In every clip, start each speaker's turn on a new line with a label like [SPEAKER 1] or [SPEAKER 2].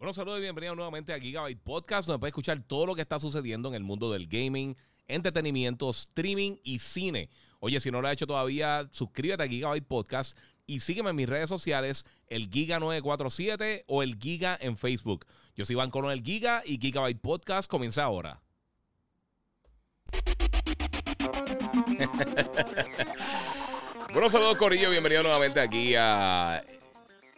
[SPEAKER 1] Bueno, saludos y bienvenidos nuevamente a Gigabyte Podcast, donde puedes escuchar todo lo que está sucediendo en el mundo del gaming, entretenimiento, streaming y cine. Oye, si no lo has hecho todavía, suscríbete a Gigabyte Podcast y sígueme en mis redes sociales, el Giga947 o el Giga en Facebook. Yo soy Iván Colón el Giga y Gigabyte Podcast comienza ahora. bueno, saludos Corillo, bienvenido nuevamente aquí a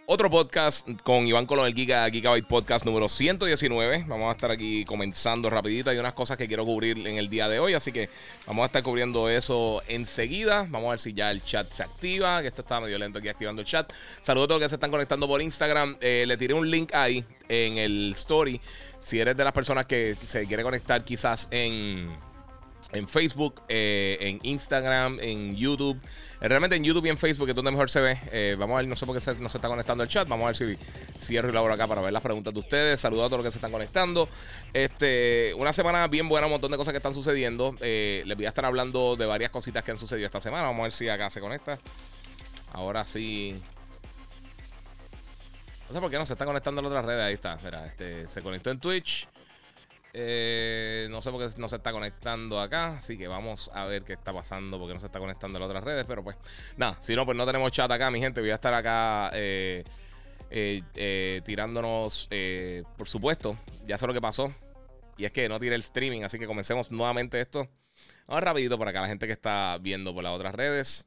[SPEAKER 1] otro podcast con Iván Colón, el Giga, Gigabyte Podcast número 119. Vamos a estar aquí comenzando rapidito. Hay unas cosas que quiero cubrir en el día de hoy, así que vamos a estar cubriendo eso enseguida. Vamos a ver si ya el chat se activa, que esto está medio lento aquí activando el chat. Saludos a todos los que se están conectando por Instagram. Eh, le tiré un link ahí en el story. Si eres de las personas que se quiere conectar quizás en, en Facebook, eh, en Instagram, en YouTube. Eh, realmente en YouTube y en Facebook es donde mejor se ve. Eh, vamos a ver, no sé por qué se, no se está conectando el chat. Vamos a ver si cierro y laboro acá para ver las preguntas de ustedes. Saludos a todos los que se están conectando. Este, una semana bien buena, un montón de cosas que están sucediendo. Eh, les voy a estar hablando de varias cositas que han sucedido esta semana. Vamos a ver si acá se conecta. Ahora sí. No sé por qué no se está conectando en otras redes. Ahí está. Mira, este, se conectó en Twitch. Eh, no sé por qué no se está conectando acá. Así que vamos a ver qué está pasando. Porque no se está conectando en otras redes. Pero pues, nada. Si no, pues no tenemos chat acá, mi gente. Voy a estar acá eh, eh, tirándonos. Por supuesto, ya sé lo que pasó. Y es que no tiré el streaming. Así que comencemos nuevamente esto. Vamos rapidito por acá. La gente que está viendo por las otras redes.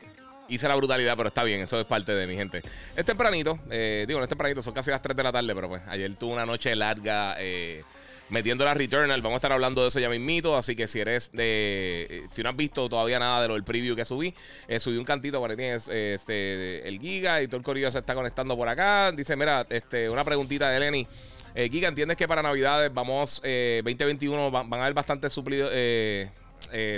[SPEAKER 1] hice la brutalidad, pero está bien, eso es parte de mi gente. Es tempranito, eh, digo, no es tempranito, son casi las 3 de la tarde, pero pues ayer tuve una noche larga eh, metiendo la Returnal. Vamos a estar hablando de eso ya mismito, así que si eres de. eh, Si no has visto todavía nada de lo del preview que subí, eh, subí un cantito por ahí tienes eh, este, el Giga y todo el corillo se está conectando por acá. Dice, mira, este, una preguntita de Lenny. Eh, Giga, ¿entiendes que para Navidades vamos, eh, 2021, van, van a haber bastante suplido, eh,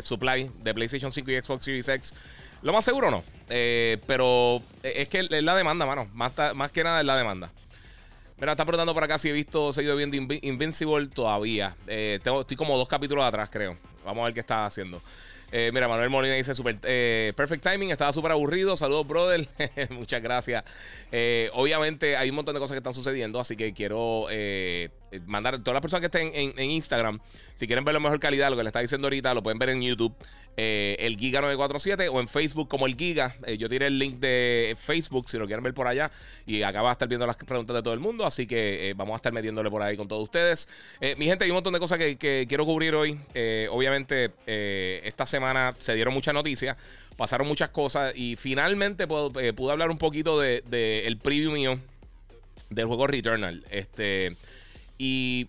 [SPEAKER 1] supply de PlayStation 5 y Xbox Series X? Lo más seguro no. Eh, pero es que es la demanda, mano. Más, más que nada es la demanda. Mira, está preguntando por acá si he visto, seguido viendo Invi- Invincible todavía. Eh, estoy como dos capítulos atrás, creo. Vamos a ver qué está haciendo. Eh, mira, Manuel Molina dice super, eh, perfect timing, estaba súper aburrido. Saludos, brother. Muchas gracias. Eh, obviamente hay un montón de cosas que están sucediendo, así que quiero eh, mandar a todas las personas que estén en, en Instagram, si quieren ver la mejor calidad, lo que le está diciendo ahorita, lo pueden ver en YouTube, eh, el Giga947 o en Facebook como el Giga. Eh, yo tiré el link de Facebook si lo quieren ver por allá y acá va a estar viendo las preguntas de todo el mundo, así que eh, vamos a estar metiéndole por ahí con todos ustedes. Eh, mi gente, hay un montón de cosas que, quiero cubrir hoy. Obviamente, esta semana se dieron muchas noticias, pasaron muchas cosas y finalmente puedo- pude hablar un poquito de, de el preview mío del juego Returnal. Este, y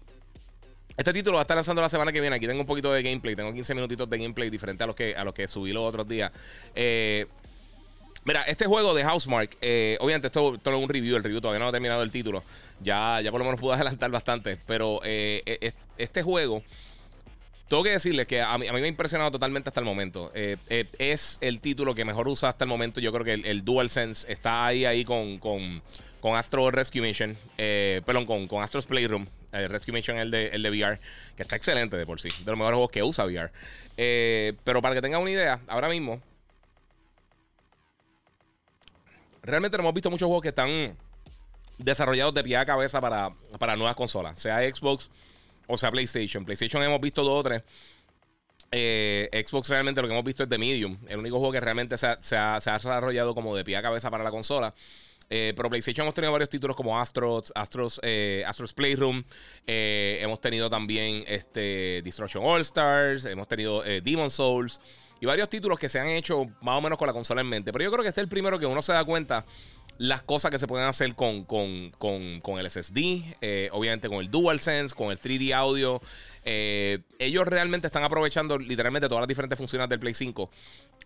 [SPEAKER 1] este título va a estar lanzando la semana que viene. Aquí tengo un poquito de gameplay. Tengo 15 minutitos de gameplay diferente a los que, a los que subí los otros días. Eh, mira, este juego de Housemark, eh, obviamente esto, esto es un review. El review todavía no ha terminado el título. Ya, ya por lo menos pude adelantar bastante. Pero eh, es- este juego, tengo que decirles que a mí, a mí me ha impresionado totalmente hasta el momento. Eh, es el título que mejor usa hasta el momento. Yo creo que el, el DualSense está ahí, ahí con, con, con Astro Rescue Mission. Perdón, con, con Astro's Playroom. El Rescue Mission, el de, el de VR, que está excelente de por sí. De los mejores juegos que usa VR. Eh, pero para que tengan una idea, ahora mismo, realmente no hemos visto muchos juegos que están desarrollados de pie a cabeza para, para nuevas consolas, sea Xbox o sea PlayStation. PlayStation hemos visto dos o tres. Eh, Xbox realmente lo que hemos visto es The Medium, el único juego que realmente se se ha desarrollado como de pie a cabeza para la consola. Eh, pero PlayStation hemos tenido varios títulos como Astros, Astros, eh, Astros Playroom. eh, hemos tenido también este, Destruction All Stars. Hemos tenido eh, Demon Souls. Y varios títulos que se han hecho más o menos con la consola en mente. Pero yo creo que este es el primero que uno se da cuenta las cosas que se pueden hacer con, con, con, el SSD, eh, obviamente con el DualSense, con el 3D audio. Eh, ellos realmente están aprovechando literalmente todas las diferentes funciones del Play 5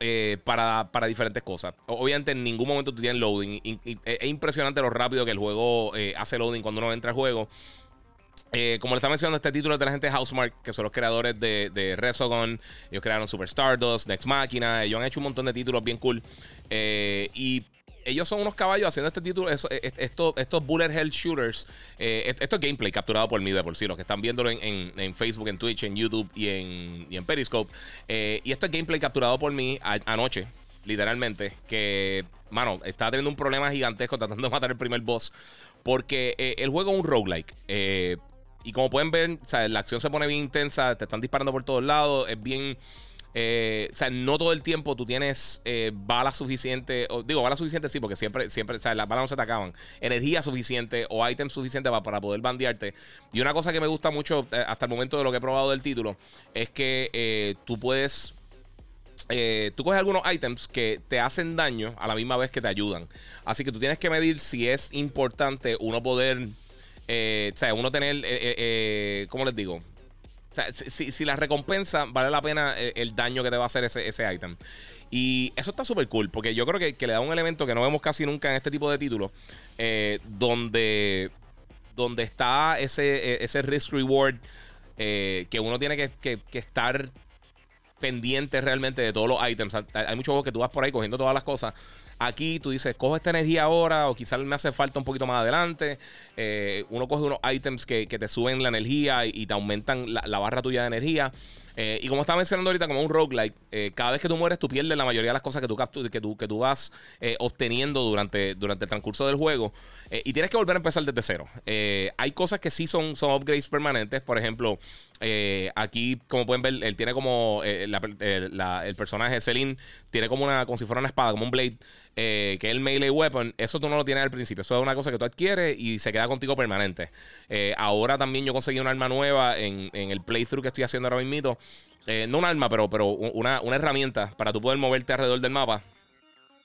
[SPEAKER 1] eh, para, diferentes cosas. Obviamente en ningún momento tú tienes loading. es impresionante lo rápido que el juego hace loading cuando uno entra al juego. como le está mencionando, este título de la gente de Housemark, que son los creadores de, de Resogun. Ellos crearon Super Stardust, Next Machina. Ellos han hecho un montón de títulos bien cool. y ellos son unos caballos haciendo este título, estos, estos bullet hell shooters. Eh, esto es gameplay capturado por mí de por sí, los que están viéndolo en, Facebook, en Twitch, en YouTube y en, en Periscope. Eh, y esto es gameplay capturado por mí anoche, literalmente. Que, mano, está teniendo un problema gigantesco tratando de matar el primer boss. Porque eh, el juego es un roguelike. y como pueden ver, la acción se pone bien intensa, te están disparando por todos lados, es bien eh, o sea, no todo el tiempo tú tienes eh, balas suficientes. digo, balas suficientes sí, porque siempre, siempre, o sea, las balas no se te acaban. Energía suficiente o ítems suficientes para, poder bandearte. Y una cosa que me gusta mucho eh, hasta el momento de lo que he probado del título es que tú puedes. tú coges algunos ítems que te hacen daño a la misma vez que te ayudan. Así que tú tienes que medir si es importante uno poder. o sea, uno tener. ¿Cómo les digo? Si, la recompensa vale la pena eh, el, daño que te va a hacer ese, ese item. Y eso está súper cool, porque yo creo que, le da un elemento que no vemos casi nunca en este tipo de títulos, eh, donde, donde está ese, e, ese risk reward eh, que uno tiene que, que, estar pendiente realmente de todos los items. Hay muchos que tú vas por ahí cogiendo todas las cosas Aquí tú dices, cojo esta energía ahora o quizás me hace falta un poquito más adelante. Eh, uno coge unos items que, te suben la energía y, te aumentan la, barra tuya de energía. Eh, y como estaba mencionando ahorita, como un roguelike, eh, cada vez que tú mueres, tú pierdes la mayoría de las cosas que tú, que tú, que tú vas obteniendo durante, durante el transcurso del juego. y tienes que volver a empezar desde cero. hay cosas que sí son, son upgrades permanentes. Por ejemplo, aquí, como pueden ver, él tiene como el personaje Celine, tiene como una, como si fuera una espada, como un blade. Eh, que es el melee weapon, eso tú no lo tienes al principio. Eso es una cosa que tú adquieres y se queda contigo permanente. Eh, ahora también yo conseguí un arma nueva en, el playthrough que estoy haciendo ahora mismo. Eh, no un arma, pero, pero una, una herramienta para tú poder moverte alrededor del mapa.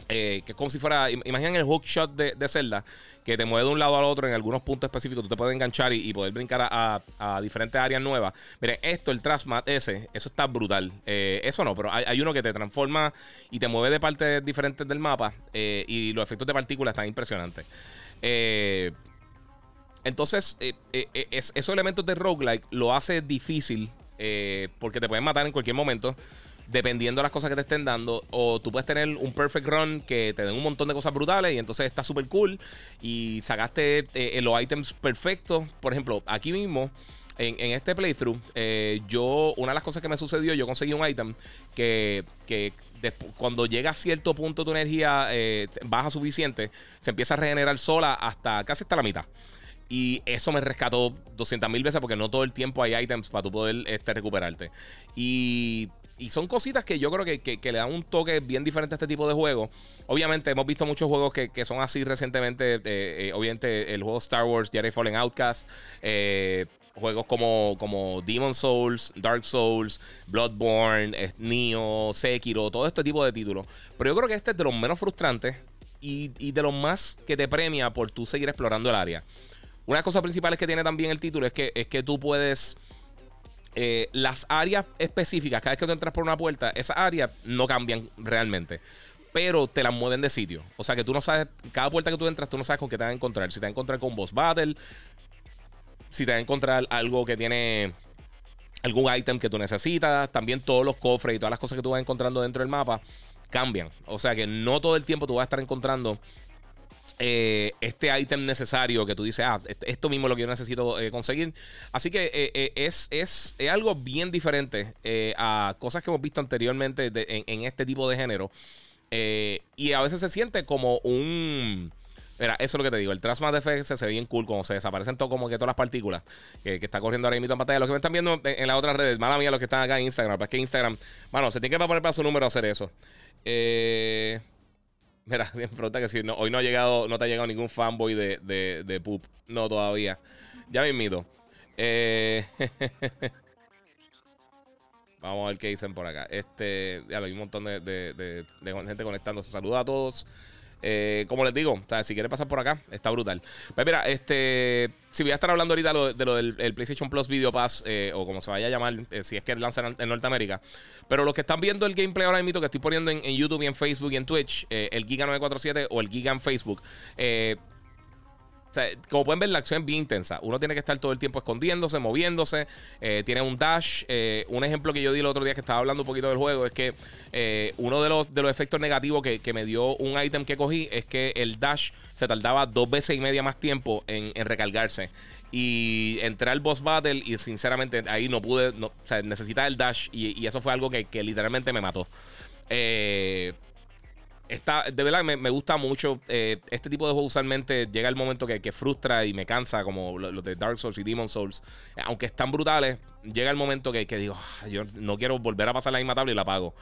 [SPEAKER 1] Eh, que es como si fuera, imaginen el hookshot de, de, Zelda, que te mueve de un lado al otro en algunos puntos específicos, tú te puedes enganchar y, poder brincar a, diferentes áreas nuevas. Miren, esto, el Trasmat ese, eso está brutal. Eh, eso no, pero hay, uno que te transforma y te mueve de partes diferentes del mapa eh, y los efectos de partículas están impresionantes. entonces, esos elementos de roguelike lo hace difícil porque te pueden matar en cualquier momento dependiendo de las cosas que te estén dando. O tú puedes tener un perfect run que te den un montón de cosas brutales y entonces está súper cool. Y sacaste eh, los items perfectos. Por ejemplo, aquí mismo. En, este playthrough, eh, yo, una de las cosas que me sucedió, yo conseguí un item que, cuando llega a cierto punto tu energía eh, baja suficiente, se empieza a regenerar sola hasta casi hasta la mitad. Y eso me rescató 200 mil veces porque no todo el tiempo hay items para tú poder este, recuperarte. Y y son cositas que yo creo que, le dan un toque bien diferente a este tipo de juegos. Obviamente, hemos visto muchos juegos que, son así recientemente. Eh, eh, obviamente, el juego Star Wars, Jedi Fallen Outcast. Eh, juegos como, como Demon Souls, Dark Souls, Bloodborne, Neo, Sekiro, todo este tipo de títulos. Pero yo creo que este es de los menos frustrantes y, y de los más que te premia por tú seguir explorando el área. Una de las cosas principales que tiene también el título es que, es que tú puedes eh, las áreas específicas, cada vez que tú entras por una puerta, esas áreas no cambian realmente. Pero te las mueven de sitio. O sea que tú no sabes, cada puerta que tú entras, tú no sabes con qué te vas a encontrar. Si te vas a encontrar con boss battle, si te vas a encontrar algo que tiene algún ítem que tú necesitas, también todos los cofres y todas las cosas que tú vas encontrando dentro del mapa cambian. O sea que no todo el tiempo tú vas a estar encontrando eh, este ítem necesario que tú dices, ah, esto mismo es lo que yo necesito eh, conseguir. Así que eh, es, es, algo bien diferente a cosas que hemos visto anteriormente en, este tipo de género. y a veces se siente como un... Mira, eso es lo que te digo. El Trasma FX se ve bien cool como se desaparecen todo, como que todas las partículas que, está corriendo ahora mismo en pantalla. Los que me están viendo en, las otras redes, mala mía, los que están acá en Instagram. Pues que Instagram, bueno, se tiene que poner para su número hacer eso. Eh. Mira, me pregunta que si hoy no ha llegado, no te ha llegado ningún fanboy de, de, de Poop. No, todavía. Ya me invito. Eh, vamos a ver qué dicen por acá. Este, ya hay un montón de, gente conectándose. Saludos a todos. Eh, como les digo, si quieres pasar por acá, está brutal. Pues mira, este. Si voy a estar hablando ahorita de lo del PlayStation Plus Video Pass, eh, o como se vaya a llamar, eh, si es que lanzan en, Norteamérica. Pero los que están viendo el gameplay ahora mismo que estoy poniendo en, YouTube y en Facebook y en Twitch, el Giga 947 o el Giga en Facebook, o sea, como pueden ver, la acción es bien intensa. Uno tiene que estar todo el tiempo escondiéndose, moviéndose. Eh, tiene un dash. Eh, un ejemplo que yo di el otro día que estaba hablando un poquito del juego es que eh, uno de los, de los efectos negativos que, me dio un ítem que cogí es que el dash se tardaba dos veces y media más tiempo en, recargarse. Y entré al boss battle y sinceramente ahí no pude, o sea, necesitaba el dash y, eso fue algo que, que literalmente me mató. Eh, de verdad me, gusta mucho. Eh, este tipo de juego usualmente llega el momento que, frustra y me cansa, como los de Dark Souls y Demon Souls. Aunque están brutales, llega el momento que, digo, ah, yo no quiero volver a pasar la misma y la pago.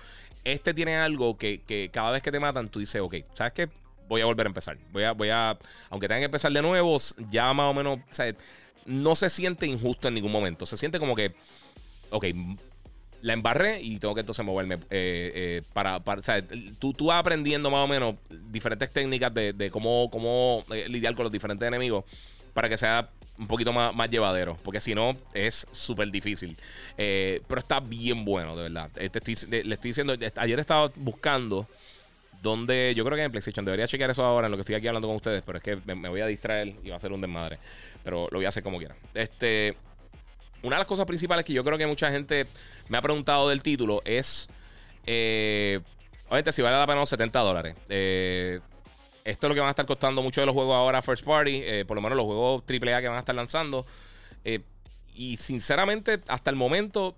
[SPEAKER 1] Este tiene algo que, cada vez que te matan, tú dices, ok, ¿sabes qué? Voy a volver a empezar. Voy a, voy a, aunque tenga que empezar de nuevo, ya más o menos, no se siente injusto en ningún momento. Se siente como que, ok, la embarré y tengo que entonces moverme eh, eh, para, para o sea, tú, tú, vas aprendiendo más o menos diferentes técnicas de, cómo, cómo eh, lidiar con los diferentes enemigos para que sea un poquito más, más llevadero, porque si no es súper difícil. pero está bien bueno, de verdad. le estoy diciendo, ayer estaba buscando donde yo creo que en PlayStation debería chequear eso ahora en lo que estoy aquí hablando con ustedes, pero es que me, me voy a distraer y va a ser un desmadre. Pero lo voy a hacer como quiera. Este una de las cosas principales que yo creo que mucha gente me ha preguntado del título es, eh, obviamente, si vale la pena los 70 dólares. Eh, esto es lo que van a estar costando muchos de los juegos ahora First Party, eh, por lo menos los juegos AAA que van a estar lanzando. y sinceramente, hasta el momento,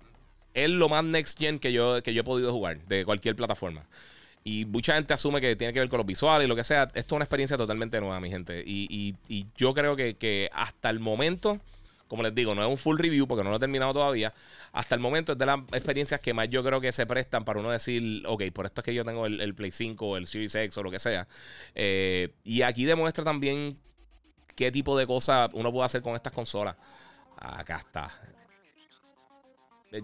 [SPEAKER 1] es lo más next gen que yo, que yo he podido jugar de cualquier plataforma. Y mucha gente asume que tiene que ver con los visuales y lo que sea. Esto es una experiencia totalmente nueva, mi gente. Y, yo creo que, que hasta el momento como les digo, no es un full review porque no lo he terminado todavía. Hasta el momento es de las experiencias que más yo creo que se prestan para uno decir, ok, por esto es que yo tengo el, Play 5 o el Series X o lo que sea. Eh, y aquí demuestra también qué tipo de cosas uno puede hacer con estas consolas. Acá está.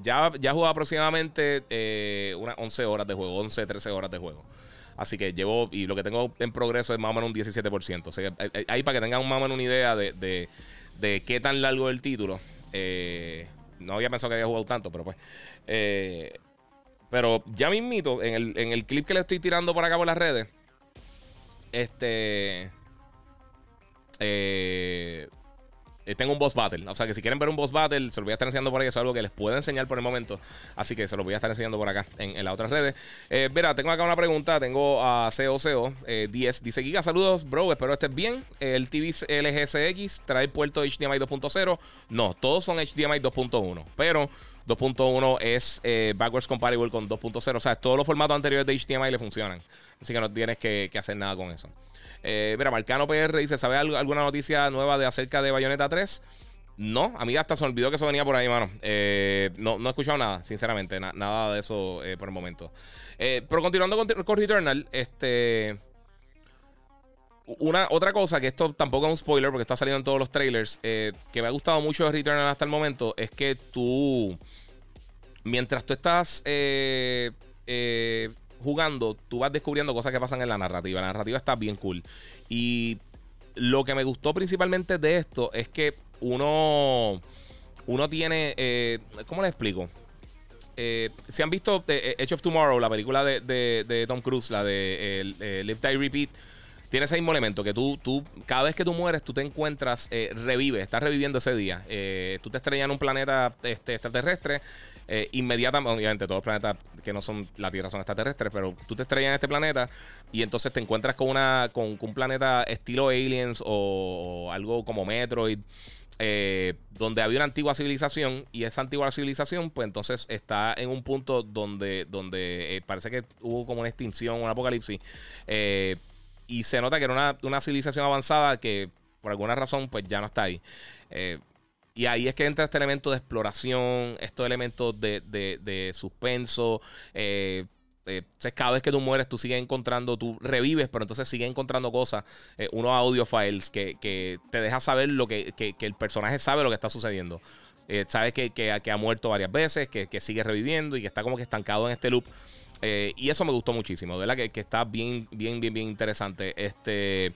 [SPEAKER 1] Ya, ya jugado aproximadamente eh, unas 11 horas de juego, 11, 13 horas de juego. Así que llevo, y lo que tengo en progreso es más o menos un 17%. O sea, ahí para que tengan más o menos una idea de de qué tan largo es el título. Eh, no había pensado que había jugado tanto, pero pues. Eh, pero ya mismito, en el, en el clip que le estoy tirando por acá por las redes, este. Eh, tengo un boss battle. O sea que si quieren ver un boss battle, se lo voy a estar enseñando por ahí. Eso es algo que les puedo enseñar por el momento. Así que se lo voy a estar enseñando por acá en, las otras redes. Eh, verá, tengo acá una pregunta. Tengo a COCO 10. Dice Giga, saludos, bro. Espero estés bien. El TV LGSX trae puerto HDMI 2.0. No, todos son HDMI 2.1. Pero 2.1 es eh, backwards compatible con 2.0. O sea, todos los formatos anteriores de HDMI le funcionan. Así que no tienes que hacer nada con eso. Eh, mira, Marcano PR dice: ¿Sabe alguna noticia nueva de acerca de Bayonetta 3? No, a mí hasta se olvidó que eso venía por ahí, mano. Eh, no, no he escuchado nada, sinceramente, nada de eso eh, por el momento. pero continuando con, Returnal, este. Una, otra cosa, que esto tampoco es un spoiler porque está saliendo en todos los trailers, que me ha gustado mucho de Returnal hasta el momento, es que tú, mientras tú estás jugando, tú vas descubriendo cosas que pasan en la narrativa. La narrativa está bien cool. Y lo que me gustó principalmente de esto es que uno, uno tiene, eh, ¿cómo le explico? Eh, si han visto eh, Edge of Tomorrow, la película de, Tom Cruise, la de Live, Die, Repeat, tiene ese mismo elemento, que tú, tú, cada vez que tú mueres, tú te encuentras, revives, estás reviviendo ese día. tú te estrellas en un planeta este, extraterrestre, eh, inmediatamente, obviamente todos los planetas que no son la Tierra son extraterrestres, pero tú te estrellas en este planeta y entonces te encuentras con, una, con, un planeta estilo Aliens o, algo como Metroid. Eh, donde había una antigua civilización y esa antigua civilización pues entonces está en un punto donde, donde eh, parece que hubo como una extinción, un apocalipsis y se nota que era una, una, civilización avanzada que por alguna razón pues ya no está ahí. Y ahí es que entra este elemento de exploración, estos elementos de, suspenso. Eh, eh, cada vez que tú mueres, tú sigues encontrando, tú revives, pero entonces sigues encontrando cosas, eh, unos audio files que, te deja saber lo que, el personaje sabe lo que está sucediendo. sabes que, ha muerto varias veces, que, sigue reviviendo y que está como que estancado en este loop. y eso me gustó muchísimo, de verdad que, que, está bien, bien, bien, bien interesante. Este.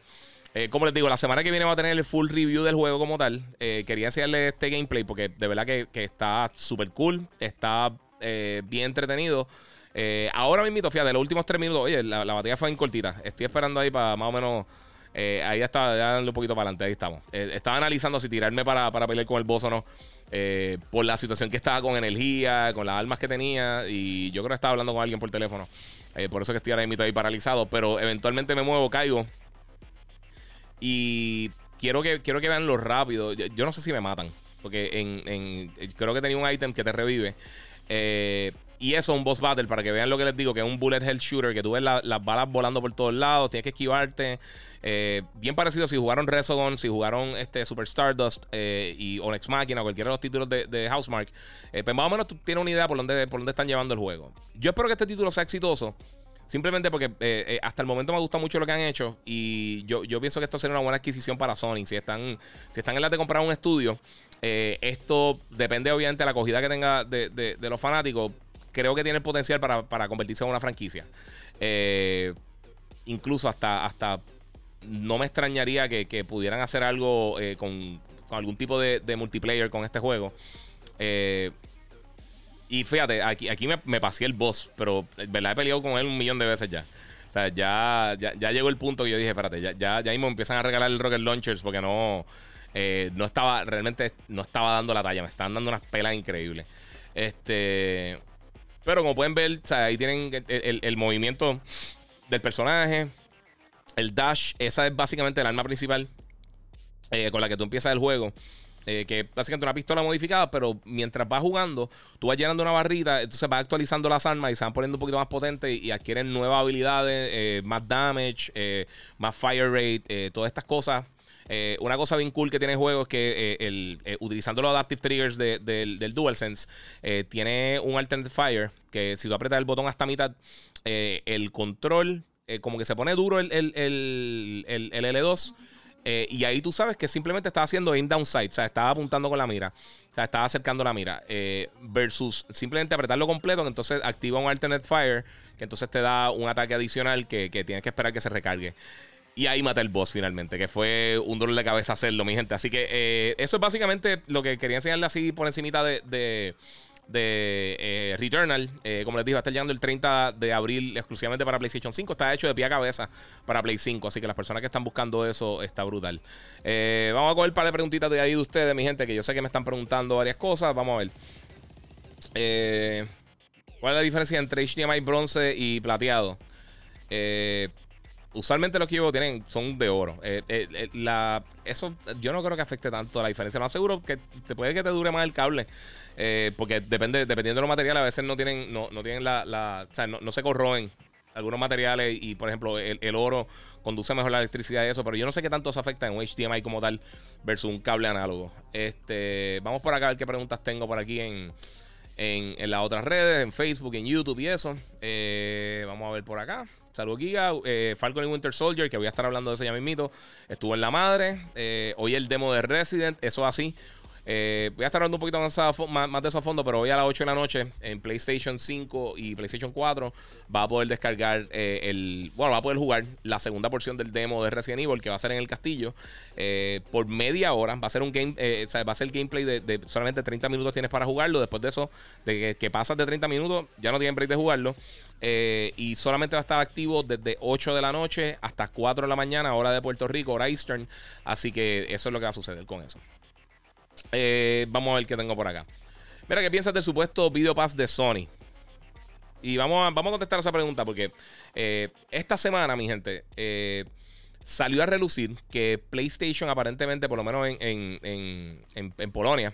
[SPEAKER 1] Como les digo, la semana que viene va a tener el full review del juego como tal. quería enseñarle este gameplay porque de verdad que, que está súper cool. Está bien entretenido. Eh, ahora mismo, fíjate, los últimos tres minutos, oye, la, la batalla fue en cortita. Estoy esperando ahí para más o menos. Eh, ahí está, ya un poquito para adelante, ahí estamos. Eh, estaba analizando si tirarme para, para pelear con el boss o no. por la situación que estaba con energía, con las armas que tenía. Y yo creo que estaba hablando con alguien por teléfono. por eso que estoy ahora mismo ahí paralizado. Pero eventualmente me muevo, caigo. Y quiero que, quiero que vean lo rápido. Yo, no sé si me matan. Porque en, creo que tenía un ítem que te revive. Eh, y eso es un boss battle para que vean lo que les digo, que es un bullet hell shooter, que tú ves las balas volando por todos lados, tienes que esquivarte. Eh, bien parecido si jugaron Resogon, si jugaron este Super Stardust eh, y Onyx Machina, cualquiera de los títulos de, Housemark, eh, pues más o menos tú tienes una idea por dónde, por dónde están llevando el juego. Yo espero que este título sea exitoso. Simplemente porque hasta el momento me gusta mucho lo que han hecho. Y yo, yo pienso que esto será una buena adquisición para Sony. Si están, si están en la de comprar un estudio, esto depende obviamente de la acogida que tenga de, de los fanáticos creo que tiene el potencial para, convertirse en una franquicia. Eh, incluso hasta, hasta no me extrañaría que, pudieran hacer algo eh, con, algún tipo de, multiplayer con este juego. Eh, y fíjate, aquí, aquí me, pasé el boss, pero verdad he peleado con él un millón de veces ya. O sea, ya, ya, llegó el punto que yo dije, espérate, ya, ya, ya mismo empiezan a regalar el Rocket Launchers porque no, no estaba, realmente no estaba dando la talla, me estaban dando unas pelas increíbles. Este, pero como pueden ver, ahí tienen el, movimiento del personaje. El dash, esa es básicamente el arma principal eh, con la que tú empiezas el juego. Eh, que básicamente una pistola modificada, pero mientras vas jugando, tú vas llenando una barrita, entonces vas actualizando las armas y se van poniendo un poquito más potentes y, adquieren nuevas habilidades, eh, más damage, más fire rate, todas estas cosas eh, una cosa bien cool que tiene el juego es que eh, el, eh, utilizando los adaptive triggers del DualSense, tiene un alternate fire que si tú aprietas el botón hasta mitad, el control como que se pone duro el, el, L2. Y ahí tú sabes que simplemente está haciendo aim down sight, o sea, estaba apuntando con la mira, o sea, estaba acercando la mira, versus simplemente apretarlo completo, que entonces activa un alternate fire, que entonces te da un ataque adicional que, que tienes que esperar que se recargue. Y ahí mata el boss finalmente, que fue un dolor de cabeza hacerlo, mi gente. Así que eh, eso es básicamente lo que quería enseñarle así por encimita de, eh, Returnal. Eh, como les dije, va a estar llegando el 30 de abril exclusivamente para PlayStation 5. Está hecho de pie a cabeza para Play 5. Así que las personas que están buscando eso está brutal. vamos a coger un par de preguntitas de ahí de ustedes, mi gente, que yo sé que me están preguntando varias cosas. Vamos a ver. ¿Cuál es la diferencia entre HDMI bronce y plateado? Eh, usualmente los que yo tienen son de oro. Eh, eh, eh, eso yo no creo que afecte tanto la diferencia. Más seguro que te puede que te dure más el cable. Porque depende, dependiendo de los materiales, a veces no tienen, no, no tienen la, la, O sea, no, se corroen algunos materiales. Y por ejemplo, el, oro conduce mejor la electricidad y eso. Pero yo no sé qué tanto se afecta en un HDMI como tal versus un cable análogo. Este, vamos por acá a ver qué preguntas tengo por aquí en. En, las otras redes, en Facebook, en YouTube y eso. vamos a ver por acá. Saludos, Giga. Eh, Falcon y Winter Soldier, que voy a estar hablando de eso ya mismito. Estuvo en la madre. Eh, hoy el demo de Resident, eso así. Eh, voy a estar hablando un poquito más, de eso a fondo, pero hoy a las 8 de la noche en PlayStation 5 y PlayStation 4 va a poder descargar eh, el. Bueno, va a poder jugar la segunda porción del demo de Resident Evil que va a ser en el castillo eh, por media hora. Va a ser un game, va a ser gameplay de, solamente 30 minutos tienes para jugarlo. Después de eso, de que, pasas de 30 minutos, ya no tienen break de jugarlo. y solamente va a estar activo desde 8 de la noche hasta 4 de la mañana, hora de Puerto Rico, hora Eastern. Así que eso es lo que va a suceder con eso. Eh, vamos a ver qué tengo por acá. Mira, ¿qué piensas del supuesto Video Pass de Sony? Y vamos a, vamos a contestar esa pregunta porque eh, esta semana, mi gente, eh, salió a relucir que PlayStation aparentemente, por lo menos en, en Polonia,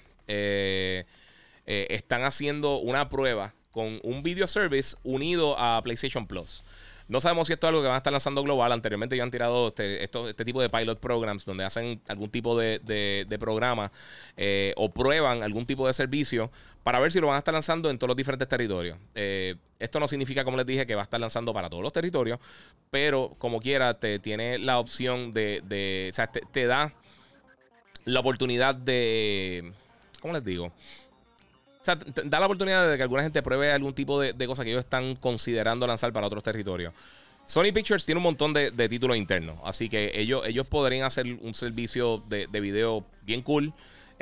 [SPEAKER 1] están haciendo una prueba con un video service unido a PlayStation Plus. No sabemos si esto es algo que van a estar lanzando global. Anteriormente ya han tirado este, este tipo de pilot programs donde hacen algún tipo de, programa eh, o prueban algún tipo de servicio para ver si lo van a estar lanzando en todos los diferentes territorios. Eh, esto no significa, como les dije, que va a estar lanzando para todos los territorios, pero como quiera, te tiene la opción de. o sea, te, da la oportunidad de. ¿Cómo les digo? Da la oportunidad de que alguna gente pruebe algún tipo de, de cosa que ellos están considerando lanzar para otros territorios. Sony Pictures tiene un montón de, títulos internos, así que ellos, ellos podrían hacer un servicio de, de video bien cool.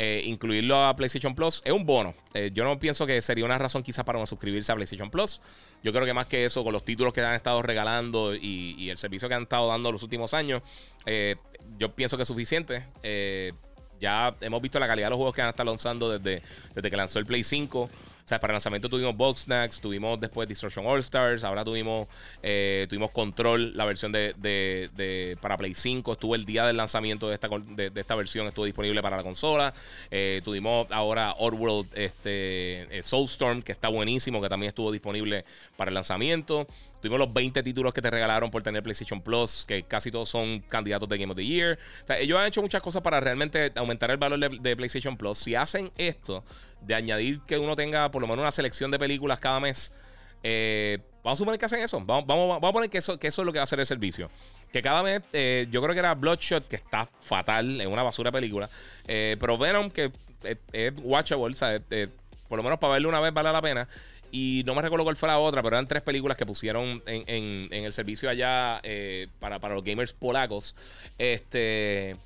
[SPEAKER 1] Eh, incluirlo a PlayStation Plus es un bono. Eh, yo no pienso que sería una razón quizás para no suscribirse a PlayStation Plus. Yo creo que más que eso, con los títulos que han estado regalando y, el servicio que han estado dando los últimos años, eh, yo pienso que es suficiente. Ya hemos visto la calidad de los juegos que han estado lanzando desde, desde que lanzó el Play 5. O sea, para el lanzamiento tuvimos Box Snacks, tuvimos después Destruction All Stars, ahora tuvimos, eh, tuvimos Control, la versión de, para Play 5. Estuvo el día del lanzamiento de esta, de, esta versión, estuvo disponible para la consola. Eh, tuvimos ahora Oddworld este, eh, Soulstorm, que está buenísimo, que también estuvo disponible para el lanzamiento. Tuvimos los 20 títulos que te regalaron por tener PlayStation Plus, que casi todos son candidatos de Game of the Year. Ellos han hecho muchas cosas para realmente aumentar el valor de, PlayStation Plus. Si hacen esto, de añadir que uno tenga por lo menos una selección de películas cada mes, eh, vamos a suponer que hacen eso. Vamos, vamos, a poner que eso, que eso es lo que va a hacer el servicio. Que cada mes, eh, yo creo que era Bloodshot, que está fatal, es una basura película. Eh, pero Venom, que es, watchable, por lo menos para verlo una vez vale la pena. Y no me recuerdo cuál fue la otra, pero eran tres películas que pusieron en, el servicio allá eh, para, los gamers polacos. Este.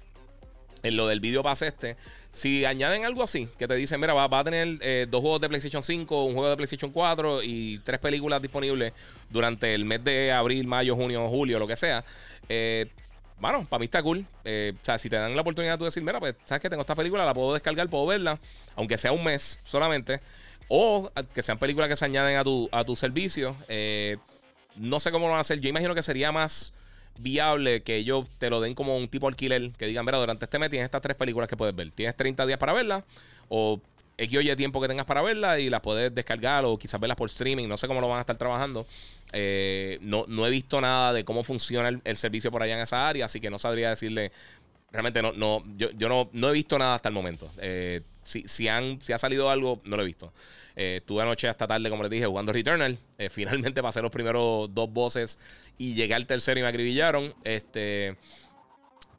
[SPEAKER 1] En lo del video pass este. Si añaden algo así, que te dicen, mira, va, a tener eh, dos juegos de PlayStation 5, un juego de PlayStation 4 y tres películas disponibles durante el mes de abril, mayo, junio, julio, lo que sea. Eh, bueno, para mí está cool. o sea, si te dan la oportunidad de decir, mira, pues, sabes que tengo esta película, la puedo descargar, puedo verla, aunque sea un mes solamente. O que sean películas que se añaden a tu, a tu servicio. Eh, no sé cómo lo van a hacer. Yo imagino que sería más viable que ellos te lo den como un tipo alquiler. Que digan, mira, durante este mes tienes estas tres películas que puedes ver. Tienes 30 días para verlas. O X o Y tiempo que tengas para verlas y las puedes descargar o quizás verlas por streaming. No sé cómo lo van a estar trabajando. Eh, no, no, he visto nada de cómo funciona el, servicio por allá en esa área. Así que no sabría decirle. Realmente no, no yo, yo no, no he visto nada hasta el momento. Eh, si, si, han, si ha salido algo, no lo he visto. Eh, estuve anoche hasta tarde, como les dije, jugando Returnal. Eh, finalmente pasé los primeros dos bosses y llegué al tercero y me acribillaron. Este.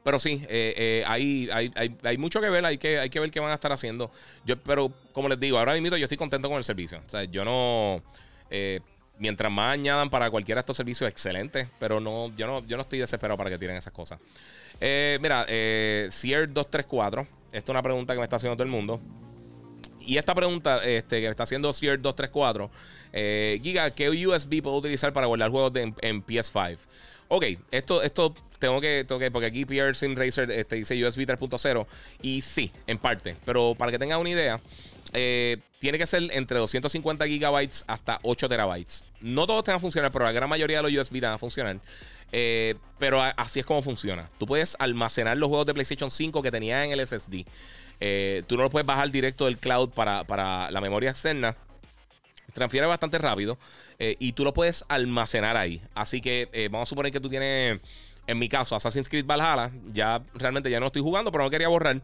[SPEAKER 1] Pero sí, eh, hay, hay, hay, mucho que ver, hay que, hay que ver qué van a estar haciendo. Yo, pero como les digo, ahora mismo yo estoy contento con el servicio. O sea, yo no. mientras más añadan para cualquiera de estos servicios, excelente. Pero no, yo no, yo no estoy desesperado para que tiren esas cosas. mira, eh, Sier 234 esta es una pregunta que me está haciendo todo el mundo. Y esta pregunta este, que me está haciendo Sierra 234 eh, Giga, ¿qué USB puedo utilizar para guardar juegos en, PS5? Ok, esto, esto tengo que, tengo porque aquí Pierre Sim Racer este, dice USB 3.0 y sí, en parte, pero para que tengan una idea, eh, tiene que ser entre 250 gigabytes hasta 8 terabytes. No todos tengan a funcionar, pero la gran mayoría de los USB van a funcionar. Eh, pero así es como funciona. Tú puedes almacenar los juegos de PlayStation 5 que tenía en el SSD. Eh, tú no los puedes bajar directo del cloud para, la memoria externa. Transfiere bastante rápido eh, y tú lo puedes almacenar ahí. Así que vamos a suponer que tú tienes, en mi caso, Assassin's Creed Valhalla. Ya realmente ya no estoy jugando, pero no quería borrar.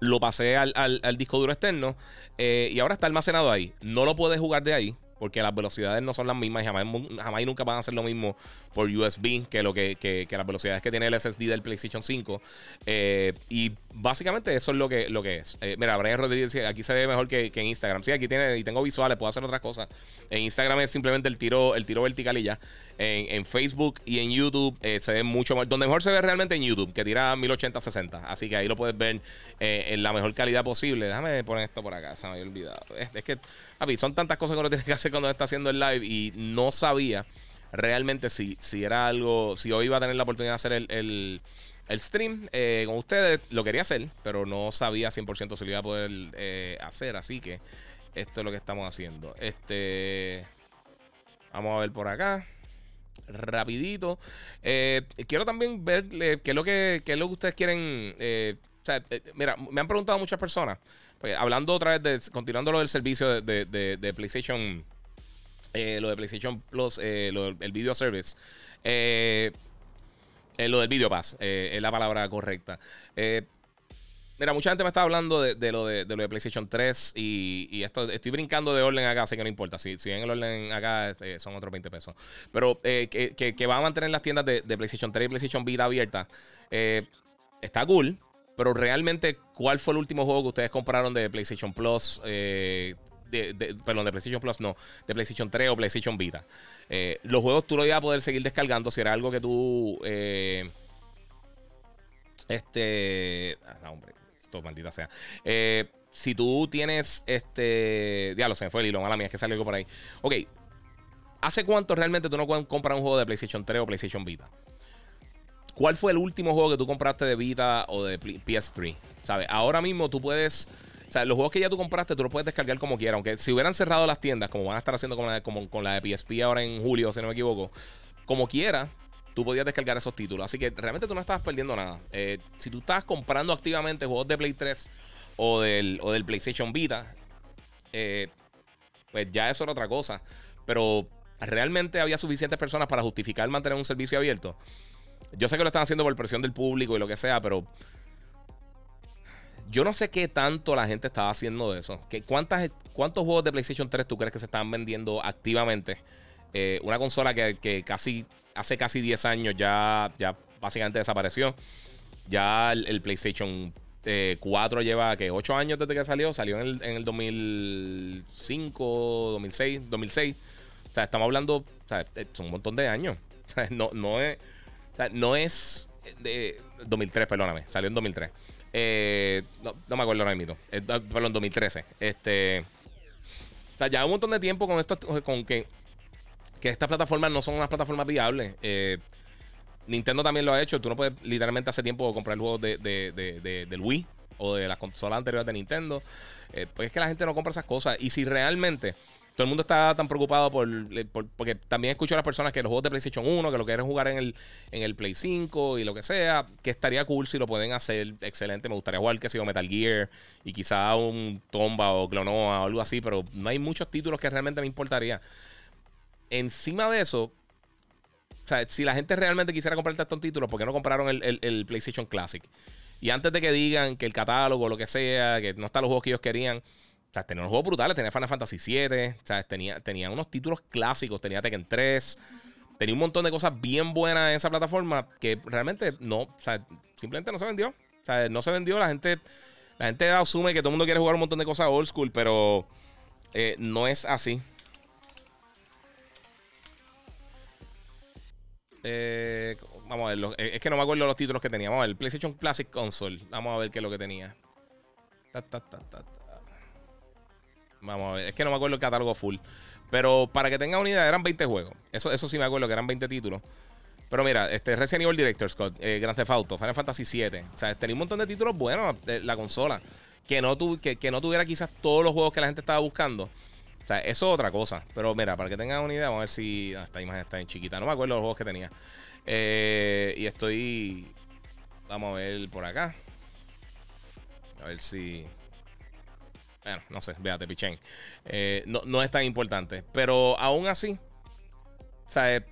[SPEAKER 1] Lo pasé al, al disco duro externo y ahora está almacenado ahí. No lo puedes jugar de ahí porque las velocidades no son las mismas y jamás, jamás y nunca van a ser lo mismo por USB que, lo que, que, las velocidades que tiene el SSD del PlayStation 5. Eh, y básicamente eso es lo que, lo que es. Eh, mira, Brian Rodríguez aquí se ve mejor que, en Instagram. Sí, aquí tiene y tengo visuales, puedo hacer otras cosas. En Instagram es simplemente el tiro, el tiro vertical y ya. En, Facebook y en YouTube eh, se ve mucho más. Donde mejor se ve realmente en YouTube, que tira 1080-60. Así que ahí lo puedes ver en la mejor calidad posible. Déjame poner esto por acá, se me había olvidado. es que son tantas cosas que uno tiene que hacer cuando está haciendo el live y no sabía realmente si, si era algo, si hoy iba a tener la oportunidad de hacer el, stream eh, con ustedes. Lo quería hacer, pero no sabía 100% si lo iba a poder eh, hacer. Así que esto es lo que estamos haciendo. Este, vamos a ver por acá. Rapidito. Eh, quiero también ver qué es lo que, qué es lo que ustedes quieren. mira, me han preguntado muchas personas. Pues, hablando otra vez, de, continuando lo del servicio de, PlayStation, eh, lo de PlayStation Plus, el video service, eh, lo del video pass, es la palabra correcta. Mira, mucha gente me está hablando de, lo, de, lo de PlayStation 3 y, esto, estoy brincando de orden acá, así que no importa. Si, en el orden acá son otros 20 pesos. Pero que, que, va a mantener las tiendas de, PlayStation 3 y PlayStation Vita abiertas, está cool. Pero realmente, ¿cuál fue el último juego que ustedes compraron de PlayStation Plus? Eh, de, perdón, de PlayStation Plus no, de PlayStation 3 o PlayStation Vita. Eh, los juegos tú lo ibas a poder seguir descargando si era algo que tú... Eh, este... Ah, hombre, esto maldita sea. Eh, si tú tienes este... Diablo, se me fue el hilo, mala mía, es que salió algo por ahí. Ok. ¿Hace cuánto realmente tú no compras un juego de PlayStation 3 o PlayStation Vita? ¿Cuál fue el último juego que tú compraste de Vita o de PS3? ¿Sabes? Ahora mismo tú puedes o sea, los juegos que ya tú compraste, tú los puedes descargar como quieras. Aunque si hubieran cerrado las tiendas, como van a estar haciendo con la, como, con la de PSP ahora en julio, si no me equivoco, como quiera, tú podías descargar esos títulos. Así que realmente tú no estabas perdiendo nada. Eh, si tú estabas comprando activamente juegos de Play 3 o del, del PlayStation Vita, eh, pues ya eso era otra cosa. Pero realmente había suficientes personas para justificar mantener un servicio abierto. Yo sé que lo están haciendo por presión del público y lo que sea, pero yo no sé qué tanto la gente estaba haciendo de eso. cuántas, ¿Cuántos juegos de PlayStation 3 tú crees que se están vendiendo activamente? Eh, una consola que, casi hace casi 10 años ya, ya básicamente desapareció. Ya el, PlayStation 4 eh, lleva que 8 años desde que salió. Salió en el, en el 2005, 2006, 2006. O sea, estamos hablando, sea, son un montón de años. no, no es, no es de 2003, perdóname, salió en 2003. Eh, no, me acuerdo ahora mismo. Eh, perdón, en 2013. Este. O sea, ya un montón de tiempo con esto, con que, que estas plataformas no son unas plataformas viables. Eh, Nintendo también lo ha hecho. Tú no puedes literalmente hace tiempo comprar juegos de, de, del Wii o de las consolas anteriores de Nintendo. pues es que la gente no compra esas cosas. Y si realmente todo el mundo está tan preocupado por, porque también escucho a las personas que los juegos de PlayStation 1, que lo quieren jugar en el, en el Play 5 y lo que sea, que estaría cool si lo pueden hacer excelente. Me gustaría jugar, que sea Metal Gear y quizá un Tomba o Clonoa o algo así, pero no hay muchos títulos que realmente me importaría. Encima de eso, o sea, si la gente realmente quisiera comprar estos títulos, ¿por qué no compraron el, el PlayStation Classic? Y antes de que digan que el catálogo lo que sea, que no están los juegos que ellos querían, o sea, tenía unos juegos brutales. Tenía Final Fantasy VII. O sea, tenía, tenía unos títulos clásicos. Tenía Tekken 3. Tenía un montón de cosas bien buenas en esa plataforma que realmente no. O sea, simplemente no se vendió. O sea, no se vendió. La gente, la gente asume que todo el mundo quiere jugar un montón de cosas old school, pero eh, no es así. Eh, vamos a ver. Es que no me acuerdo los títulos que tenía. Vamos a ver. PlayStation Classic Console. Vamos a ver qué es lo que tenía. Ta, ta, ta, Vamos a ver. Es que no me acuerdo el catálogo full. Pero para que tengan una idea, eran 20 juegos. Eso, eso sí me acuerdo que eran 20 títulos. Pero mira, este Resident Evil Director Scott, eh, Grand Theft Auto, Final Fantasy VII. O sea, tenía un montón de títulos buenos de la consola. Que no, que, no tuviera quizás todos los juegos que la gente estaba buscando. O sea, eso es otra cosa. Pero mira, para que tengan una idea, vamos a ver si. Ah, esta imagen está en chiquita. No me acuerdo los juegos que tenía. Eh, y estoy. Vamos a ver por acá. A ver si. Bueno, no sé, véate, pichén. Eh, no, es tan importante. Pero aún así, sea, eh,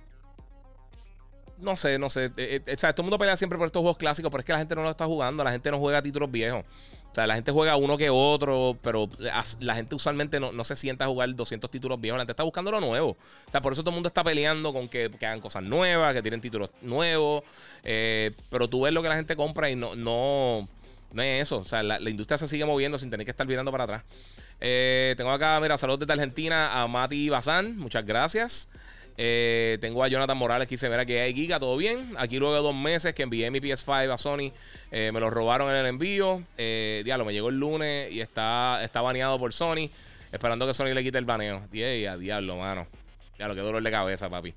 [SPEAKER 1] no sé, no sé. Eh, sea, todo el mundo pelea siempre por estos juegos clásicos, pero es que la gente no lo está jugando. La gente no juega títulos viejos. O sea, la gente juega uno que otro, pero la gente usualmente no, se sienta a jugar 200 títulos viejos. La gente está buscando lo nuevo. O sea, por eso todo el mundo está peleando con que, hagan cosas nuevas, que tienen títulos nuevos. pero tú ves lo que la gente compra y no, no, no es eso. O sea, la, industria se sigue moviendo sin tener que estar mirando para atrás. Eh, tengo acá, mira, saludos desde Argentina a Mati Bazán. Muchas gracias. Eh, tengo a Jonathan Morales que dice, mira que hay giga, todo bien. Aquí luego de dos meses que envié mi PS5 a Sony, eh, me lo robaron en el envío. diablo, me llegó el lunes y está, está baneado por Sony. Esperando que Sony le quite el baneo. a diablo, mano. Diablo, qué dolor de cabeza, papi.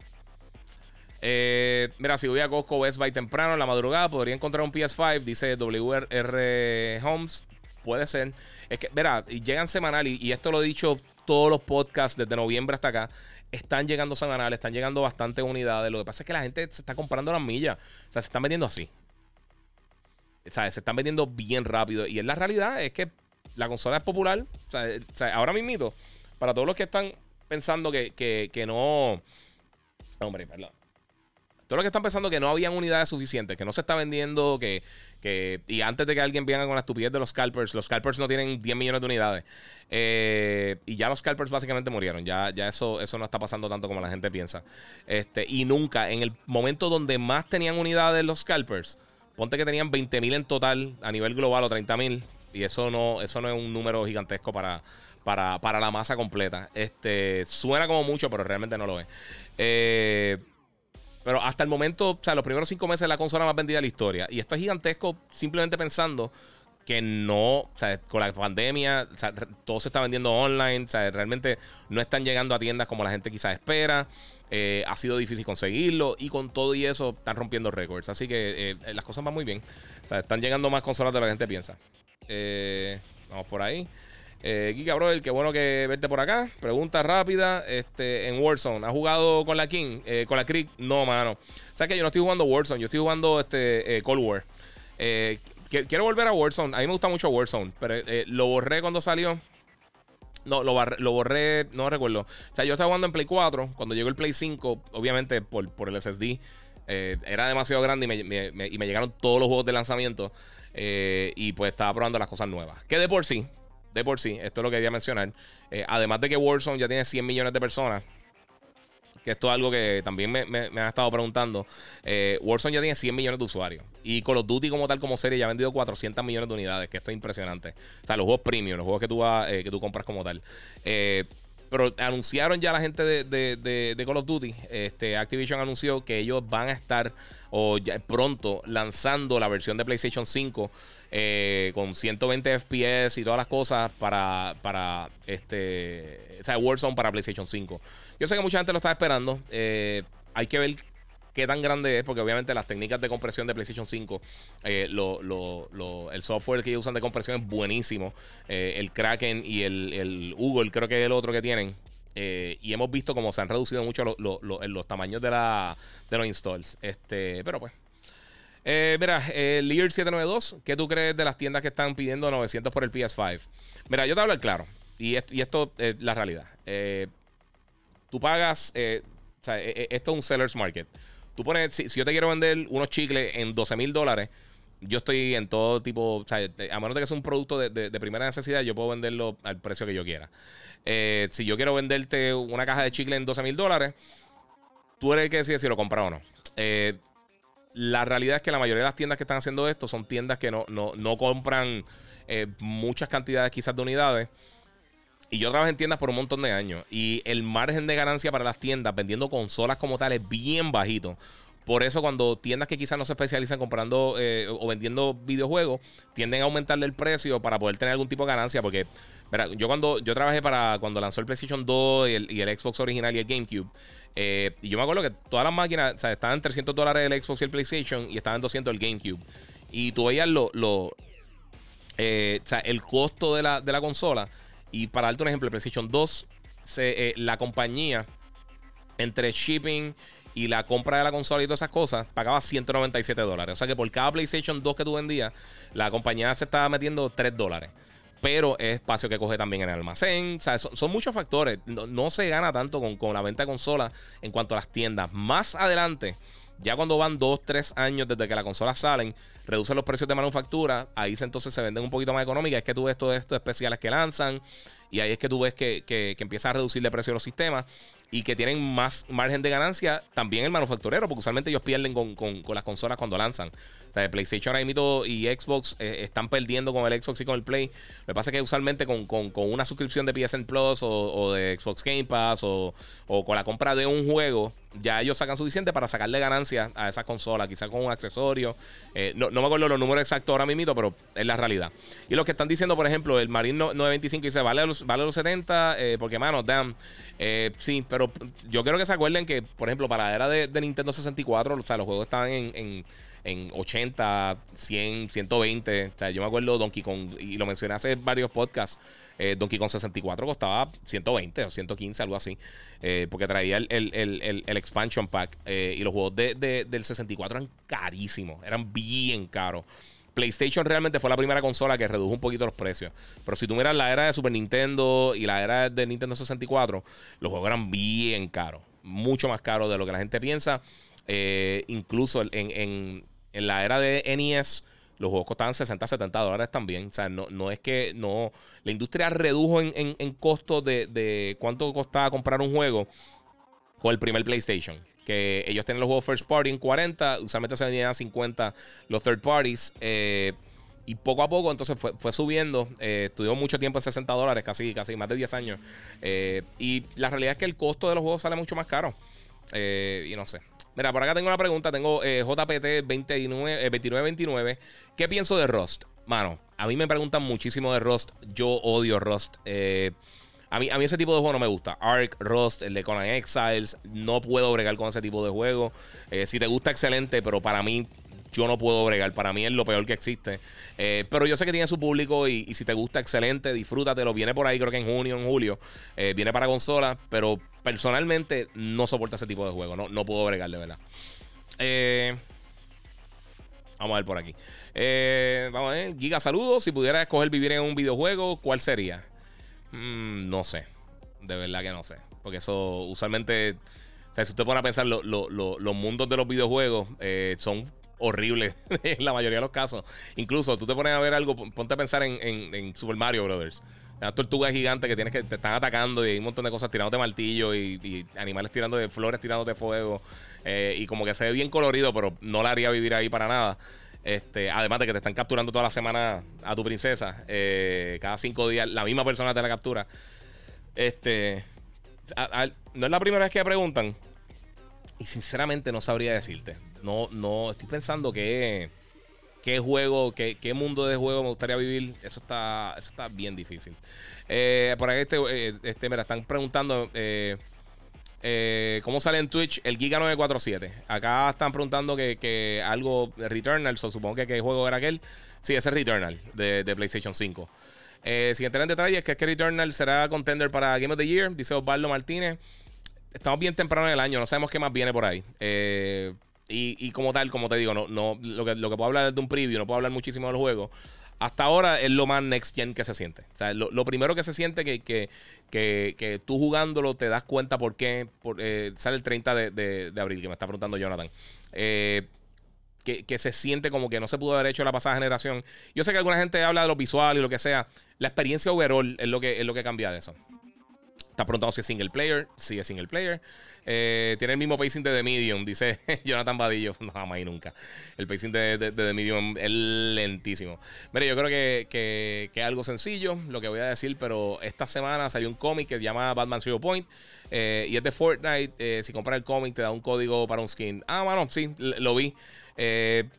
[SPEAKER 1] Eh, mira, si voy a Costco Best Buy temprano en la madrugada, podría encontrar un PS5, dice WR Homes. Puede ser. Es que, mira, llegan semanal y, esto lo he dicho todos los podcasts desde noviembre hasta acá. Están llegando semanales, están llegando bastantes unidades. Lo que pasa es que la gente se está comprando las millas. O sea, se están vendiendo así. O sea, se están vendiendo bien rápido. Y en la realidad es que la consola es popular. O sea, ahora mismo, para todos los que están pensando que, que, que no. Hombre, perdón. Todos los que están pensando que no habían unidades suficientes, que no se está vendiendo, que, que y antes de que alguien venga con la estupidez de los scalpers, los scalpers no tienen 10 millones de unidades. Eh, y ya los scalpers básicamente murieron. Ya, ya eso, eso no está pasando tanto como la gente piensa. Este, y nunca, en el momento donde más tenían unidades los scalpers, ponte que tenían 20.000 en total a nivel global o 30.000. Y eso no, eso no es un número gigantesco para, para, para la masa completa. Este, suena como mucho, pero realmente no lo es. Eh, pero hasta el momento, o sea, los primeros cinco meses la consola más vendida de la historia. Y esto es gigantesco simplemente pensando que no, o sea, con la pandemia, o sea, todo se está vendiendo online, o sea, realmente no están llegando a tiendas como la gente quizás espera. Eh, ha sido difícil conseguirlo y con todo y eso están rompiendo récords. Así que eh, las cosas van muy bien. O sea, están llegando más consolas de lo que la gente piensa. vamos por ahí. Eh, Giga Brother, qué bueno que verte por acá. Pregunta rápida. Este, en Warzone, ¿has jugado con la King? Eh, con la Creek? No, mano. O sea que yo no estoy jugando Warzone, yo estoy jugando este, eh, Cold War. Eh, quiero volver a Warzone. A mí me gusta mucho Warzone, pero lo borré cuando salió. No, lo, borré, no recuerdo. O sea, yo estaba jugando en Play 4. Cuando llegó el Play 5, obviamente por, por el SSD, era demasiado grande y me, y me, llegaron todos los juegos de lanzamiento. y pues estaba probando las cosas nuevas. Que de por sí, de por sí. Esto es lo que quería mencionar. Eh, además de que Warzone ya tiene 100 millones de personas. Que esto es algo que también me, han estado preguntando. Eh, Warzone ya tiene 100 millones de usuarios. Y Call of Duty como tal, como serie, ya ha vendido 400 millones de unidades. Que esto es impresionante. O sea, los juegos premium, los juegos que tú, vas, eh, que tú compras como tal. pero anunciaron ya la gente de, Call of Duty. Este, Activision anunció que ellos van a estar o pronto lanzando la versión de PlayStation 5 eh, con 120 FPS y todas las cosas para, para este, o sea, Warzone para PlayStation 5. Yo sé que mucha gente lo está esperando. Eh, hay que ver qué tan grande es, porque obviamente las técnicas de compresión de PlayStation 5, eh, el software que ellos usan de compresión es buenísimo. el Kraken y el, Google, creo que es el otro que tienen. y hemos visto cómo se han reducido mucho los tamaños de, de los installs. Este, pero pues, eh, mira, eh, Lear 792, ¿qué tú crees de las tiendas que están pidiendo 900 por el PS5? Mira, yo te hablo claro, y esto, y esto es la realidad. Eh, tú pagas, eh, o sea, esto es un seller's market. Tú pones, si, yo te quiero vender unos chicles en 12 mil dólares, yo estoy en todo tipo, o sea, a menos de que sea un producto de, primera necesidad, yo puedo venderlo al precio que yo quiera. si yo quiero venderte una caja de chicle en 12 mil dólares, tú eres el que decide si lo compras o no. Eh, la realidad es que la mayoría de las tiendas que están haciendo esto son tiendas que no, compran eh, muchas cantidades quizás de unidades. Y yo trabajé en tiendas por un montón de años. Y el margen de ganancia para las tiendas vendiendo consolas como tal es bien bajito. Por eso cuando tiendas que quizás no se especializan comprando eh, o vendiendo videojuegos, tienden a aumentarle el precio para poder tener algún tipo de ganancia. Porque yo cuando yo trabajé para cuando lanzó el PlayStation 2 y el, y el Xbox original y el GameCube, eh, y yo me acuerdo que todas las máquinas, o sea, estaban en 300 dólares el Xbox y el PlayStation y estaban en 200 el GameCube. Y tú veías lo, lo eh, o sea, el costo de la, de la, consola. Y para darte un ejemplo, el PlayStation 2, se, eh, la compañía, entre shipping y la compra de la consola y todas esas cosas, pagaba 197 dólares. O sea que por cada PlayStation 2 que tú vendías, la compañía se estaba metiendo 3 dólares pero es espacio que coge también en el almacén. O sea, son, muchos factores. No, se gana tanto con, la venta de consolas en cuanto a las tiendas. Más adelante, ya cuando van 2, 3 años desde que las consolas salen, reducen los precios de manufactura. Ahí entonces se venden un poquito más económicas. Es que tú ves todos estos especiales que lanzan. Y ahí es que tú ves que, que, que empieza a reducir el precio de los sistemas y que tienen más margen de ganancia también el manufacturero, porque usualmente ellos pierden con, las consolas cuando lanzan. O sea, PlayStation y Xbox eh, están perdiendo con el Xbox y con el Play. Lo que pasa es que usualmente con, una suscripción de PSN Plus o, de Xbox Game Pass o, con la compra de un juego, ya ellos sacan suficiente para sacarle ganancia a esas consolas, quizás con un accesorio. Eh, no, me acuerdo los números exactos ahora mismo, pero es la realidad. Y los que están diciendo, por ejemplo, el Marine 925 dice, vale los, vale los 70, eh, porque, mano, damn. sí, pero yo quiero que se acuerden que, por ejemplo, para la era de, Nintendo 64, o sea, los juegos estaban en, 80, 100, 120. O sea, yo me acuerdo Donkey Kong, y lo mencioné hace varios podcasts. Eh, Donkey Kong 64 costaba 120 o 115, algo así. Eh, porque traía el, expansion pack. Eh, y los juegos del 64 eran carísimos. Eran bien caros. PlayStation realmente fue la primera consola que redujo un poquito los precios. Pero si tú miras la era de Super Nintendo y la era de Nintendo 64, los juegos eran bien caros. Mucho más caros de lo que la gente piensa. Incluso en, la era de NES, los juegos costaban 60, 70 dólares también. O sea, no, es que no. La industria redujo en, en, costo de, de cuánto costaba comprar un juego con el primer PlayStation que ellos tienen los juegos first party en 40, usualmente se vendían a 50 los third parties. Eh, y poco a poco entonces fue, fue subiendo. Eh, mucho tiempo en 60 dólares, casi, casi más de 10 años. Eh, y la realidad es que el costo de los juegos sale mucho más caro. Eh, y no sé. Mira, por acá tengo una pregunta. Tengo JPT 29, 2929. ¿Qué pienso de Rust? Mano, a mí me preguntan muchísimo de Rust. Yo odio Rust. a mí, a mí ese tipo de juego no me gusta. Ark, Rust, el de Conan Exiles. No puedo bregar con ese tipo de juego. si te gusta, excelente. Pero para mí yo no puedo bregar. Para mí es lo peor que existe. Eh, pero yo sé que tiene su público y, si te gusta, excelente, disfrútatelo. Viene por ahí, creo que en junio, en julio. Eh, viene para consola, pero personalmente no soporta ese tipo de juego. No, no puedo bregar, de verdad. Eh, vamos a ver por aquí. vamos a ver. Giga, saludos. Si pudiera escoger vivir en un videojuego, ¿cuál sería? Mm, no sé. De verdad que no sé. Porque eso usualmente... O sea, si usted pone a pensar, los mundos de los videojuegos son horrible en la mayoría de los casos. Incluso tú te pones a ver algo, ponte a pensar en, Super Mario Brothers. Una tortuga gigante que tienes que te están atacando y hay un montón de cosas tirándote martillo y, y animales tirando de flores tirándote fuego. Eh, y como que se ve bien colorido, pero no la haría vivir ahí para nada. Este, además de que te están capturando toda la semana a tu princesa. Eh, cada cinco días la misma persona te la captura. Este. no es la primera vez que preguntan. Y sinceramente no sabría decirte. No, no, estoy pensando que qué juego, qué, qué, mundo de juego me gustaría vivir. Eso está, eso está bien difícil. Eh, por ahí este, eh, este, mira, están preguntando eh, cómo sale en Twitch el Giga 947. Acá están preguntando que, que algo Returnal, supongo que qué juego era aquel. Sí, ese es Returnal de, de PlayStation 5. sin entrar en detalles, que es que Returnal será contender para Game of the Year, dice Osvaldo Martínez. Estamos bien temprano en el año, no sabemos qué más viene por ahí. Eh, y, como tal, como te digo, no, no, lo, que, lo que puedo hablar es de un preview, no puedo hablar muchísimo del juego. Hasta ahora es lo más next gen que se siente. O sea, lo, primero que se siente que, que, que, tú jugándolo te das cuenta por qué eh, sale el 30 de, abril, que me está preguntando Jonathan. Eh, que, se siente como que no se pudo haber hecho la pasada generación. Yo sé que alguna gente habla de lo visual y lo que sea. La experiencia overall es lo que, es lo que cambia de eso. Está preguntando si es single player. Sí, es single player. Eh, tiene el mismo pacing de The Medium, dice Jonathan Badillo. No, jamás y nunca. El pacing de, The Medium es lentísimo. Mire, yo creo que, es algo sencillo lo que voy a decir, pero esta semana salió un cómic que se llama Batman Zero Point. Eh, y es de Fortnite. Eh, si compras el cómic, te da un código para un skin. Ah, bueno, sí, lo vi.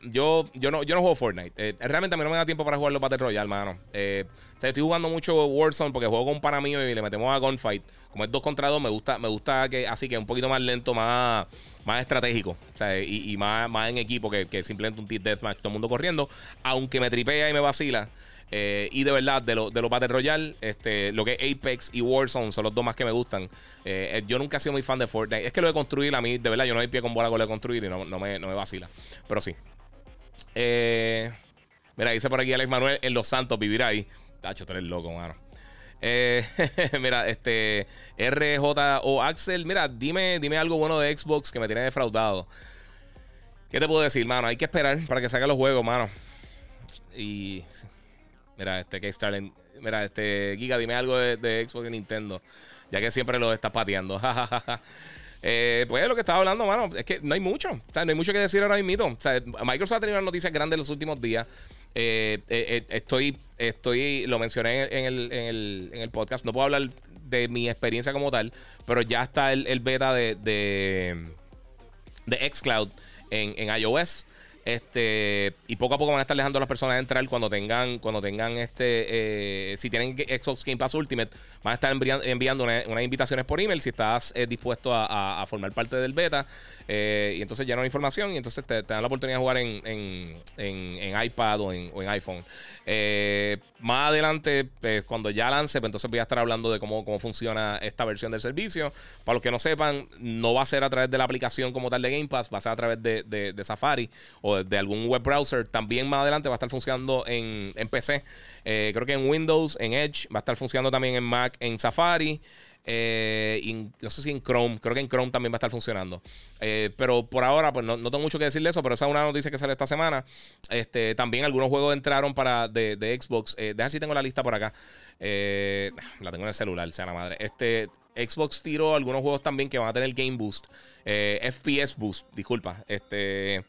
[SPEAKER 1] yo, yo, no, yo no juego Fortnite. realmente a mí no me da tiempo para jugar los Battle Royale, mano. o sea, estoy jugando mucho Warzone porque juego con un pana mío y le metemos a Gunfight como es dos contra dos, me gusta, me gusta que así que un poquito más lento, más, más estratégico. O sea, y, más, más en equipo que, simplemente un Team Deathmatch, todo el mundo corriendo. Aunque me tripea y me vacila. Eh, y de verdad, de, lo, de los Battle Royale, este, lo que es Apex y Warzone son los dos más que me gustan. Eh, yo nunca he sido muy fan de Fortnite. Es que lo de construir, a mí, de verdad, yo no hay pie con bola con lo de construir y no, me, no me vacila. Pero sí. Eh, mira, dice por aquí Alex Manuel, en Los Santos, vivir ahí. Tacho, tú eres loco, mano. Eh, mira, este RJO Axel, mira, dime, dime algo bueno de Xbox que me tiene defraudado. ¿Qué te puedo decir, mano? Hay que esperar para que salgan los juegos, mano. Y mira, este Kickstarter, mira, este Giga, dime algo de, Xbox y Nintendo, ya que siempre lo estás pateando. eh, pues lo que estaba hablando, mano, es que no hay mucho, no hay mucho que decir ahora mismo. Microsoft ha tenido noticias grandes en los últimos días. Eh, eh, eh, estoy, estoy, lo mencioné en el, en, el, en el, podcast, no puedo hablar de mi experiencia como tal, pero ya está el, beta de, de, de Xcloud en, en iOS. Este, y poco a poco van a estar dejando a las personas entrar cuando tengan, cuando tengan este, eh, si tienen Xbox Game Pass Ultimate, van a estar enviando unas invitaciones por email si estás eh, dispuesto a, formar parte del beta. Eh, y entonces llenan información y entonces te, dan la oportunidad de jugar en, en, iPad o en, o en iPhone. Eh, más adelante, pues, cuando ya lance, pues entonces voy a estar hablando de cómo, cómo funciona esta versión del servicio. Para los que no sepan, no va a ser a través de la aplicación como tal de Game Pass, va a ser a través de, Safari o de, algún web browser. También más adelante va a estar funcionando en, PC. Eh, creo que en Windows, en Edge, va a estar funcionando también en Mac, en Safari. Eh, no sé si en Chrome, creo que en Chrome también va a estar funcionando. Eh, pero por ahora, pues no, tengo mucho que decirle eso, pero esa es una noticia que sale esta semana. Este, también algunos juegos entraron para de, Xbox. Eh, deja si tengo la lista por acá. Eh, la tengo en el celular, sea la madre. Este, Xbox tiró algunos juegos también que van a tener Game Boost. FPS Boost, disculpa. Este,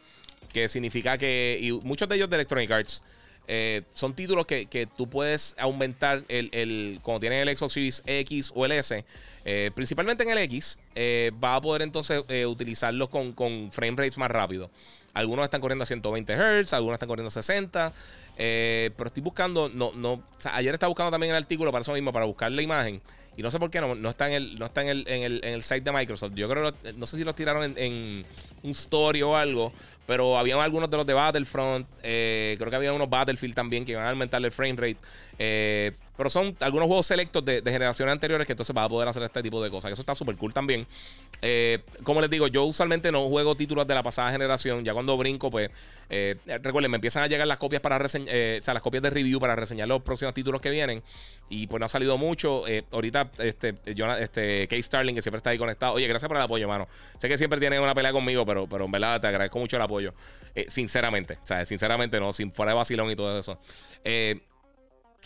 [SPEAKER 1] que significa que. Y muchos de ellos de Electronic Arts. Eh, son títulos que, tú puedes aumentar el, el, cuando tienes el Xbox Series X o el S. Eh, principalmente en el X, eh, va a poder entonces utilizarlos con, con frame rates más rápido. Algunos están corriendo a 120 Hz, algunos están corriendo a 60. pero estoy buscando, no, no, ayer estaba buscando también el artículo para eso mismo, para buscar la imagen. Y no sé por qué no, no está, en el, no está el, en, el, en el site de Microsoft. Yo creo, no sé si los tiraron en, en un story o algo. Pero había algunos de los de Battlefront. Eh, creo que había unos Battlefield también que iban a aumentar el frame rate. Eh, pero son algunos juegos selectos de, generaciones anteriores que entonces va a poder hacer este tipo de cosas. Eso está súper cool también. Eh, como les digo, yo usualmente no juego títulos de la pasada generación. Ya cuando brinco, pues recuerden, me empiezan a llegar las copias para reseñar, o sea, las copias de review para reseñar los próximos títulos que vienen. Y pues no ha salido mucho. ahorita, este, yo, este, Kate Starling, que siempre está ahí conectado. Oye, gracias por el apoyo, hermano. Sé que siempre tiene una pelea conmigo, pero, pero en verdad te agradezco mucho el apoyo. Eh, sinceramente, o sea, sinceramente no, sin fuera de vacilón y todo eso. Eh,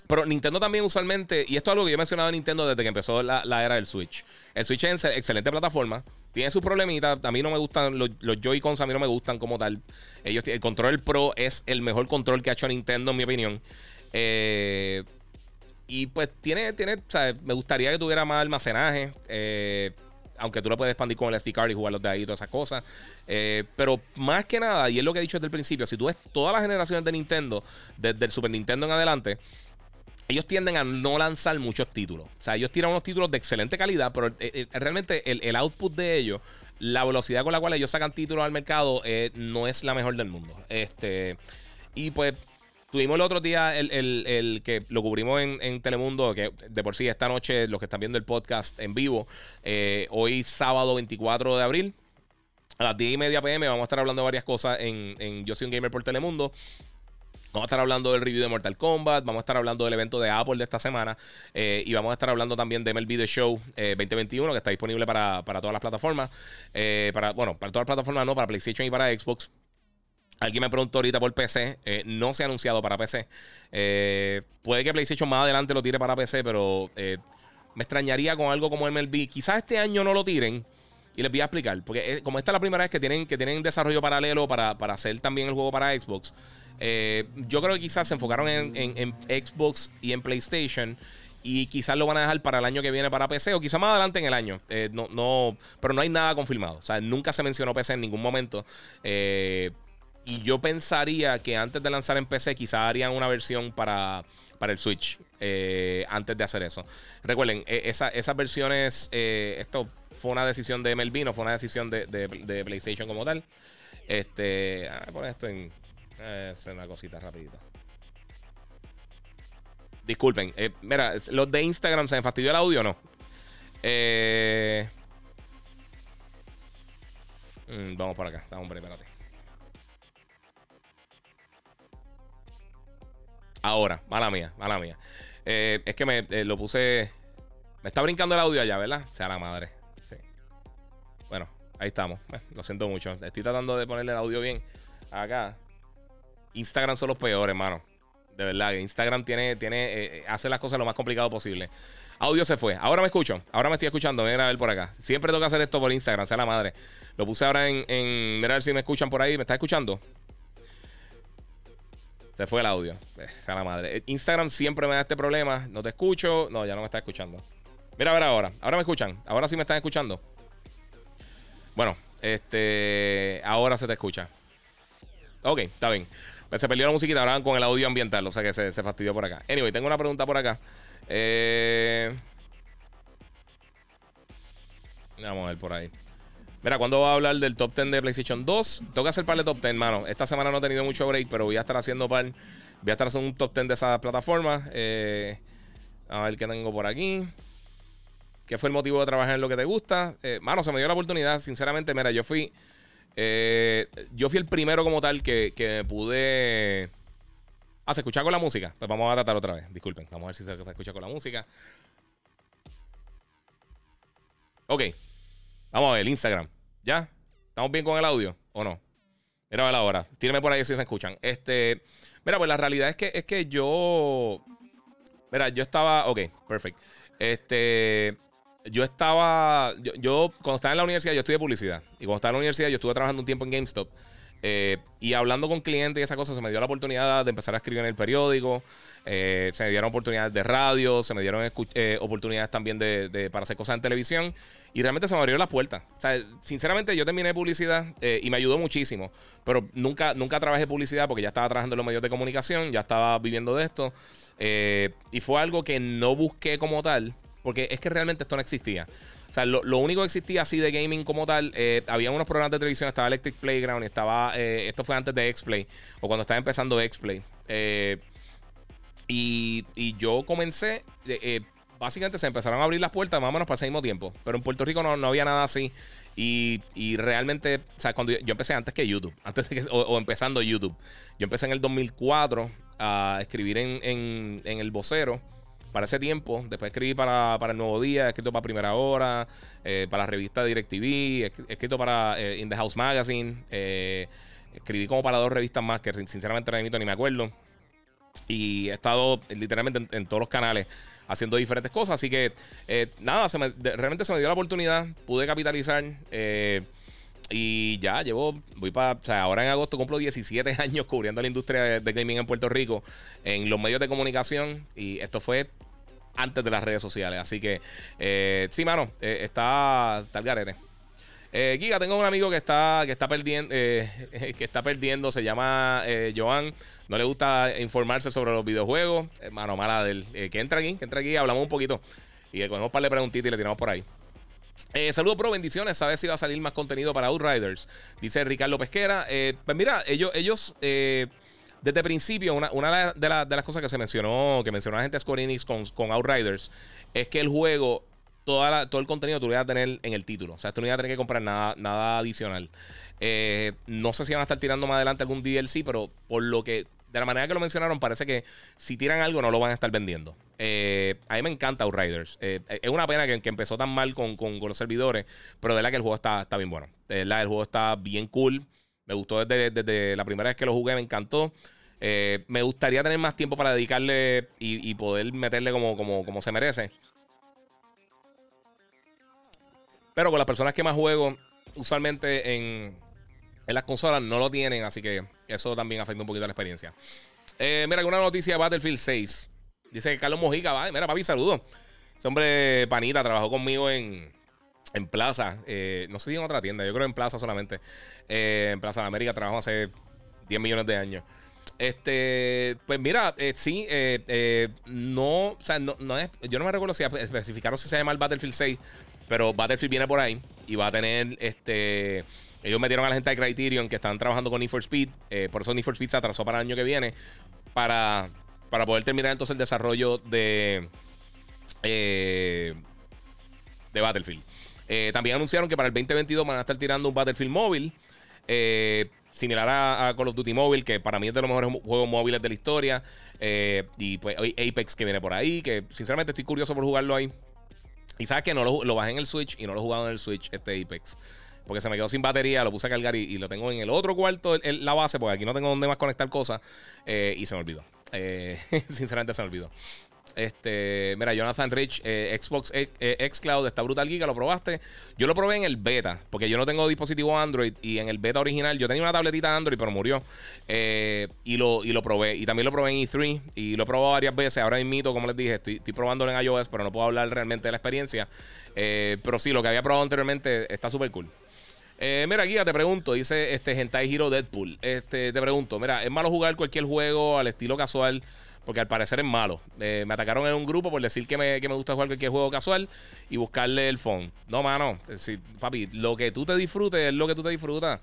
[SPEAKER 1] pero Nintendo también usualmente, y esto es algo que yo he mencionado en Nintendo desde que empezó la, era del Switch. El Switch es excelente plataforma, tiene sus problemitas. A mí no me gustan los, Joy-Cons, a mí no me gustan como tal. Ellos, el control Pro es el mejor control que ha hecho Nintendo, en mi opinión. Eh, y pues tiene, tiene, me gustaría que tuviera más almacenaje. Eh, aunque tú lo puedes expandir con el SD card y jugar los de ahí y todas esas cosas. Eh, pero más que nada, y es lo que he dicho desde el principio, si tú ves todas las generaciones de Nintendo, desde el Super Nintendo en adelante, ellos tienden a no lanzar muchos títulos. O sea, ellos tiran unos títulos de excelente calidad, pero eh, eh, realmente el, output de ellos, la velocidad con la cual ellos sacan títulos al mercado, no es la mejor del mundo. Este, y pues Tuvimos el otro día el, que lo cubrimos en, Telemundo, que de por sí esta noche, los que están viendo el podcast en vivo, eh, hoy sábado 24 de abril, a las 10 y media pm, vamos a estar hablando de varias cosas en, Yo Soy un Gamer por Telemundo. Vamos a estar hablando del review de Mortal Kombat, vamos a estar hablando del evento de Apple de esta semana eh, y vamos a estar hablando también de MLB The Show 2021 eh, que está disponible para, todas las plataformas. para, bueno, para todas las plataformas no, para PlayStation y para Xbox. Alguien me preguntó ahorita por PC. Eh, no se ha anunciado para PC. Eh, puede que PlayStation más adelante lo tire para PC, pero eh, me extrañaría con algo como MLB. Quizás este año no lo tiren. Y les voy a explicar. Porque como esta es la primera vez que tienen, que tienen desarrollo paralelo para, hacer también el juego para Xbox. Yo creo que quizás se enfocaron en, Xbox y en PlayStation y quizás lo van a dejar para el año que viene para PC o quizás más adelante en el año. no, no, pero no hay nada confirmado. O sea, nunca se mencionó PC en ningún momento. Y yo pensaría que antes de lanzar en PC, quizás harían una versión para, para el Switch. Eh, antes de hacer eso. Recuerden, e, esas versiones, eh, esto fue una decisión de MLB, no fue una decisión de, PlayStation como tal. Este, a poner esto en. Eh, es una cosita rapidito. Disculpen, mira, los de Instagram se me fastidió el audio o no. Mm, vamos por acá, hombre, espérate. Ahora, mala mía, mala mía. Eh, es que me eh, lo puse. Me está brincando el audio allá, ¿verdad? Sea la madre. Sí. Bueno, ahí estamos. Eh, lo siento mucho. Estoy tratando de ponerle el audio bien acá. Instagram son los peores, hermano. De verdad, Instagram tiene, tiene, hace las cosas lo más complicado posible. Audio se fue. Ahora me escucho. Ahora me estoy escuchando. Ven a ver por acá. Siempre tengo que hacer esto por Instagram, sea la madre. Lo puse ahora en, en. Mira a ver si me escuchan por ahí. ¿Me está escuchando? Se fue el audio. Eh, sea la madre. Eh, Instagram siempre me da este problema. No te escucho. No, ya no me está escuchando. Mira a ver ahora. Ahora me escuchan. Ahora sí me están escuchando. Bueno, este. Ahora se te escucha. Ok, está bien. Se perdió la musiquita ahora con el audio ambiental. O sea que se, fastidió por acá. Anyway, tengo una pregunta por acá. Eh. Vamos a ver por ahí. Mira, ¿cuándo va a hablar del top 10 de PlayStation 2? Tengo que hacer par de top 10, mano. Esta semana no he tenido mucho break, pero voy a estar haciendo par. Voy a estar haciendo un top 10 de esas plataformas. Eh, a ver qué tengo por aquí. ¿Qué fue el motivo de trabajar en lo que te gusta? Eh, mano, se me dio la oportunidad. Sinceramente, mira, yo fui. Eh, yo fui el primero como tal que, que pude. Ah, ¿se escucha con la música? Pues vamos a tratar otra vez. Disculpen. Vamos a ver si se escucha con la música. Ok. Vamos a ver, el Instagram. ¿Ya? ¿Estamos bien con el audio o no? Mira a la hora. Tírame por ahí si me escuchan. Este. Mira, pues la realidad es que, es que yo. Mira, yo estaba. Ok, perfecto. Este. Yo estaba. Yo, cuando estaba en la universidad, yo estudié publicidad. Y cuando estaba en la universidad, yo estuve trabajando un tiempo en GameStop. y hablando con clientes y esas cosas, se me dio la oportunidad de empezar a escribir en el periódico. se me dieron oportunidades de radio, se me dieron oportunidades también de, para hacer cosas en televisión. Y realmente se me abrieron las puertas. O sea, sinceramente, yo terminé publicidad y me ayudó muchísimo. Pero nunca, nunca trabajé publicidad porque ya estaba trabajando en los medios de comunicación, ya estaba viviendo de esto. y fue algo que no busqué como tal, porque es que realmente esto no existía. O sea, lo, único que existía así de gaming como tal, eh, había unos programas de televisión, estaba Electric Playground, estaba, eh, esto fue antes de X-Play, o cuando estaba empezando X-Play. Eh, y, yo comencé, básicamente se empezaron a abrir las puertas más o menos para ese mismo tiempo, pero en Puerto Rico no, había nada así. Y, realmente, o sea, cuando yo, empecé antes que YouTube, antes de que, o, empezando YouTube, yo empecé en el 2004 a escribir en el vocero para ese tiempo. Después escribí para, el Nuevo Día, escrito para Primera Hora, eh, para la revista DirecTV, escrito para eh, In the House Magazine. Eh, escribí como para dos revistas más que sinceramente ni me acuerdo. Y he estado literalmente en, todos los canales haciendo diferentes cosas. Así que nada, realmente se me dio la oportunidad, pude capitalizar. Y ya, llevo, voy para, o sea, ahora en agosto cumplo 17 años cubriendo la industria de, gaming en Puerto Rico, en los medios de comunicación. Y esto fue antes de las redes sociales. Así que, eh, sí, mano, eh, está, está el garete. Eh, Giga, tengo un amigo que está, que está perdiendo, que está perdiendo, se llama Joan. No le gusta informarse sobre los videojuegos. Mano, mala del. que entra aquí, que entra aquí, hablamos un poquito. Y le cogemos para le preguntitas y le tiramos por ahí. Eh, saludos, pro, bendiciones. Sabes si va a salir más contenido para Outriders. Dice Ricardo Pesquera. Eh, pues mira, ellos, ellos eh, desde el principio, una, de, las cosas que se mencionó, que mencionó la gente de Square Enix con, Outriders, es que el juego, toda todo el contenido tú lo ibas a tener en el título. O sea, tú no ibas a tener que comprar nada, nada adicional. no sé si van a estar tirando más adelante algún DLC, pero por lo que de la manera que lo mencionaron, parece que si tiran algo no lo van a estar vendiendo. Eh, a mí me encanta Outriders. Eh, es una pena que, empezó tan mal con, los servidores, pero de verdad que el juego está, está bien bueno. De verdad, el juego está bien cool. Me gustó desde, la primera vez que lo jugué, me encantó. Eh, me gustaría tener más tiempo para dedicarle y, poder meterle como, como, como se merece. Pero con las personas que más juego, usualmente en, en las consolas no lo tienen, así que eso también afecta un poquito la experiencia. Eh, mira, alguna noticia de Battlefield 6. Dice que Carlos Mojica va. Mira, papi, saludo. Ese hombre panita trabajó conmigo en, en Plaza. Eh, no sé si en otra tienda, yo creo en Plaza solamente. Eh, en Plaza de América trabajó hace 10 millones de años. Este, pues mira, sí, no, o sea, no, no, es, yo no me recuerdo si especificaron si se llama el Battlefield 6, pero Battlefield viene por ahí y va a tener este ellos metieron a la gente de Criterion que están trabajando con Need for Speed. Eh, por eso Need for Speed se atrasó para el año que viene. Para, para poder terminar entonces el desarrollo de, eh, Battlefield. Eh, también anunciaron que para el 2022 van a estar tirando un Battlefield móvil. similar a, Call of Duty Mobile, que para mí es de los mejores juegos móviles de la historia. y pues Apex que viene por ahí, que sinceramente estoy curioso por jugarlo ahí. Y sabes que no lo bajé en el Switch y no lo he jugado en el Switch, este Apex porque se me quedó sin batería, lo puse a cargar y, lo tengo en el otro cuarto, la base, porque aquí no tengo donde más conectar cosas eh, y se me olvidó. Eh, sinceramente se me olvidó. Este, mira, Jonathan Rich, eh, Xbox Xcloud está brutal giga, lo probaste. Yo lo probé en el beta, porque yo no tengo dispositivo Android y en el beta original yo tenía una tabletita Android, pero murió. y, lo, y lo probé. Y también lo probé en E3 y lo he probado varias veces. Ahora mismo, como les dije, estoy, estoy probándolo en iOS, pero no puedo hablar realmente de la experiencia. pero sí, lo que había probado anteriormente está súper cool. Eh, mira, guía, te pregunto, dice este Hentai Hero Deadpool. Este, te pregunto, mira, ¿es malo jugar cualquier juego al estilo casual? Porque al parecer es malo. Eh, me atacaron en un grupo por decir que me, gusta jugar cualquier juego casual y buscarle el phone. No, mano. papi, lo que tú te disfrutes es lo que tú te disfrutas.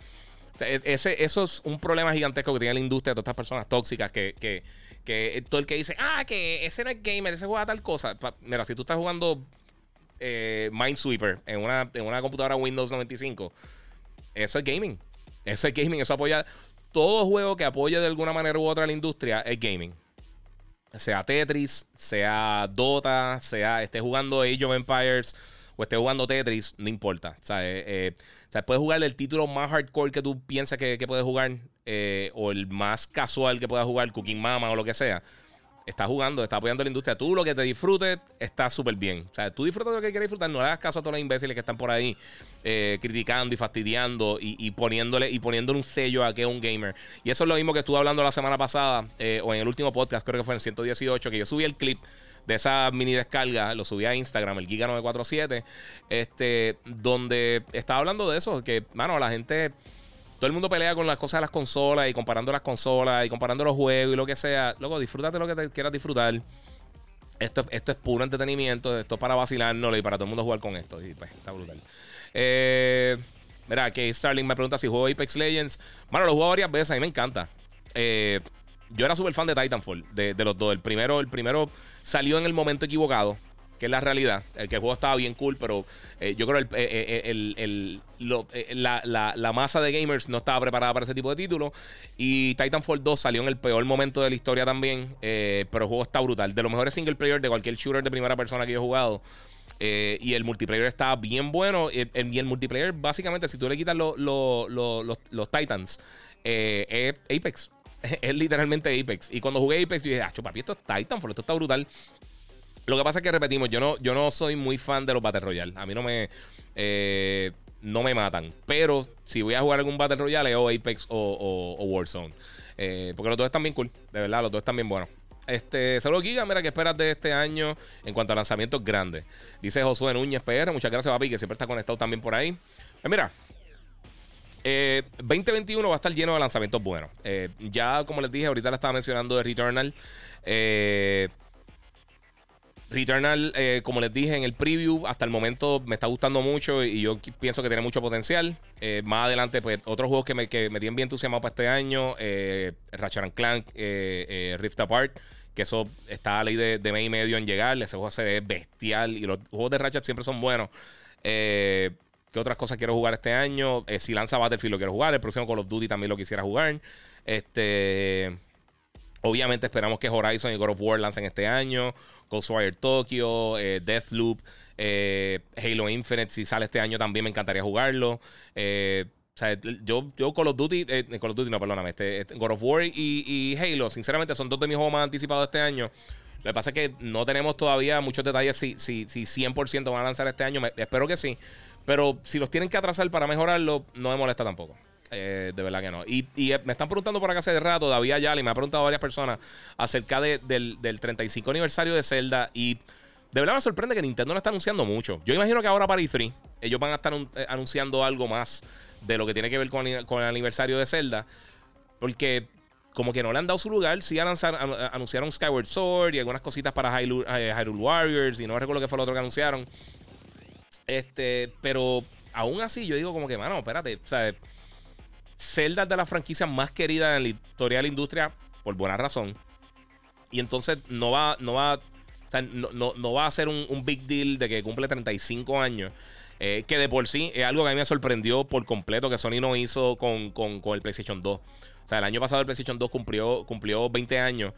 [SPEAKER 1] E, ese, eso es un problema gigantesco que tiene la industria de todas estas personas tóxicas que, que, que todo el que dice, ah, que ese no es gamer, ese juega tal cosa. Mira, si tú estás jugando eh, Minesweeper en una, en una computadora Windows 95 eso es gaming. Eso es gaming. Eso apoya. Todo juego que apoye de alguna manera u otra la industria es gaming. Sea Tetris, sea Dota, sea esté jugando Age of Empires o esté jugando Tetris, no importa. O sea, eh, eh, puedes jugar el título más hardcore que tú piensas que, puedes jugar, eh, o el más casual que puedas jugar, Cooking Mama o lo que sea. Está jugando, está apoyando a la industria. Tú lo que te disfrutes está súper bien. O sea, tú disfrutas lo que quieres disfrutar. No le hagas caso a todos los imbéciles que están por ahí eh, criticando y fastidiando y, poniéndole y poniéndole un sello a que es un gamer. Y eso es lo mismo que estuve hablando la semana pasada eh, o en el último podcast, creo que fue en el 118, que yo subí el clip de esa mini descarga, lo subí a Instagram, el Giga947, este, donde estaba hablando de eso, que, mano, la gente todo el mundo pelea con las cosas de las consolas y comparando las consolas y comparando los juegos y lo que sea. Luego, disfrútate lo que te quieras disfrutar. Esto, esto es puro entretenimiento, esto es para vacilarnos y para todo el mundo jugar con esto. Y pues, está brutal. Eh, mira, que Starling me pregunta si juego Apex Legends. Bueno, lo juego varias veces, a mí me encanta. Eh, yo era súper fan de Titanfall, de, de, los dos. El primero, el primero salió en el momento equivocado que es la realidad. El que el juego estaba bien cool, pero eh, yo creo que el, el, la, la, masa de gamers no estaba preparada para ese tipo de título. Y Titanfall 2 salió en el peor momento de la historia también, eh, pero el juego está brutal. De los mejores single player de cualquier shooter de primera persona que yo he jugado. Eh, y el multiplayer está bien bueno. Y el, multiplayer, básicamente, si tú le quitas los, los Titans, es Apex. es literalmente Apex. Y cuando jugué Apex, yo dije, ah, papi, esto es Titanfall, esto está brutal. Lo que pasa es que repetimos, yo no, yo no soy muy fan de los Battle Royale. A mí no me. Eh, no me matan. Pero si voy a jugar algún Battle Royale, o Apex o, Warzone. Eh, porque los dos están bien cool. De verdad, los dos están bien buenos. Este, saludos Giga, mira, ¿qué esperas de este año en cuanto a lanzamientos grandes? Dice Josué Núñez PR, muchas gracias papi, que siempre está conectado también por ahí. Pues mira, 2021 eh, va a estar lleno de lanzamientos buenos. ya como les dije, ahorita le estaba mencionando de Returnal. Eh, Returnal, eh, como les dije en el preview, hasta el momento me está gustando mucho y yo pienso que tiene mucho potencial. Eh, más adelante, pues otros juegos que me, que me tienen bien entusiasmado para este año: eh, Ratchet Clank, eh, Rift Apart, que eso está a ley de, de mes y medio en llegar. Ese juego se ve bestial y los juegos de Ratchet siempre son buenos. ¿Qué otras cosas quiero jugar este año? si lanza Battlefield lo quiero jugar. El próximo Call of Duty también lo quisiera jugar. Este. Obviamente esperamos que Horizon y God of War lancen este año. Ghostwire Tokyo, eh, Deathloop, eh, Halo Infinite, si sale este año también me encantaría jugarlo. Eh, yo, yo Call of Duty, Call of Duty, no, perdóname, este, este God of War y, Halo, sinceramente, son dos de mis juegos más anticipados este año. Lo que pasa es que no tenemos todavía muchos detalles si, si, si 100% van a lanzar este año. espero que sí. Pero si los tienen que atrasar para mejorarlo, no me molesta tampoco. Eh, de verdad que no. Y, eh, me están preguntando por acá hace rato, David Ayala, y me ha preguntado varias personas acerca del, 35 aniversario de Zelda. Y de verdad me sorprende que Nintendo no está anunciando mucho. Yo imagino que ahora para E3 ellos van a estar eh, anunciando algo más de lo que tiene que ver con, el aniversario de Zelda. Porque como que no le han dado su lugar. Sí anunciaron Skyward Sword y algunas cositas para Hyrule, Warriors. Y no recuerdo qué fue lo otro que anunciaron. Este, pero aún así yo digo como que, mano, espérate. O sea, Zelda es de las franquicias más queridas en la historia de la industria por buena razón. Y entonces no va, no va, no, va a ser un, big deal de que cumple 35 años. Eh, que de por sí es algo que a mí me sorprendió por completo que Sony no hizo con, el PlayStation 2. O sea, el año pasado el PlayStation 2 cumplió, cumplió 20 años.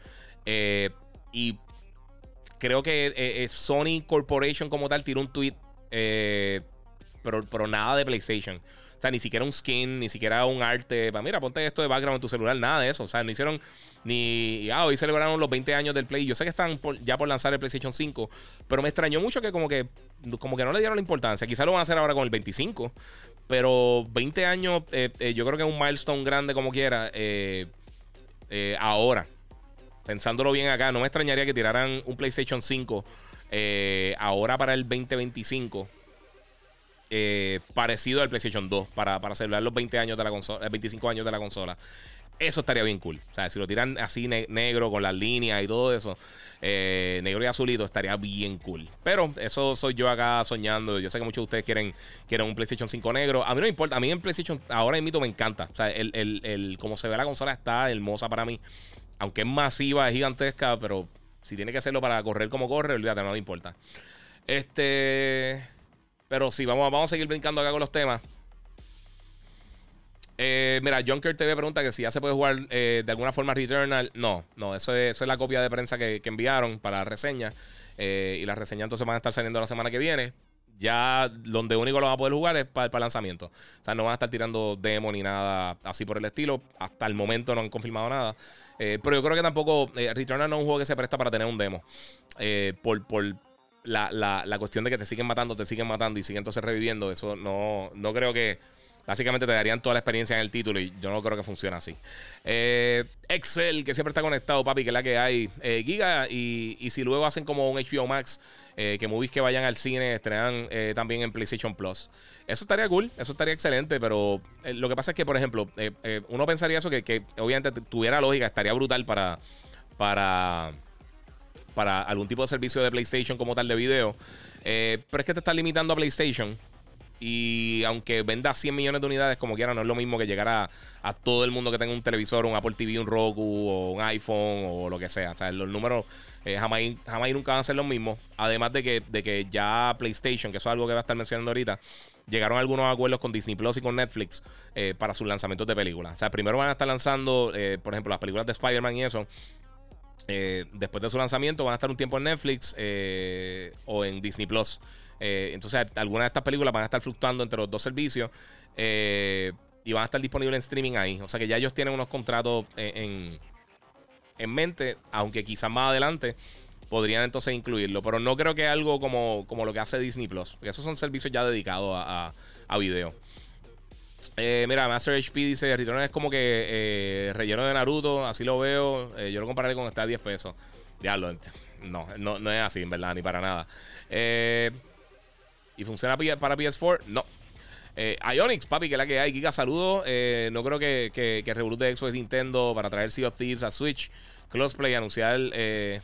[SPEAKER 1] Eh, y creo que eh, Sony Corporation como tal tiró un tweet, pero, pero nada de PlayStation. O sea, ni siquiera un skin, ni siquiera un arte. Para, mira, ponte esto de background en tu celular, nada de eso. O sea, no hicieron ni. Ah, hoy celebraron los 20 años del Play. Yo sé que están ya por lanzar el PlayStation 5, pero me extrañó mucho que como que como que no le dieron la importancia. Quizá lo van a hacer ahora con el 25, pero 20 años, eh, eh, yo creo que es un milestone grande como quiera. Eh, ahora, pensándolo bien acá, no me extrañaría que tiraran un PlayStation 5 ahora para el 2025 eh, parecido al PlayStation 2 para, para celebrar los 20 años de la consola, 25 años de la consola. Eso estaría bien cool. O sea, si lo tiran así negro con las líneas y todo eso, eh, negro y azulito, estaría bien cool. Pero eso soy yo acá soñando. Yo sé que muchos de ustedes quieren, quieren un PlayStation 5 negro. A mí no me importa. A mí en PlayStation ahora en mito me encanta. O sea, el, el, el, como se ve la consola está hermosa para mí. Aunque es masiva, es gigantesca, pero si tiene que hacerlo para correr como corre, olvídate, no me importa. Este. Pero sí, vamos, vamos a seguir brincando acá con los temas. Eh, mira, Junker TV pregunta que si ya se puede jugar eh, de alguna forma Returnal. No, no, eso es, la copia de prensa que, enviaron para la reseña. Eh, y las reseñas entonces van a estar saliendo la semana que viene. ya donde único lo van a poder jugar es para, el lanzamiento. O sea, no van a estar tirando demo ni nada así por el estilo. Hasta el momento no han confirmado nada. Eh, pero yo creo que tampoco Returnal no es un juego que se presta para tener un demo. Eh, por, la, cuestión de que te siguen matando, te siguen matando y siguen entonces reviviendo. Eso no, no creo que Básicamente te darían toda la experiencia en el título y yo no creo que funcione así. Eh, Excel, que siempre está conectado, papi, que es la que hay. Eh, Giga, y, si luego hacen como un HBO Max, eh, que movies que vayan al cine estrenan también en PlayStation Plus. Eso estaría cool, eso estaría excelente, pero lo que pasa es que, por ejemplo, uno pensaría eso que, obviamente tuviera lógica, estaría brutal para, para, para algún tipo de servicio de PlayStation como tal de video. pero es que te está limitando a PlayStation. Y aunque venda 100 millones de unidades como quiera, no es lo mismo que llegar a, todo el mundo que tenga un televisor, un Apple TV, un Roku o un iPhone o lo que sea. O sea, los números eh, jamás, jamás nunca van a ser los mismos. Además de que, de que ya PlayStation, que eso es algo que va a estar mencionando ahorita, llegaron algunos acuerdos con Disney Plus y con Netflix eh, para sus lanzamientos de películas. O sea, primero van a estar lanzando, eh, por ejemplo, las películas de Spider-Man y eso. Después de su lanzamiento van a estar un tiempo en Netflix o en Disney Plus. Eh, entonces, algunas de estas películas van a estar fluctuando entre los dos servicios eh, y van a estar disponibles en streaming ahí. O sea que ya ellos tienen unos contratos en, en, mente, aunque quizás más adelante podrían entonces incluirlo. Pero no creo que algo como, como lo que hace Disney Plus, porque esos son servicios ya dedicados a, a, video. Eh, mira, Master HP dice: Return es como que relleno de Naruto, así lo veo. yo lo compararé con este a 10 pesos. Diablo, no, no, no es así, en verdad, ni para nada. Eh. ¿Y funciona para PS4? No. Eh, Ionix, papi, que es la que hay. Giga, saludos. Eh, no creo que, que, que Revolut de Xbox Nintendo para traer Sea of Thieves a Switch. Crossplay, anunciar. Eh,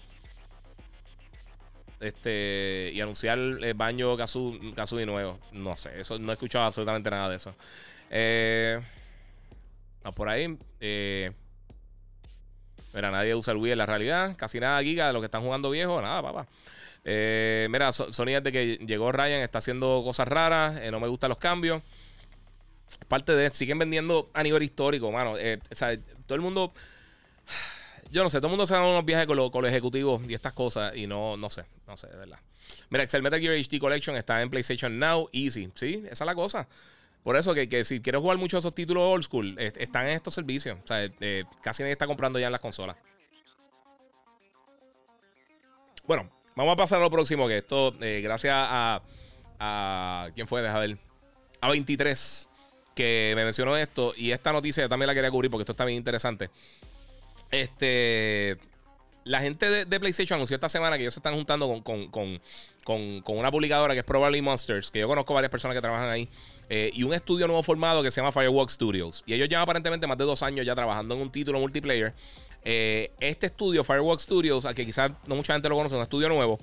[SPEAKER 1] este y anunciar el baño Kazooie nuevo. No sé, eso no he escuchado absolutamente nada de eso. Eh, por ahí. Eh, mira, nadie usa el Wii en la realidad. Casi nada, Giga, de los que están jugando viejo. Nada, papá. Eh, mira, Sony desde que llegó Ryan está haciendo cosas raras. Eh, no me gustan los cambios. Parte de. Siguen vendiendo a nivel histórico, mano. Eh, o sea, todo el mundo. Yo no sé, todo el mundo se da unos viajes con, los ejecutivos y estas cosas. Y no, no sé, no sé, de verdad. Mira, Excel Metal Gear HD Collection está en PlayStation Now, easy. Sí, esa es la cosa. Por eso que, si quieres jugar mucho esos títulos old school, están en estos servicios. O sea, casi nadie está comprando ya en las consolas. Bueno, Vamos a pasar a lo próximo, que esto, eh, gracias a, a. ¿Quién fue? Deja ver. A 23, que me mencionó esto. Y esta noticia también la quería cubrir porque esto está bien interesante. Este. La gente de, PlayStation anunció esta semana que ellos se están juntando con, una publicadora que es Probably Monsters, que yo conozco varias personas que trabajan ahí, eh, y un estudio nuevo formado que se llama Firewalk Studios. Y ellos llevan aparentemente más de dos años ya trabajando en un título multiplayer eh, este estudio, Firewalk Studios, a que quizás no mucha gente lo conoce, un estudio nuevo.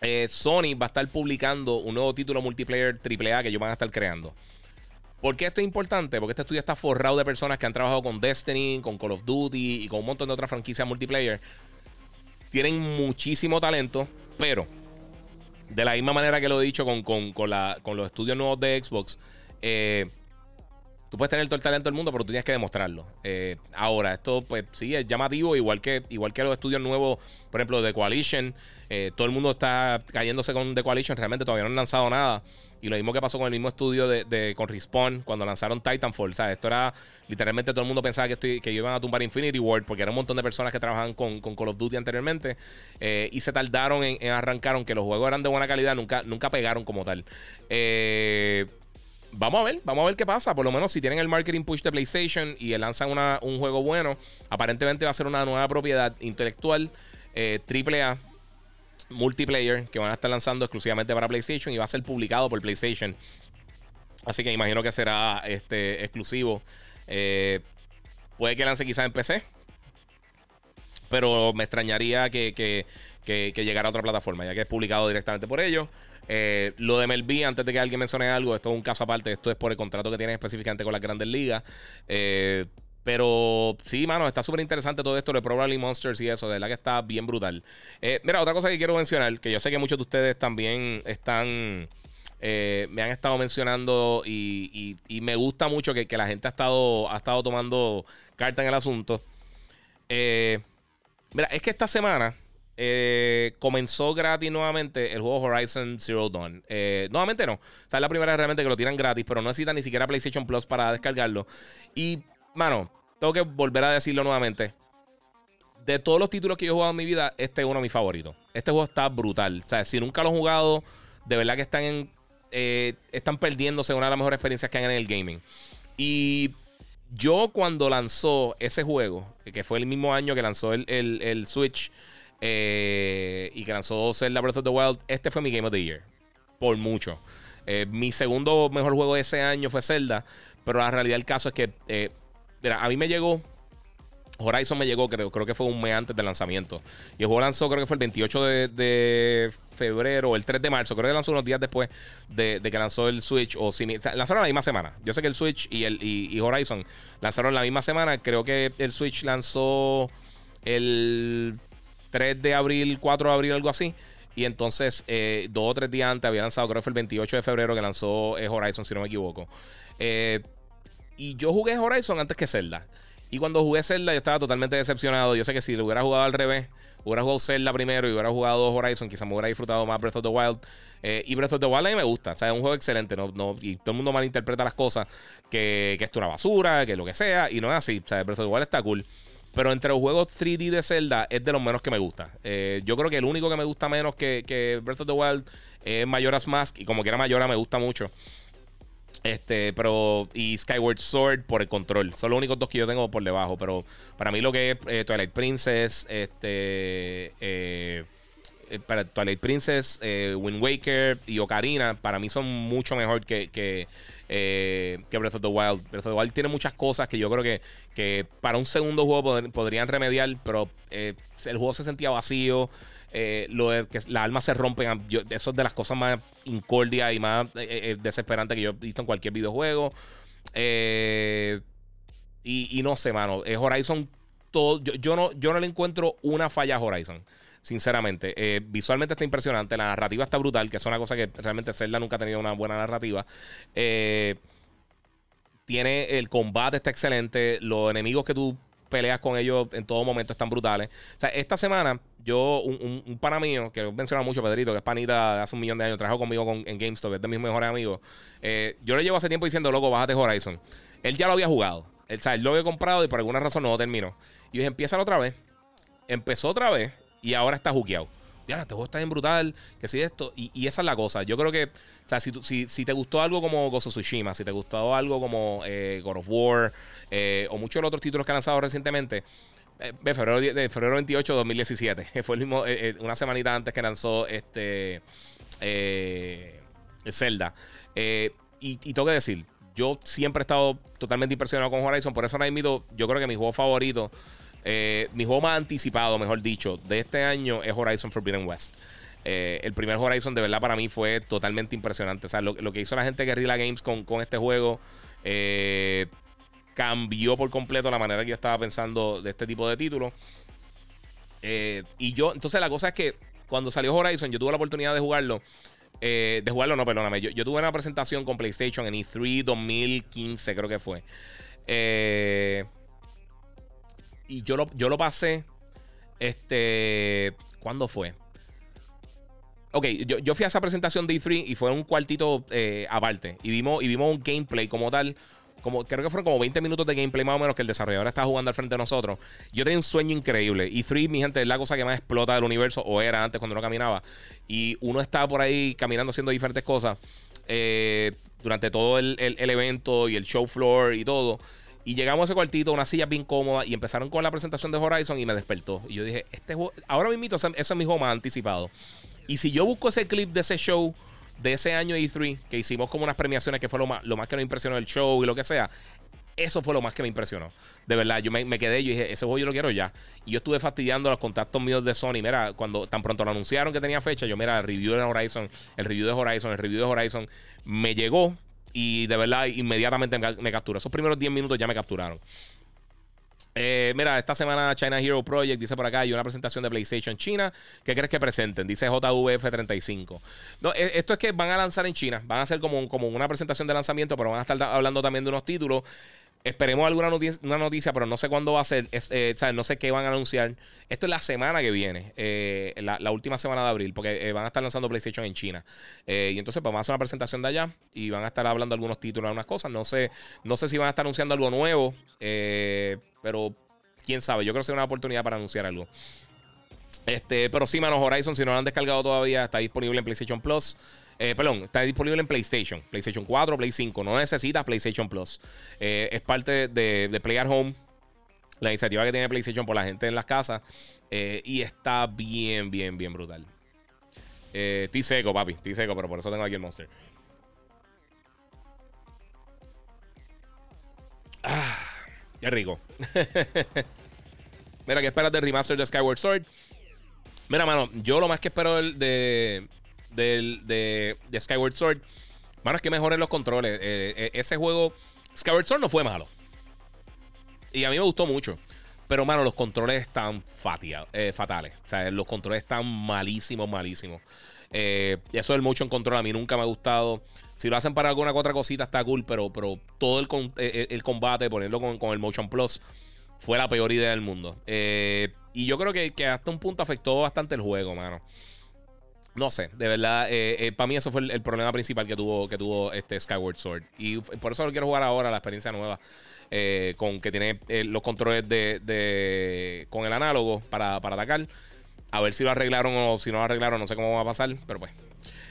[SPEAKER 1] Eh, Sony va a estar publicando un nuevo título multiplayer AAA que ellos van a estar creando. ¿Por qué esto es importante? Porque este estudio está forrado de personas que han trabajado con Destiny, con Call of Duty y con un montón de otras franquicias multiplayer. Tienen muchísimo talento, pero de la misma manera que lo he dicho con, los estudios nuevos de Xbox, eh, Tú puedes tener todo el talento del mundo, pero tú tienes que demostrarlo. Eh, ahora, esto pues sí es llamativo, igual que, igual que los estudios nuevos, por ejemplo, de Coalition. Eh, todo el mundo está cayéndose con The Coalition, realmente todavía no han lanzado nada. Y lo mismo que pasó con el mismo estudio de, con Respawn cuando lanzaron Titanfall. O sea, esto era literalmente todo el mundo pensaba que, estoy, que iban a tumbar Infinity World porque era un montón de personas que trabajaban con, Call of Duty anteriormente. Eh, y se tardaron en, arrancar, aunque los juegos eran de buena calidad, nunca, nunca pegaron como tal. Eh vamos a ver, vamos a ver qué pasa. Por lo menos si tienen el marketing push de PlayStation y lanzan un juego bueno, aparentemente va a ser una nueva propiedad intelectual eh, AAA multiplayer que van a estar lanzando exclusivamente para PlayStation y va a ser publicado por PlayStation. Así que imagino que será este exclusivo. Eh, puede que lance quizás en PC. Pero me extrañaría que, que llegara a otra plataforma, ya que es publicado directamente por ellos. Eh, lo de Melví, antes de que alguien mencione algo, esto es un caso aparte, esto es por el contrato que tienen específicamente con las grandes ligas. Eh, pero sí, mano, está súper interesante todo esto de Probably Monsters y eso, de verdad que está bien brutal. Eh, mira, otra cosa que quiero mencionar, que yo sé que muchos de ustedes también están, me han estado mencionando y, me gusta mucho que, la gente ha estado, ha estado tomando carta en el asunto. mira, es que esta semana eh, comenzó gratis nuevamente el juego Horizon Zero Dawn. Eh, nuevamente no. O sea, es la primera realmente que lo tiran gratis, pero no necesita ni siquiera PlayStation Plus para descargarlo. Y, mano, tengo que volver a decirlo nuevamente. De todos los títulos que yo he jugado en mi vida, este es uno de mis favoritos. Este juego está brutal. O sea, si nunca lo he jugado, de verdad que están en, eh, están perdiéndose una de las mejores experiencias que hay en el gaming. Y yo cuando lanzó ese juego, que fue el mismo año que lanzó el, el Switch eh, y que lanzó Zelda Breath of the Wild, este fue mi Game of the Year. Por mucho. Eh, mi segundo mejor juego de ese año fue Zelda. Pero la realidad del caso es que, mira, a mí me llegó. Horizon me llegó, creo, creo que fue un mes antes del lanzamiento. Y el juego lanzó, creo que fue el 28 de, febrero, el 3 de marzo. Creo que lanzó unos días después de, que lanzó el Switch. O, lanzaron la misma semana. Yo sé que el Switch y, el, y Horizon lanzaron la misma semana. Creo que el Switch lanzó el 3 de abril, 4 de abril, algo así. Y entonces, eh, dos o tres días antes había lanzado, creo que fue el 28 de febrero que lanzó eh, Horizon, si no me equivoco. Eh, y yo jugué Horizon antes que Zelda. Y cuando jugué Zelda, yo estaba totalmente decepcionado. Yo sé que si lo hubiera jugado al revés, hubiera jugado Zelda primero y hubiera jugado Horizon, quizás me hubiera disfrutado más Breath of the Wild. y Breath of the Wild a mí me gusta. O sea, es un juego excelente. No, no, y todo el mundo malinterpreta las cosas, que, que esto es una basura, que lo que sea. Y no es así. O sea, Breath of the Wild está cool. Pero entre los juegos 3D de Zelda es de los menos que me gusta. Eh, yo creo que el único que me gusta menos que, que Breath of the Wild es Majora's Mask. Y como quiera Majora me gusta mucho. Este, pero. Y Skyward Sword por el control. Son los únicos dos que yo tengo por debajo. Pero para mí lo que es eh, Twilight Princess, este. Eh, para Twilight Princess, Wind Waker y Ocarina, para mí son mucho mejor que, que eh, que Breath of the Wild. Breath of the Wild tiene muchas cosas que yo creo que, que para un segundo juego podrían remediar, pero eh, el juego se sentía vacío. Eh, lo de que las almas se rompen, eso es de las cosas más incordias y más desesperantes que yo he visto en cualquier videojuego. Y, no sé, mano. Horizon, todo, yo, yo, no, yo no le encuentro una falla a Horizon sinceramente. Eh, visualmente está impresionante, la narrativa está brutal, que es una cosa que realmente Zelda nunca ha tenido una buena narrativa. Eh, tiene el combate está excelente, los enemigos que tú peleas con ellos en todo momento están brutales. O sea, esta semana yo, un, un, pana mío, que he mucho, Pedrito, que es panita de hace un millón de años, trabajó conmigo en GameStop, es de mis mejores amigos. Eh, yo le llevo hace tiempo diciendo, loco, bájate Horizon. Él ya lo había jugado. Él, o sea, él lo había comprado y por alguna razón no lo terminó. Y dije, empieza otra vez. Empezó otra vez y ahora está juqueado. Ya, este juego está bien brutal, que si esto. Y, esa es la cosa. Yo creo que, o sea, si, si, te gustó algo como Gozo Tsushima, si te gustó algo como eh, God of War, eh, o muchos de los otros títulos que han lanzado recientemente, de, febrero, de febrero 28 de 2017, fue el mismo, una semanita antes que lanzó este Zelda. Y, y, tengo que decir, yo siempre he estado totalmente impresionado con Horizon, por eso ahora mismo yo creo que mi juego favorito eh, mi juego más anticipado, mejor dicho, de este año es Horizon Forbidden West. Eh, el primer Horizon de verdad para mí fue totalmente impresionante. O sea, lo, que hizo la gente de Guerrilla Games con, este juego eh, cambió por completo la manera que yo estaba pensando de este tipo de títulos. y yo, entonces la cosa es que cuando salió Horizon, yo tuve la oportunidad de jugarlo. de jugarlo, no, perdóname. Yo, yo, tuve una presentación con PlayStation en E3 2015, creo que fue. Eh, y yo lo, yo lo pasé. Este. ¿Cuándo fue? Ok, yo, fui a esa presentación de E3 y fue un cuartito eh, aparte. Y vimos, y vimos un gameplay como tal. Como, creo que fueron como 20 minutos de gameplay más o menos que el desarrollador estaba jugando al frente de nosotros. Yo tenía un sueño increíble. E3, mi gente, es la cosa que más explota del universo, o era antes cuando no caminaba. Y uno estaba por ahí caminando haciendo diferentes cosas eh, durante todo el, el, evento y el show floor y todo. Y llegamos a ese cuartito, una silla bien cómoda, y empezaron con la presentación de Horizon y me despertó. Y yo dije, este ahora mismo ese es mi juego más anticipado. Y si yo busco ese clip de ese show de ese año E3, que hicimos como unas premiaciones que fue lo más, lo más que nos impresionó el show y lo que sea, eso fue lo más que me impresionó. De verdad, yo me, quedé, yo dije, ese juego yo lo quiero ya. Y yo estuve fastidiando los contactos míos de Sony. Mira, cuando tan pronto lo anunciaron que tenía fecha, yo, mira, el review de Horizon, el review de Horizon, el review de Horizon, me llegó y de verdad, inmediatamente me capturó. Esos primeros 10 minutos ya me capturaron. Eh, mira, esta semana China Hero Project dice por acá hay una presentación de PlayStation China. ¿Qué crees que presenten? Dice JVF35. No, e, esto es que van a lanzar en China. Van a hacer como, como una presentación de lanzamiento, pero van a estar hablando también de unos títulos. Esperemos alguna noticia, una noticia, pero no sé cuándo va a ser. Eh, no sé qué van a anunciar. Esto es la semana que viene, eh, la, última semana de abril, porque eh, van a estar lanzando PlayStation en China. y entonces, pues, vamos a hacer una presentación de allá y van a estar hablando algunos títulos, algunas cosas. No sé, no sé si van a estar anunciando algo nuevo, pero quién sabe. Yo creo que será una oportunidad para anunciar algo. Este, pero sí, manos Horizon, si no lo han descargado todavía, está disponible en PlayStation Plus. Eh, perdón, está disponible en PlayStation, PlayStation 4, Play 5. No necesitas PlayStation Plus. Eh, es parte de, de, Play at Home, la iniciativa que tiene PlayStation por la gente en las casas. Eh, y está bien, bien, bien brutal. estoy seco, papi. Estoy seco, pero por eso tengo aquí el Monster. Ah, qué rico. Mira, ¿qué esperas del remaster de Skyward Sword? Mira, mano, yo lo más que espero de, del, de, Skyward Sword. Mano, es que mejoren los controles. Eh, eh, ese juego, Skyward Sword no fue malo. Y a mí me gustó mucho. Pero, mano, los controles están eh, fatales. O sea, los controles están malísimos, malísimos. eso del motion control a mí nunca me ha gustado. Si lo hacen para alguna otra cosita está cool, pero, pero todo el, el, combate, ponerlo con, con, el motion plus, fue la peor idea del mundo. y yo creo que, que, hasta un punto afectó bastante el juego, mano. No sé, de verdad, eh, eh, para mí eso fue el, problema principal que tuvo, que tuvo este Skyward Sword. Y por eso lo quiero jugar ahora, la experiencia nueva, eh, con que tiene los controles de, con el análogo para, atacar. A ver si lo arreglaron o si no lo arreglaron, no sé cómo va a pasar, pero pues.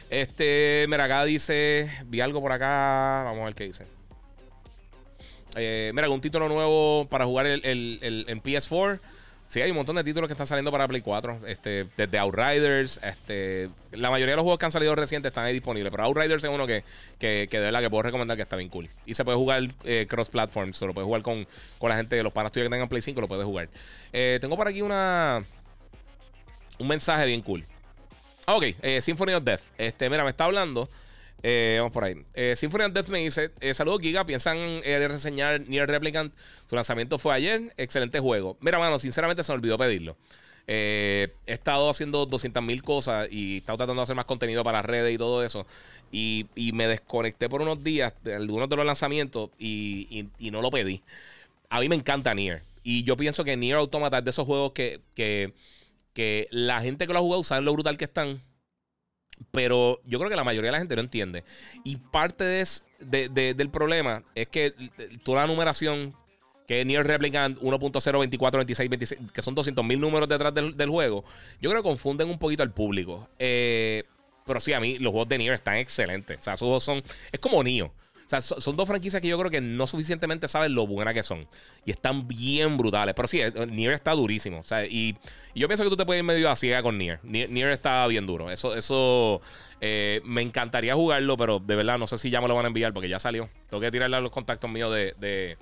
[SPEAKER 1] Este, mira, acá dice, vi algo por acá, vamos a ver qué dice. mira, un título nuevo para jugar el, el, en PS4. Sí, hay un montón de títulos que están saliendo para Play 4. Este, desde Outriders. Este, la mayoría de los juegos que han salido recientes están ahí disponibles. Pero Outriders es uno que, que, que de verdad que puedo recomendar que está bien cool. Y se puede jugar eh, cross-platform. Se lo puede jugar con, con, la gente, los panas tuyos que tengan Play 5, lo puedes jugar. Eh, tengo por aquí una. Un mensaje bien cool. Ok, eh, Symphony of Death. Este, mira, me está hablando. Eh, vamos por ahí. Eh, Symphony of Death me dice: eh, Saludos, Giga. ¿Piensan eh, reseñar Nier Replicant? Su lanzamiento fue ayer. Excelente juego. Mira, mano, sinceramente se me olvidó pedirlo. he estado haciendo 200.000 cosas y he estado tratando de hacer más contenido para redes y todo eso. Y, me desconecté por unos días de algunos de los lanzamientos y, no lo pedí. A mí me encanta Nier. Y yo pienso que Nier Automata es de esos juegos que, que, que la gente que lo ha jugado sabe lo brutal que están pero yo creo que la mayoría de la gente no entiende. Y parte de, del problema es que toda la numeración que es Near Replicant 1.0, 24, 26, 26, que son 200.000 números detrás del, juego, yo creo que confunden un poquito al público. Eh, pero sí, a mí los juegos de Nier están excelentes. O sea, esos juegos son. Es como Nio. O sea, son, dos franquicias que yo creo que no suficientemente saben lo buenas que son. Y están bien brutales. Pero sí, eh, Nier está durísimo. O sea, y, yo pienso que tú te puedes ir medio a ciega con Nier. Nier. está bien duro. Eso, eso eh, me encantaría jugarlo, pero de verdad no sé si ya me lo van a enviar porque ya salió. Tengo que tirarle a los contactos míos de,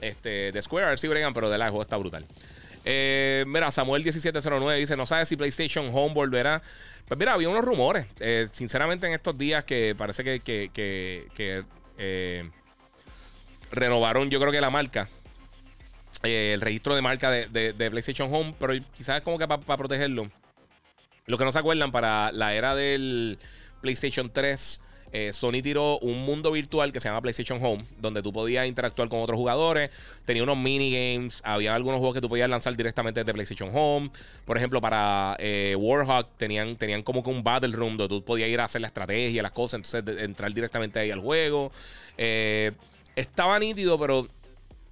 [SPEAKER 1] este, de Square, a ver si bregan, pero de la juego está brutal. Eh, mira, Samuel1709 dice: No sabe si PlayStation Home volverá. Pues mira, había unos rumores. sinceramente, en estos días que parece que, que, que eh, renovaron, yo creo que la marca. Eh, el registro de marca de, PlayStation Home, pero quizás como que para protegerlo. Los que no se acuerdan, para la era del PlayStation 3, eh, Sony tiró un mundo virtual que se llama PlayStation Home, donde tú podías interactuar con otros jugadores. Tenía unos minigames, había algunos juegos que tú podías lanzar directamente desde PlayStation Home. Por ejemplo, para eh, Warhawk tenían, tenían como que un Battle Room donde tú podías ir a hacer la estrategia, las cosas, entonces entrar directamente ahí al juego. Eh, estaba nítido, pero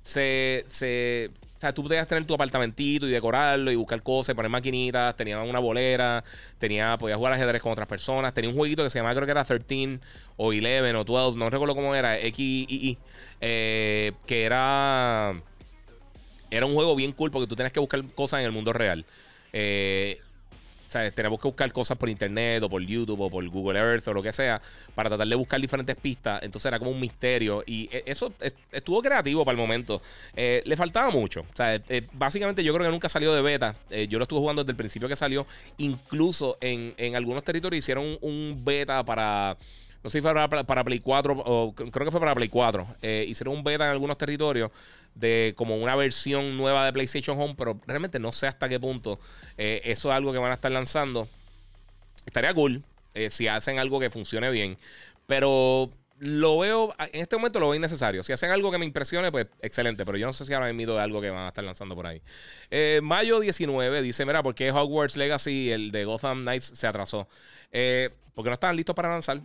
[SPEAKER 1] se, se o sea, tú podías tener tu apartamentito y decorarlo y buscar cosas, y poner maquinitas, tenía una bolera, tenía, podías jugar ajedrez con otras personas, tenía un jueguito que se llamaba, creo que era 13 o 11 o 12, no recuerdo cómo era, XII, eh, que era, era un juego bien cool porque tú tenías que buscar cosas en el mundo real. Eh, sea, tenemos que buscar cosas por internet o por YouTube o por Google Earth o lo que sea para tratar de buscar diferentes pistas. Entonces era como un misterio y e, eso estuvo creativo para el momento. Eh, le faltaba mucho. O sea, eh, básicamente yo creo que nunca salió de beta. Eh, yo lo estuve jugando desde el principio que salió. Incluso en, algunos territorios hicieron un beta para no sé si fue para, Play 4 o creo que fue para Play 4. hicieron un beta en algunos territorios de como una versión nueva de PlayStation Home, pero realmente no sé hasta qué punto eh, eso es algo que van a estar lanzando. Estaría cool eh, si hacen algo que funcione bien, pero lo veo, en este momento lo veo innecesario. Si hacen algo que me impresione, pues excelente. Pero yo no sé si ahora mismo de algo que van a estar lanzando por ahí. Eh, mayo 19 dice: Mira, ¿por qué Hogwarts Legacy, el de Gotham Knights, se atrasó? Porque no estaban listos para lanzar.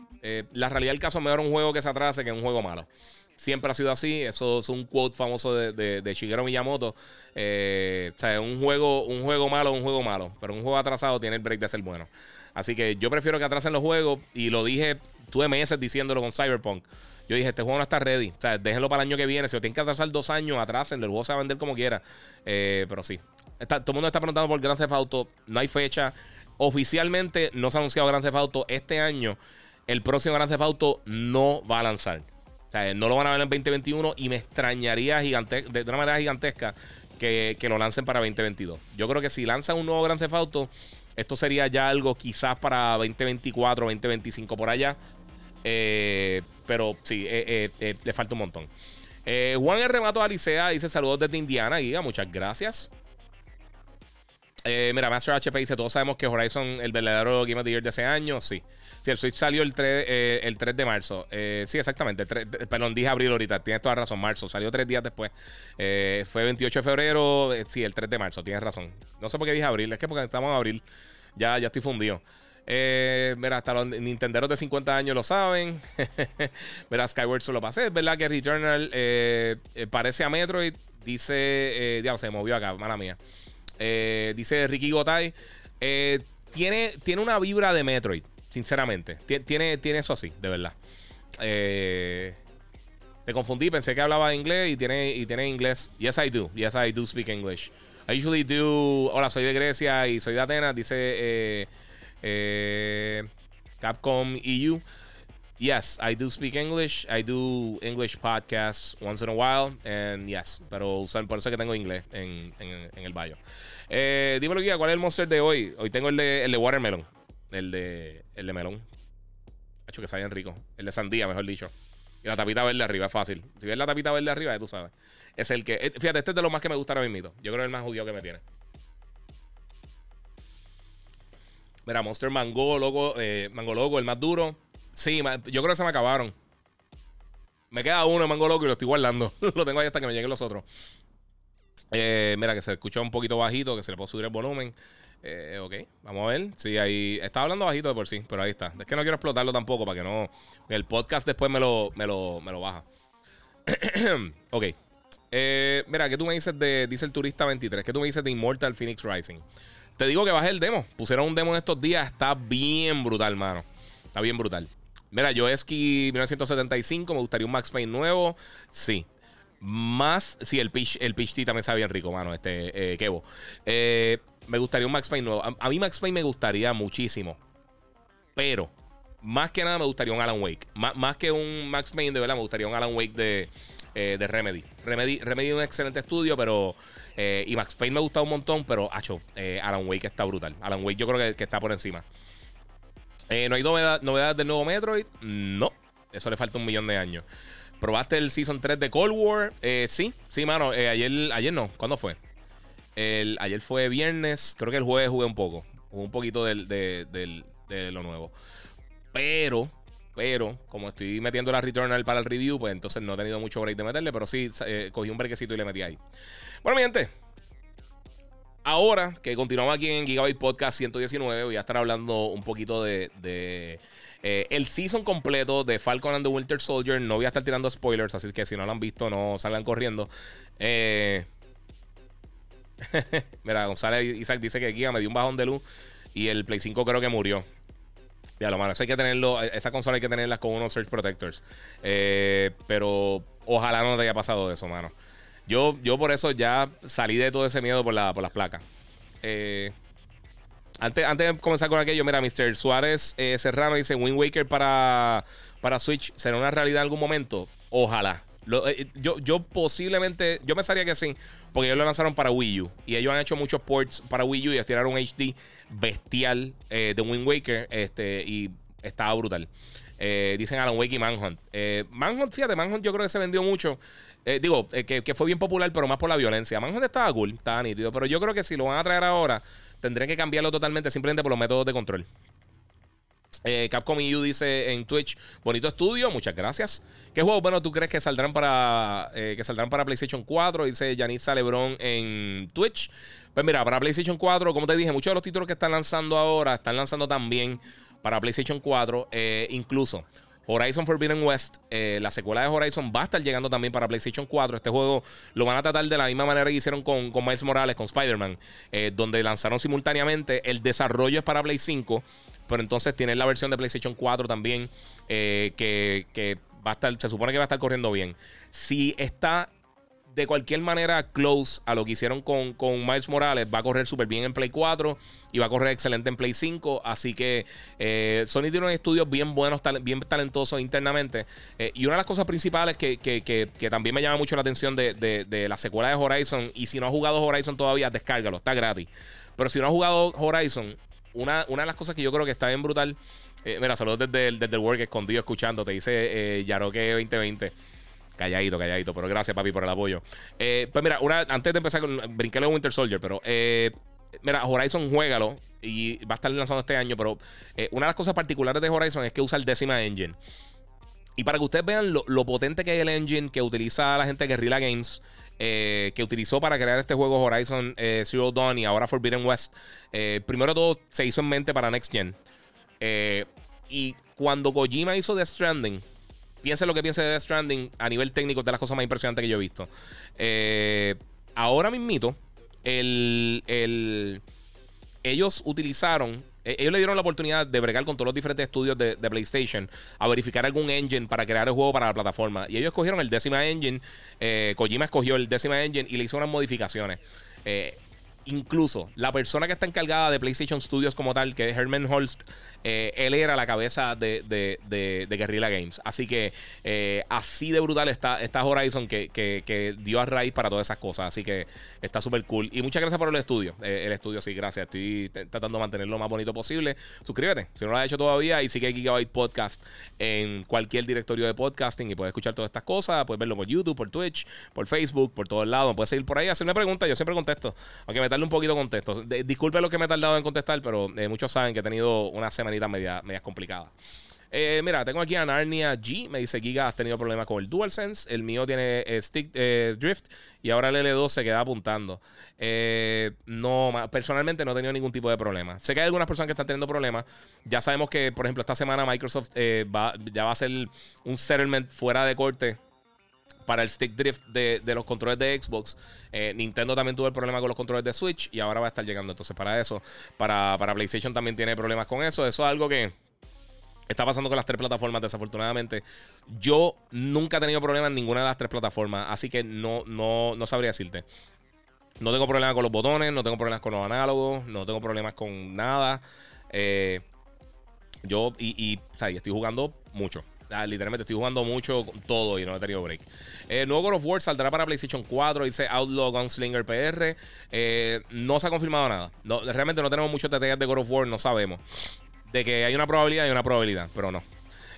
[SPEAKER 1] La realidad del caso mejor un juego que se atrase que un juego malo. Siempre ha sido así. Eso es un quote famoso de, de, Shigeru Miyamoto. o sea, un juego, un juego malo un juego malo. Pero un juego atrasado tiene el break de ser bueno. Así que yo prefiero que atrasen los juegos. Y lo dije tuve meses diciéndolo con Cyberpunk. Yo dije, este juego no está ready. O sea, déjenlo para el año que viene. Si lo tienen que atrasar dos años, atrás, el juego se va a vender como quiera. Eh, pero sí. todo el mundo está preguntando por Grand Theft Auto. No hay fecha. Oficialmente no se ha anunciado Grand Theft Auto este año. El próximo Grand Theft Auto no va a lanzar. Sea, no lo van a ver en 2021 y me extrañaría de una manera gigantesca que, que, lo lancen para 2022. Yo creo que si lanzan un nuevo Grand Theft Auto, esto sería ya algo quizás para 2024, 2025 por allá. Eh, pero sí, eh, eh, le falta un montón. Juan R. Mato Alicea dice saludos desde Indiana. Guiga, muchas gracias. mira, Master HP dice: Todos sabemos que Horizon, el verdadero Game of the Year de ese año. Sí. Sí, el Switch salió el 3, el 3 de marzo. sí, exactamente. perdón, dije abril ahorita. Tienes toda razón. Marzo. Salió tres días después. fue 28 de febrero. sí, el 3 de marzo. Tienes razón. No sé por qué dije abril. Es que porque estamos en abril. Ya, ya estoy fundido. Eh, mira, hasta los Nintenderos de 50 años lo saben. mira, Skyward solo pasé. Es verdad que Returnal eh, eh, parece a Metroid. Dice. ya se movió acá, mala mía. dice Ricky Gotay. tiene, tiene una vibra de Metroid, sinceramente. Tiene, tiene eso así, de verdad. te confundí, pensé que hablaba inglés y tiene, y tiene inglés. Yes, I do. Yes, I do speak English. I usually do. Hola, soy de Grecia y soy de Atenas. Dice. Eh, Capcom EU. Yes, I do speak English. I do English podcasts once in a while. And yes, pero por eso que tengo inglés en, en, el bio. Eh, dímelo, guía, ¿cuál es el monster de hoy? Hoy tengo el de, el de Watermelon. El de, el de melón. Hecho que bien rico. El de sandía, mejor dicho. Y la tapita verde arriba, es fácil. Si ves la tapita verde arriba, tú sabes. Es el que. Fíjate, este es de los más que me gusta ahora mismo. Yo creo que es el más judío que me tiene. Mira, Monster Mango, loco, eh, Mango Loco, el más duro. Sí, yo creo que se me acabaron. Me queda uno Mango Loco y lo estoy guardando. lo tengo ahí hasta que me lleguen los otros. Eh, mira, que se escucha un poquito bajito, que se le puede subir el volumen. Eh, ok, vamos a ver. Sí, ahí. Estaba hablando bajito de por sí, pero ahí está. Es que no quiero explotarlo tampoco para que no. El podcast después me lo, me lo, me lo baja. ok. mira, ¿qué tú me dices de. Dice el turista 23. ¿Qué tú me dices de Immortal Phoenix Rising? Te digo que bajé el demo. Pusieron un demo en estos días. Está bien brutal, mano. Está bien brutal. Mira, yo Esky 1975. Me gustaría un Max Payne nuevo. Sí. Más. Sí, el Peach, el también está bien rico, mano. Este, eh, Kevo. Eh, me gustaría un Max Payne nuevo. A, mí Max Payne me gustaría muchísimo. Pero. Más que nada me gustaría un Alan Wake. más que un Max Payne de verdad, me gustaría un Alan Wake de, eh, de Remedy. Remedy. Remedy es un excelente estudio, pero eh, y Max Payne me gusta un montón, pero, acho, eh, Alan Wake está brutal. Alan Wake yo creo que, está por encima. Eh, ¿No hay novedad, novedades del nuevo Metroid? No. Eso le falta un millón de años. ¿Probaste el Season 3 de Cold War? sí, sí, mano. ayer, ayer no. ¿Cuándo fue? El, ayer fue viernes. Creo que el jueves jugué un poco. Jugué un poquito de lo nuevo. Pero, pero, como estoy metiendo la Returnal para el review, pues entonces no he tenido mucho break de meterle. Pero sí, cogí un brequecito y le metí ahí. Bueno, mi gente. Ahora que continuamos aquí en Gigabyte Podcast 119, voy a estar hablando un poquito de, eh, el season completo de Falcon and the Winter Soldier. No voy a estar tirando spoilers, así que si no lo han visto, no salgan corriendo. Eh, mira, González Isaac dice que Giga me dio un bajón de luz y el Play 5 creo que murió. Ya lo malo, eso hay que tenerlo, esa consola hay que tenerla con unos Search Protectors. Eh, pero ojalá no te haya pasado eso, mano. Yo, yo por eso ya salí de todo ese miedo por, la, por las placas. Eh, antes, antes de comenzar con aquello, mira, Mr. Suárez eh, Serrano dice: Wind Waker para, para Switch será una realidad en algún momento. Ojalá. Eh, yo, yo posiblemente, yo pensaría que sí, porque ellos lo lanzaron para Wii U y ellos han hecho muchos ports para Wii U y estiraron un HD bestial de Wind Waker este, y estaba brutal. dicen Alan Wake y Manhunt. Manhunt, fíjate, Manhunt yo creo que se vendió mucho. Eh, digo, eh, que, fue bien popular, pero más por la violencia. Manhunt estaba cool, estaba nítido. Pero yo creo que si lo van a traer ahora, tendrían que cambiarlo totalmente simplemente por los métodos de control. Eh, Capcom EU dice en Twitch, bonito estudio, muchas gracias. ¿Qué juegos bueno tú crees que saldrán para eh, que saldrán para PlayStation 4? Dice Yanisa Lebron en Twitch. Pues mira, para PlayStation 4, como te dije, muchos de los títulos que están lanzando ahora están lanzando también para PlayStation 4, eh, incluso. Horizon Forbidden West, la secuela de Horizon va a estar llegando también para PlayStation 4. Este juego lo van a tratar de la misma manera que hicieron con Miles Morales, con Spider-Man, donde lanzaron simultáneamente. El desarrollo es para Play 5 pero entonces tiene la versión de PlayStation 4 también, eh, que, va a estar, se supone que va a estar corriendo bien. Si está de cualquier manera close a lo que hicieron con, con Miles Morales, va a correr súper bien en Play 4 y va a correr excelente en Play 5. Así que eh, Sony tiene unos estudios bien buenos, bien talentosos internamente. Eh, y una de las cosas principales que, también me llama mucho la atención de, de, la secuela de Horizon, y si no has jugado Horizon todavía, descárgalo, está gratis. Pero si no has jugado Horizon, una, de las cosas que yo creo que está bien brutal. Eh, mira, saludos desde el, desde el work escondido escuchando. Te dice eh, Yaroque 2020. Calladito, calladito, pero gracias, papi, por el apoyo. Eh, pues mira, una, antes de empezar con. Brinqué de Winter Soldier, pero. Eh, mira, Horizon, juégalo. Y va a estar lanzando este año, pero una de las cosas particulares de Horizon es que usa el décima engine. Y para que ustedes vean lo, lo potente que es el engine que utiliza la gente de Guerrilla Games. Eh, que utilizó para crear este juego Horizon eh, Zero Dawn y ahora Forbidden West, eh, primero todo se hizo en mente para Next Gen. y cuando Kojima hizo Death Stranding, piense lo que piense de Death Stranding a nivel técnico, de las cosas más impresionantes que yo he visto. ahora mismito, el, el, ellos utilizaron ellos le dieron la oportunidad de bregar con todos los diferentes estudios de, PlayStation a verificar algún engine para crear el juego para la plataforma. Y ellos escogieron el décima engine. Eh, Kojima escogió el décima engine y le hizo unas modificaciones. Eh, incluso la persona que está encargada de PlayStation Studios como tal, que es Herman Holst, eh, él era la cabeza de, de, Guerrilla Games. Así que eh, así de brutal está, está Horizon que, dio a raíz para todas esas cosas. Así que está súper cool. Y muchas gracias por el estudio. Eh, el estudio, sí, gracias. Estoy tratando de mantenerlo lo más bonito posible. Suscríbete si no lo has hecho todavía. Y sigue Gigabyte Podcast en cualquier directorio de podcasting y puedes escuchar todas estas cosas. Puedes verlo por YouTube, por Twitch, por Facebook, por todos lados. Puedes seguir por ahí, hacer una pregunta. Yo siempre contesto. Aunque me tarde un poquito contexto. disculpe lo que me he tardado en contestar, pero muchos saben que he tenido una semana media, media complicada. Eh, mira, tengo aquí a Narnia G. Me dice: Giga, has tenido problemas con el DualSense. El mío tiene eh, stick eh, drift y ahora el L2 se queda apuntando. no, personalmente no he tenido ningún tipo de problema. Sé que hay algunas personas que están teniendo problemas. Ya sabemos que, por ejemplo, esta semana Microsoft va, ya va a hacer un settlement fuera de corte para el stick drift de, los controles de Xbox. Eh, Nintendo también tuvo el problema con los controles de Switch y ahora va a estar llegando. Entonces, para eso, para, PlayStation también tiene problemas con eso. Eso es algo que está pasando con las tres plataformas, desafortunadamente. Yo nunca he tenido problemas en ninguna de las tres plataformas, así que no, no, no sabría decirte. No tengo problemas con los botones, no tengo problemas con los análogos, no tengo problemas con nada. Eh, yo, y, estoy jugando mucho. Ah, literalmente estoy jugando mucho todo y no he tenido break. Eh, nuevo God of War saldrá para PlayStation 4, dice Outlaw Gunslinger PR. Eh, no se ha confirmado nada. No, realmente no tenemos muchos detalles de God of War, no sabemos. De que hay una probabilidad, hay una probabilidad, pero no.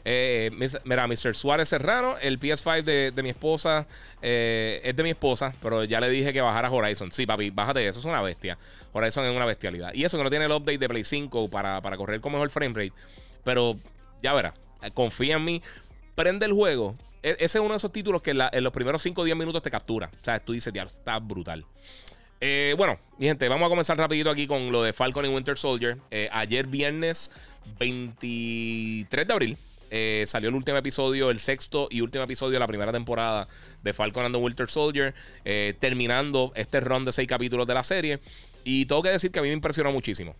[SPEAKER 1] Eh, mira, Mr. Suárez Serrano, el PS5 de, mi esposa es de mi esposa, pero ya le dije que bajara Horizon. Sí, papi, bájate eso, es una bestia. Horizon es una bestialidad. Y eso que no tiene el update de Play 5 para, para correr con mejor frame rate. Pero ya verá confía en mí, prende el juego. E, ese es uno de esos títulos que en, los primeros 5 o 10 minutos te captura. O sea, tú dices, ya, está brutal. Eh, bueno, mi gente, vamos a comenzar rapidito aquí con lo de Falcon y Winter Soldier. Eh, ayer viernes 23 de abril eh, salió el último episodio, el sexto y último episodio de la primera temporada de Falcon and the Winter Soldier, terminando este run de 6 capítulos de la serie. Y tengo que decir que a mí me impresionó muchísimo.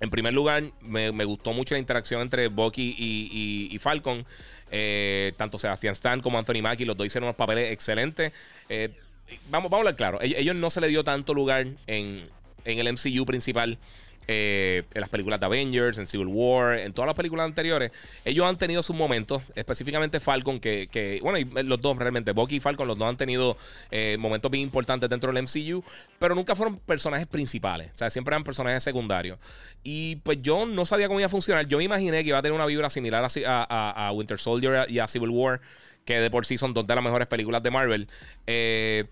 [SPEAKER 1] En primer lugar, me, gustó mucho la interacción entre Bucky y, Falcon. Eh, tanto Sebastian Stan como Anthony Mackie, los dos hicieron unos papeles excelentes. Eh, vamos, vamos a hablar claro. Ellos, no se le dio tanto lugar en, en el MCU principal. Eh, en las películas de Avengers, en Civil War, en todas las películas anteriores, ellos han tenido sus momentos, específicamente Falcon, que, bueno, y los dos realmente, Bucky y Falcon, los dos han tenido eh, momentos bien importantes dentro del MCU, pero nunca fueron personajes principales, o sea, siempre eran personajes secundarios. Y pues yo no sabía cómo iba a funcionar, yo me imaginé que iba a tener una vibra similar a, a, Winter Soldier y a Civil War, que de por sí son dos de las mejores películas de Marvel. Eh,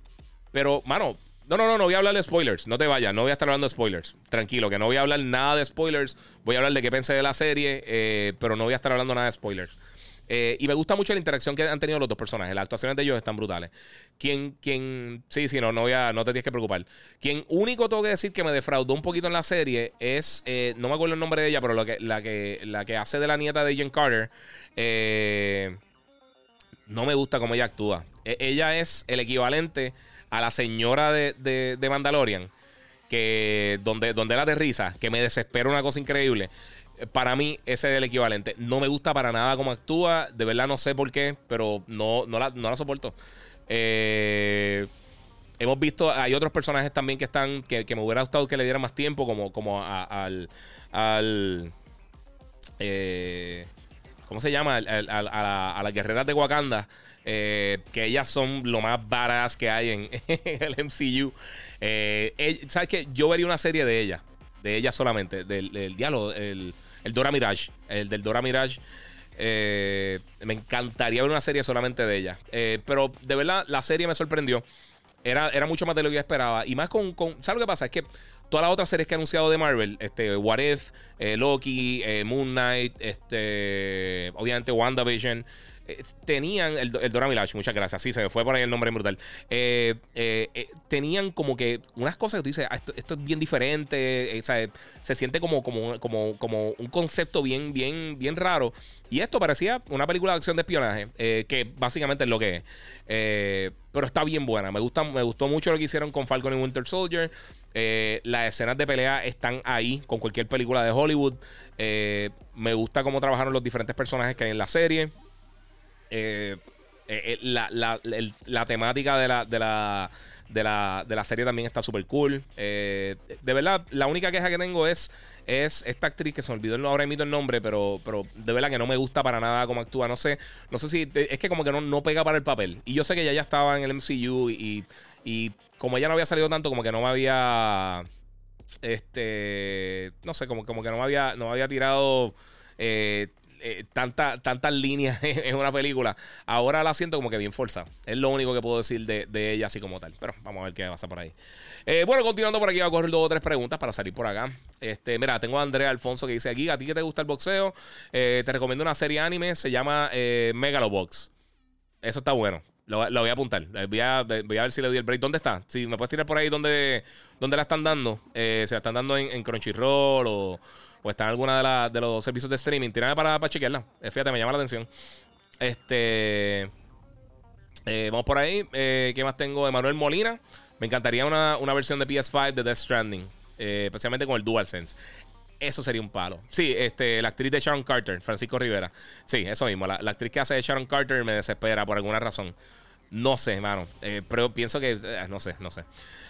[SPEAKER 1] pero, mano, No, no, no, no voy a hablar de spoilers. No te vayas, no voy a estar hablando de spoilers. Tranquilo, que no voy a hablar nada de spoilers. Voy a hablar de qué pensé de la serie, eh, pero no voy a estar hablando nada de spoilers. Eh, y me gusta mucho la interacción que han tenido los dos personajes. Las actuaciones de ellos están brutales. Quien, quien, sí, sí, no, no, voy a, no te tienes que preocupar. Quien único tengo que decir que me defraudó un poquito en la serie es, eh, no me acuerdo el nombre de ella, pero la que, la que, la que hace de la nieta de Jen Carter. no me gusta cómo ella actúa. E, ella es el equivalente a la señora de, de, Mandalorian, que donde, donde él aterriza, que me desespera una cosa increíble. Para mí, ese es el equivalente. No me gusta para nada cómo actúa. De verdad no sé por qué, pero no, no, la, no la soporto. Eh, hemos visto, hay otros personajes también que están, que, me hubiera gustado que le diera más tiempo, como, como al, al eh, ¿cómo se llama? a, las guerreras de Wakanda. Eh, que ellas son lo más baratas que hay en, el MCU. Eh, ¿Sabes qué? Yo vería una serie de ella, de ella solamente, del, diálogo, el, Dora Mirage, el del Dora Mirage. Eh, me encantaría ver una serie solamente de ella. pero de verdad, la serie me sorprendió. Era, era mucho más de lo que yo esperaba. Y más con, con. ¿Sabes lo que pasa? Es que todas las otras series que he anunciado de Marvel, este, What If, Loki, Moon Knight, este, obviamente WandaVision. Eh, tenían el, el Dora Milaje, muchas gracias. Sí, se me fue por ahí el nombre brutal. Eh, eh, tenían como que unas cosas que tú dices, ah, esto, es bien diferente. se siente como, como, como, como un concepto bien, bien, bien raro. Y esto parecía una película de acción de espionaje, que básicamente es lo que es. pero está bien buena. Me, gusta, me gustó mucho lo que hicieron con Falcon y Winter Soldier. las escenas de pelea están ahí con cualquier película de Hollywood. me gusta cómo trabajaron los diferentes personajes que hay en la serie. Eh, eh, eh, la, temática de la, de la, de la, serie también está súper cool. de verdad, la única queja que tengo es, es esta actriz que se me olvidó ahora emito el nombre, pero, pero de verdad que no me gusta para nada cómo actúa. No sé, no sé si es que como que no, no pega para el papel. Y yo sé que ella ya estaba en el MCU y, y como ella no había salido tanto, como que no me había. Este. No sé, como, como que no me había, no había tirado. Eh, tanta, tantas líneas en una película. Ahora la siento como que bien forzada. Es lo único que puedo decir de, ella así como tal. Pero vamos a ver qué pasa por ahí. Eh, bueno, continuando por aquí, voy a correr dos o tres preguntas para salir por acá. Este, mira, tengo a Andrea Alfonso que dice aquí, ¿a ti que te gusta el boxeo? Eh, te recomiendo una serie anime, se llama Megalobox. Eso está bueno. Lo, voy a apuntar. Voy a, ver si le doy el break. ¿Dónde está? Si me puedes tirar por ahí donde, donde la están dando. se la están dando en Crunchyroll o o está en alguna de, los servicios de streaming, tírame para, para chequearla. Eh, fíjate, me llama la atención. Este. Eh, vamos por ahí. Eh, ¿Qué más tengo? Emanuel Molina. Me encantaría una, versión de PS5 de Death Stranding. especialmente con el DualSense. Eso sería un palo. Sí, este, la actriz de Sharon Carter, Francisco Rivera. Sí, eso mismo. La, actriz que hace de Sharon Carter me desespera por alguna razón. No sé, hermano. pero pienso que. no sé, no sé.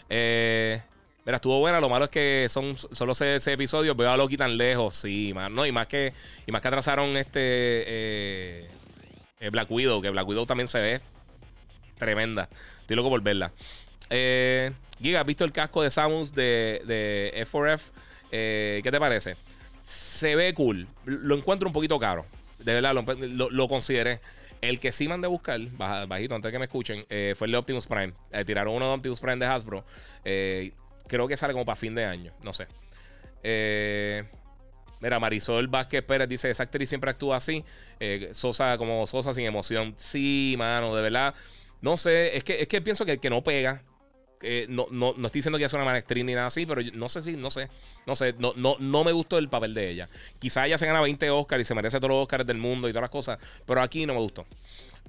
[SPEAKER 1] Eh. Mira, estuvo buena. Lo malo es que son solo ese, episodio. Veo a Loki tan lejos. Sí. No, y más que, y más que atrasaron este eh, eh, Black Widow. Que Black Widow también se ve tremenda. Estoy loco por verla. Eh, Giga, ¿has visto el casco de Samus de, de F4F? Eh, ¿Qué te parece? Se ve cool. Lo encuentro un poquito caro. De verdad, lo, consideré. El que sí mandé a buscar, bajito, antes de que me escuchen, fue el de Optimus Prime. tiraron uno de Optimus Prime de Hasbro. Creo que sale como para fin de año. No sé. Eh, mira, Marisol Vázquez Pérez dice: Esa actriz siempre actúa así. Eh, Sosa, como Sosa sin emoción. Sí, mano, de verdad. No sé, es que, es que pienso que, que no pega. No, no, no, estoy diciendo que es una mala actriz ni nada así, pero no sé si, no sé, no sé, no, no, no me gustó el papel de ella. Quizá ella se gana 20 Oscars y se merece todos los Oscars del mundo y todas las cosas, pero aquí no me gustó.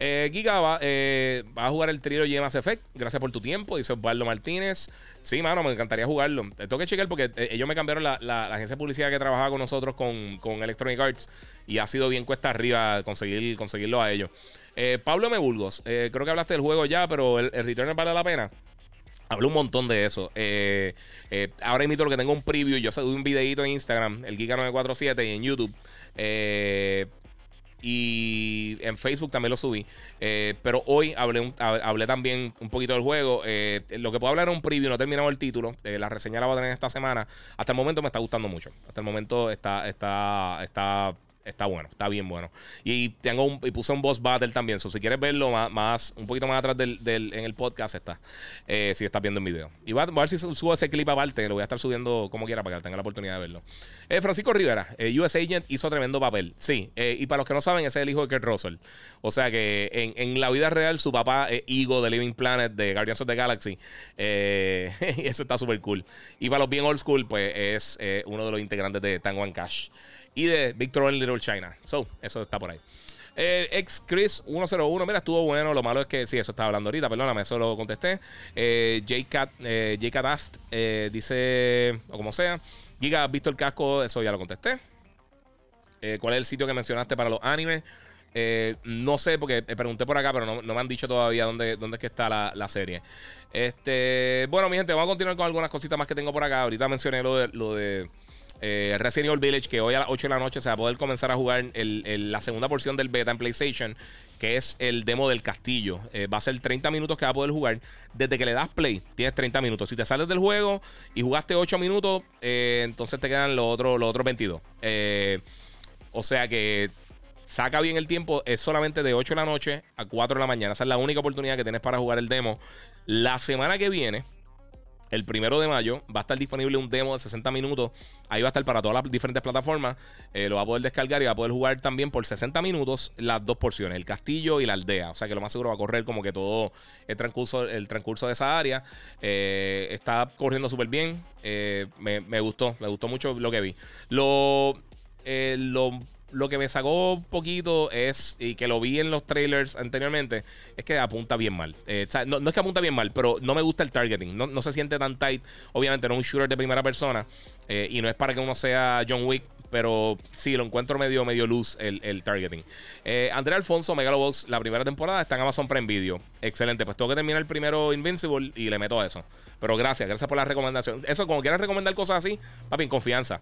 [SPEAKER 1] Eh, Giga va, eh, a jugar el trío Mass Effect. Gracias por tu tiempo, dice Osvaldo Martínez. Sí, mano, me encantaría jugarlo. Tengo que checar porque eh, ellos me cambiaron la, agencia de publicidad que trabajaba con nosotros con, con, Electronic Arts y ha sido bien cuesta arriba conseguir, conseguirlo a ellos. Eh, Pablo Mebulgos, creo que hablaste del juego ya, pero el, el vale la pena. Hablé un montón de eso. ahora invito lo que tengo un preview. Yo subí un videito en Instagram, el Giga947 y en YouTube. Eh, y en Facebook también lo subí. Eh, pero hoy hablé, también un poquito del juego. Eh, lo que puedo hablar es un preview, no he terminado el título. Eh, la reseña la voy a tener esta semana. Hasta el momento me está gustando mucho. Hasta el momento está, está, está está bueno, está bien bueno. Y tengo un, y puse un boss battle también. si quieres verlo más, un poquito más atrás del, en el podcast está. Eh, si estás viendo el video. Y voy a, ver si subo ese clip aparte. Lo voy a estar subiendo como quiera para que tenga la oportunidad de verlo. Eh, Francisco Rivera, eh, US Agent, hizo tremendo papel. Sí. y para los que no saben, ese es el hijo de Kurt Russell. O sea que en, en la vida real, su papá es Ego de Living Planet de Guardians of the Galaxy. y eso está súper cool. Y para los bien old school, pues es uno de los integrantes de Tango and Cash y de Victor en Little China. So, eso está por ahí. Eh, ex Chris 101, mira, estuvo bueno. Lo malo es que, sí, eso estaba hablando ahorita, perdóname, eso lo contesté. Eh, J-Cat eh, eh, dice, o como sea, Giga, ¿has visto el casco? Eso ya lo contesté. ¿Cuál es el sitio que mencionaste para los animes? no sé, porque pregunté por acá, pero no, me han dicho todavía dónde es que está la, serie. Este, bueno, mi gente, vamos a continuar con algunas cositas más que tengo por acá. Ahorita mencioné lo de eh, Resident Evil Village, que hoy a las 8 de la noche se va a poder comenzar a jugar la segunda porción del beta en PlayStation, que es el demo del castillo. Eh, va a ser 30 minutos que va a poder jugar. Desde que le das play, tienes 30 minutos. Si te sales del juego y jugaste 8 minutos, eh, entonces te quedan los otros los otros 22. o sea que saca bien el tiempo. Es solamente de 8 de la noche a 4 de la mañana. Esa es la única oportunidad que tienes para jugar el demo. La semana que viene el primero de mayo va a estar disponible un demo de 60 minutos. Ahí va a estar para todas las diferentes plataformas. Eh, lo va a poder descargar y va a poder jugar también por 60 minutos las dos porciones, el castillo y la aldea. O sea que lo más seguro va a correr como que todo el transcurso, el transcurso de esa área. Eh, está corriendo súper bien. Eh, me, me, gustó, me gustó mucho lo que vi. Lo, lo lo que me sacó un poquito es, y que lo vi en los trailers anteriormente, es que apunta bien mal. Eh, no, es que apunta bien mal, pero no me gusta el targeting. No, se siente tan tight. Obviamente no es un shooter de primera persona. Eh, y no es para que uno sea John Wick. Pero sí, lo encuentro medio, medio luz el, targeting. Eh, Andrea Alfonso, Megalobox, la primera temporada está en Amazon Prime Video. Excelente. Pues tengo que terminar el primero Invincible y le meto a eso. Pero gracias, gracias por la recomendación. Eso, como quieras recomendar cosas así, papi, en confianza.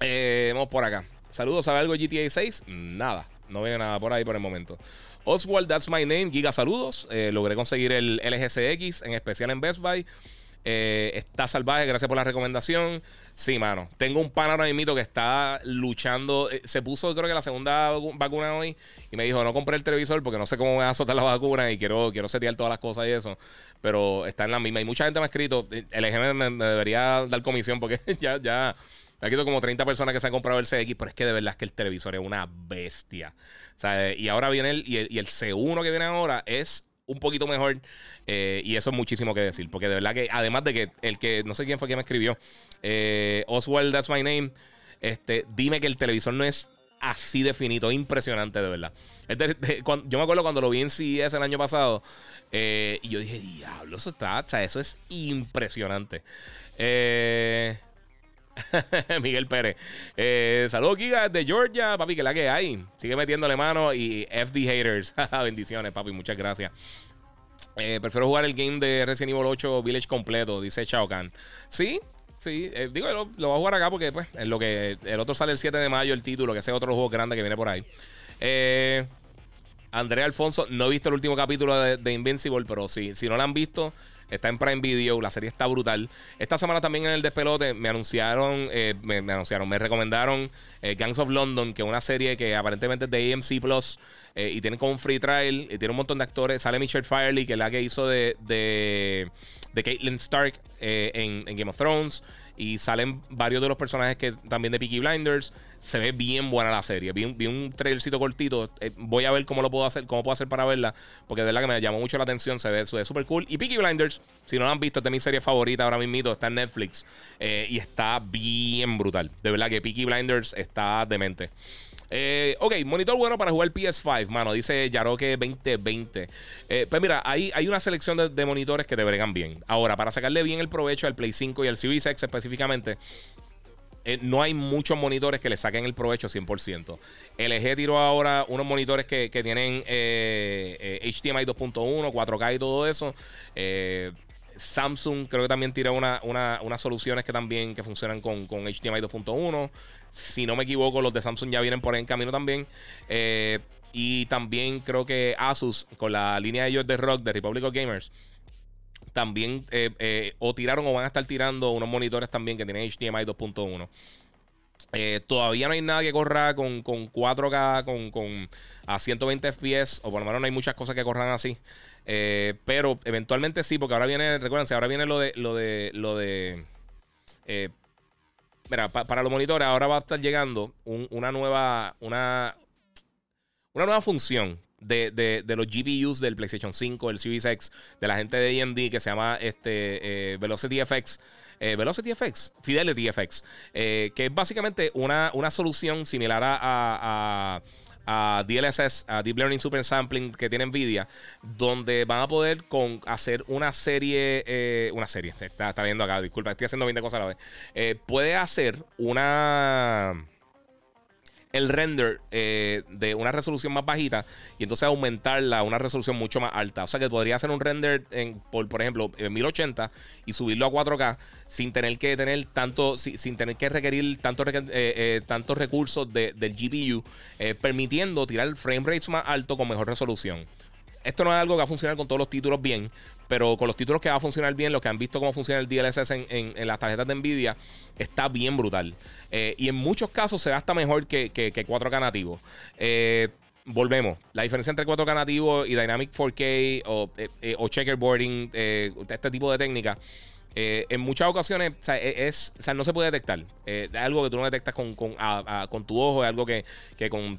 [SPEAKER 1] vamos por acá. Saludos, ¿sabe algo GTA 6? Nada, no viene nada por ahí por el momento. Oswald, that's my name. Giga, saludos. Eh, logré conseguir el LGCX, en especial en Best Buy. Eh, está salvaje, gracias por la recomendación. Sí, mano. Tengo un pan ahora mismo que está luchando. Eh, se puso, creo que la segunda vacuna hoy. Y me dijo: No compré el televisor porque no sé cómo voy a azotar la vacuna y quiero, quiero setear todas las cosas y eso. Pero está en la misma. Y mucha gente me ha escrito: El EGM me debería dar comisión porque ya, ya Aquí tengo como 30 personas que se han comprado el CX, pero es que de verdad es que el televisor es una bestia. O sea, y ahora viene el, y el, C1 que viene ahora es un poquito mejor. Eh, y eso es muchísimo que decir. Porque de verdad que, además de que el que, no sé quién fue quien me escribió, eh, Oswald, that's my name. Este, dime que el televisor no es así de finito, impresionante de verdad. yo me acuerdo cuando lo vi en CES el año pasado. Eh, y yo dije, diablo, eso está, o sea, eso es impresionante. Eh. Miguel Pérez. Eh, saludos, Giga, de Georgia, papi, que la que hay. Sigue metiéndole mano y FD Haters. Bendiciones, papi, muchas gracias. Eh, prefiero jugar el game de Resident Evil 8 Village completo, dice Shao Kahn. Sí, sí, eh, digo, lo, lo, voy a jugar acá porque pues, es lo que el otro sale el 7 de mayo, el título, que ese otro juego grande que viene por ahí. Andrea Alfonso, no he visto el último capítulo de, de Invincible, pero sí, si no lo han visto, Está en Prime Video, la serie está brutal. Esta semana también en el despelote me anunciaron, eh, me, anunciaron, me recomendaron eh, Gangs of London, que es una serie que aparentemente es de AMC Plus eh, y tiene como un free trial y tiene un montón de actores. Sale Michelle Firely, que es la que hizo de, de, de Caitlyn Stark en, en Game of Thrones y salen varios de los personajes que también de Peaky Blinders. Se ve bien buena la serie. Vi, un trailercito cortito. Eh, voy a ver cómo lo puedo hacer, cómo puedo hacer para verla. Porque de verdad que me llamó mucho la atención. Se ve súper cool. Y Peaky Blinders, si no lo han visto, es de mi serie favorita ahora mismo. Está en Netflix. Eh, y está bien brutal. De verdad que Peaky Blinders está demente. Eh, ok, monitor bueno para jugar PS5, mano, dice Yaroque 2020. Eh, pues mira, hay, hay una selección de, monitores que te bregan bien. Ahora, para sacarle bien el provecho al Play 5 y al Series X específicamente, eh, no hay muchos monitores que le saquen el provecho 100%. LG tiró ahora unos monitores que, tienen HDMI 2.1, 4K y todo eso. Samsung creo que también tira una, unas soluciones que también que funcionan con, con HDMI 2.1. Si no me equivoco, los de Samsung ya vienen por ahí en camino también. Eh, y también creo que Asus, con la línea de ellos de Rock, de Republic of Gamers, también eh, eh, o tiraron o van a estar tirando unos monitores también que tienen HDMI 2.1. Eh, todavía no hay nada que corra con, 4K, con, a 120 FPS, o por lo menos no hay muchas cosas que corran así. Pero eventualmente sí, porque ahora viene, recuérdense, ahora viene lo de, lo de, lo de, eh, mira, para los monitores ahora va a estar llegando una nueva, una, una nueva función de, los GPUs del PlayStation 5, el Series X, de la gente de AMD que se llama este, Velocity FX. Eh, Velocity FX, Fidelity FX, eh, que es básicamente una, una solución similar a, DLSS, a Deep Learning Super Sampling que tiene Nvidia, donde van a poder con hacer una serie, eh, una serie, está, está, viendo acá, disculpa, estoy haciendo 20 cosas a la vez, puede hacer una el render eh, de una resolución más bajita y entonces aumentarla a una resolución mucho más alta. O sea que podría hacer un render en, por, por ejemplo, en 1080 y subirlo a 4K sin tener que tener tanto, sin, tener que requerir eh, eh, tantos recursos del GPU, permitiendo tirar frame rates más alto con mejor resolución. Esto no es algo que va a funcionar con todos los títulos bien, pero con los títulos que va a funcionar bien, los que han visto cómo funciona el DLSS en, las tarjetas de Nvidia, está bien brutal. Eh, y en muchos casos se gasta mejor que, 4K nativo. Eh, volvemos. La diferencia entre 4K nativo y Dynamic 4K o, eh, o checkerboarding, este tipo de técnicas eh, en muchas ocasiones, e, es, no se puede detectar. Eh, es algo que tú no detectas con, tu ojo, es algo que,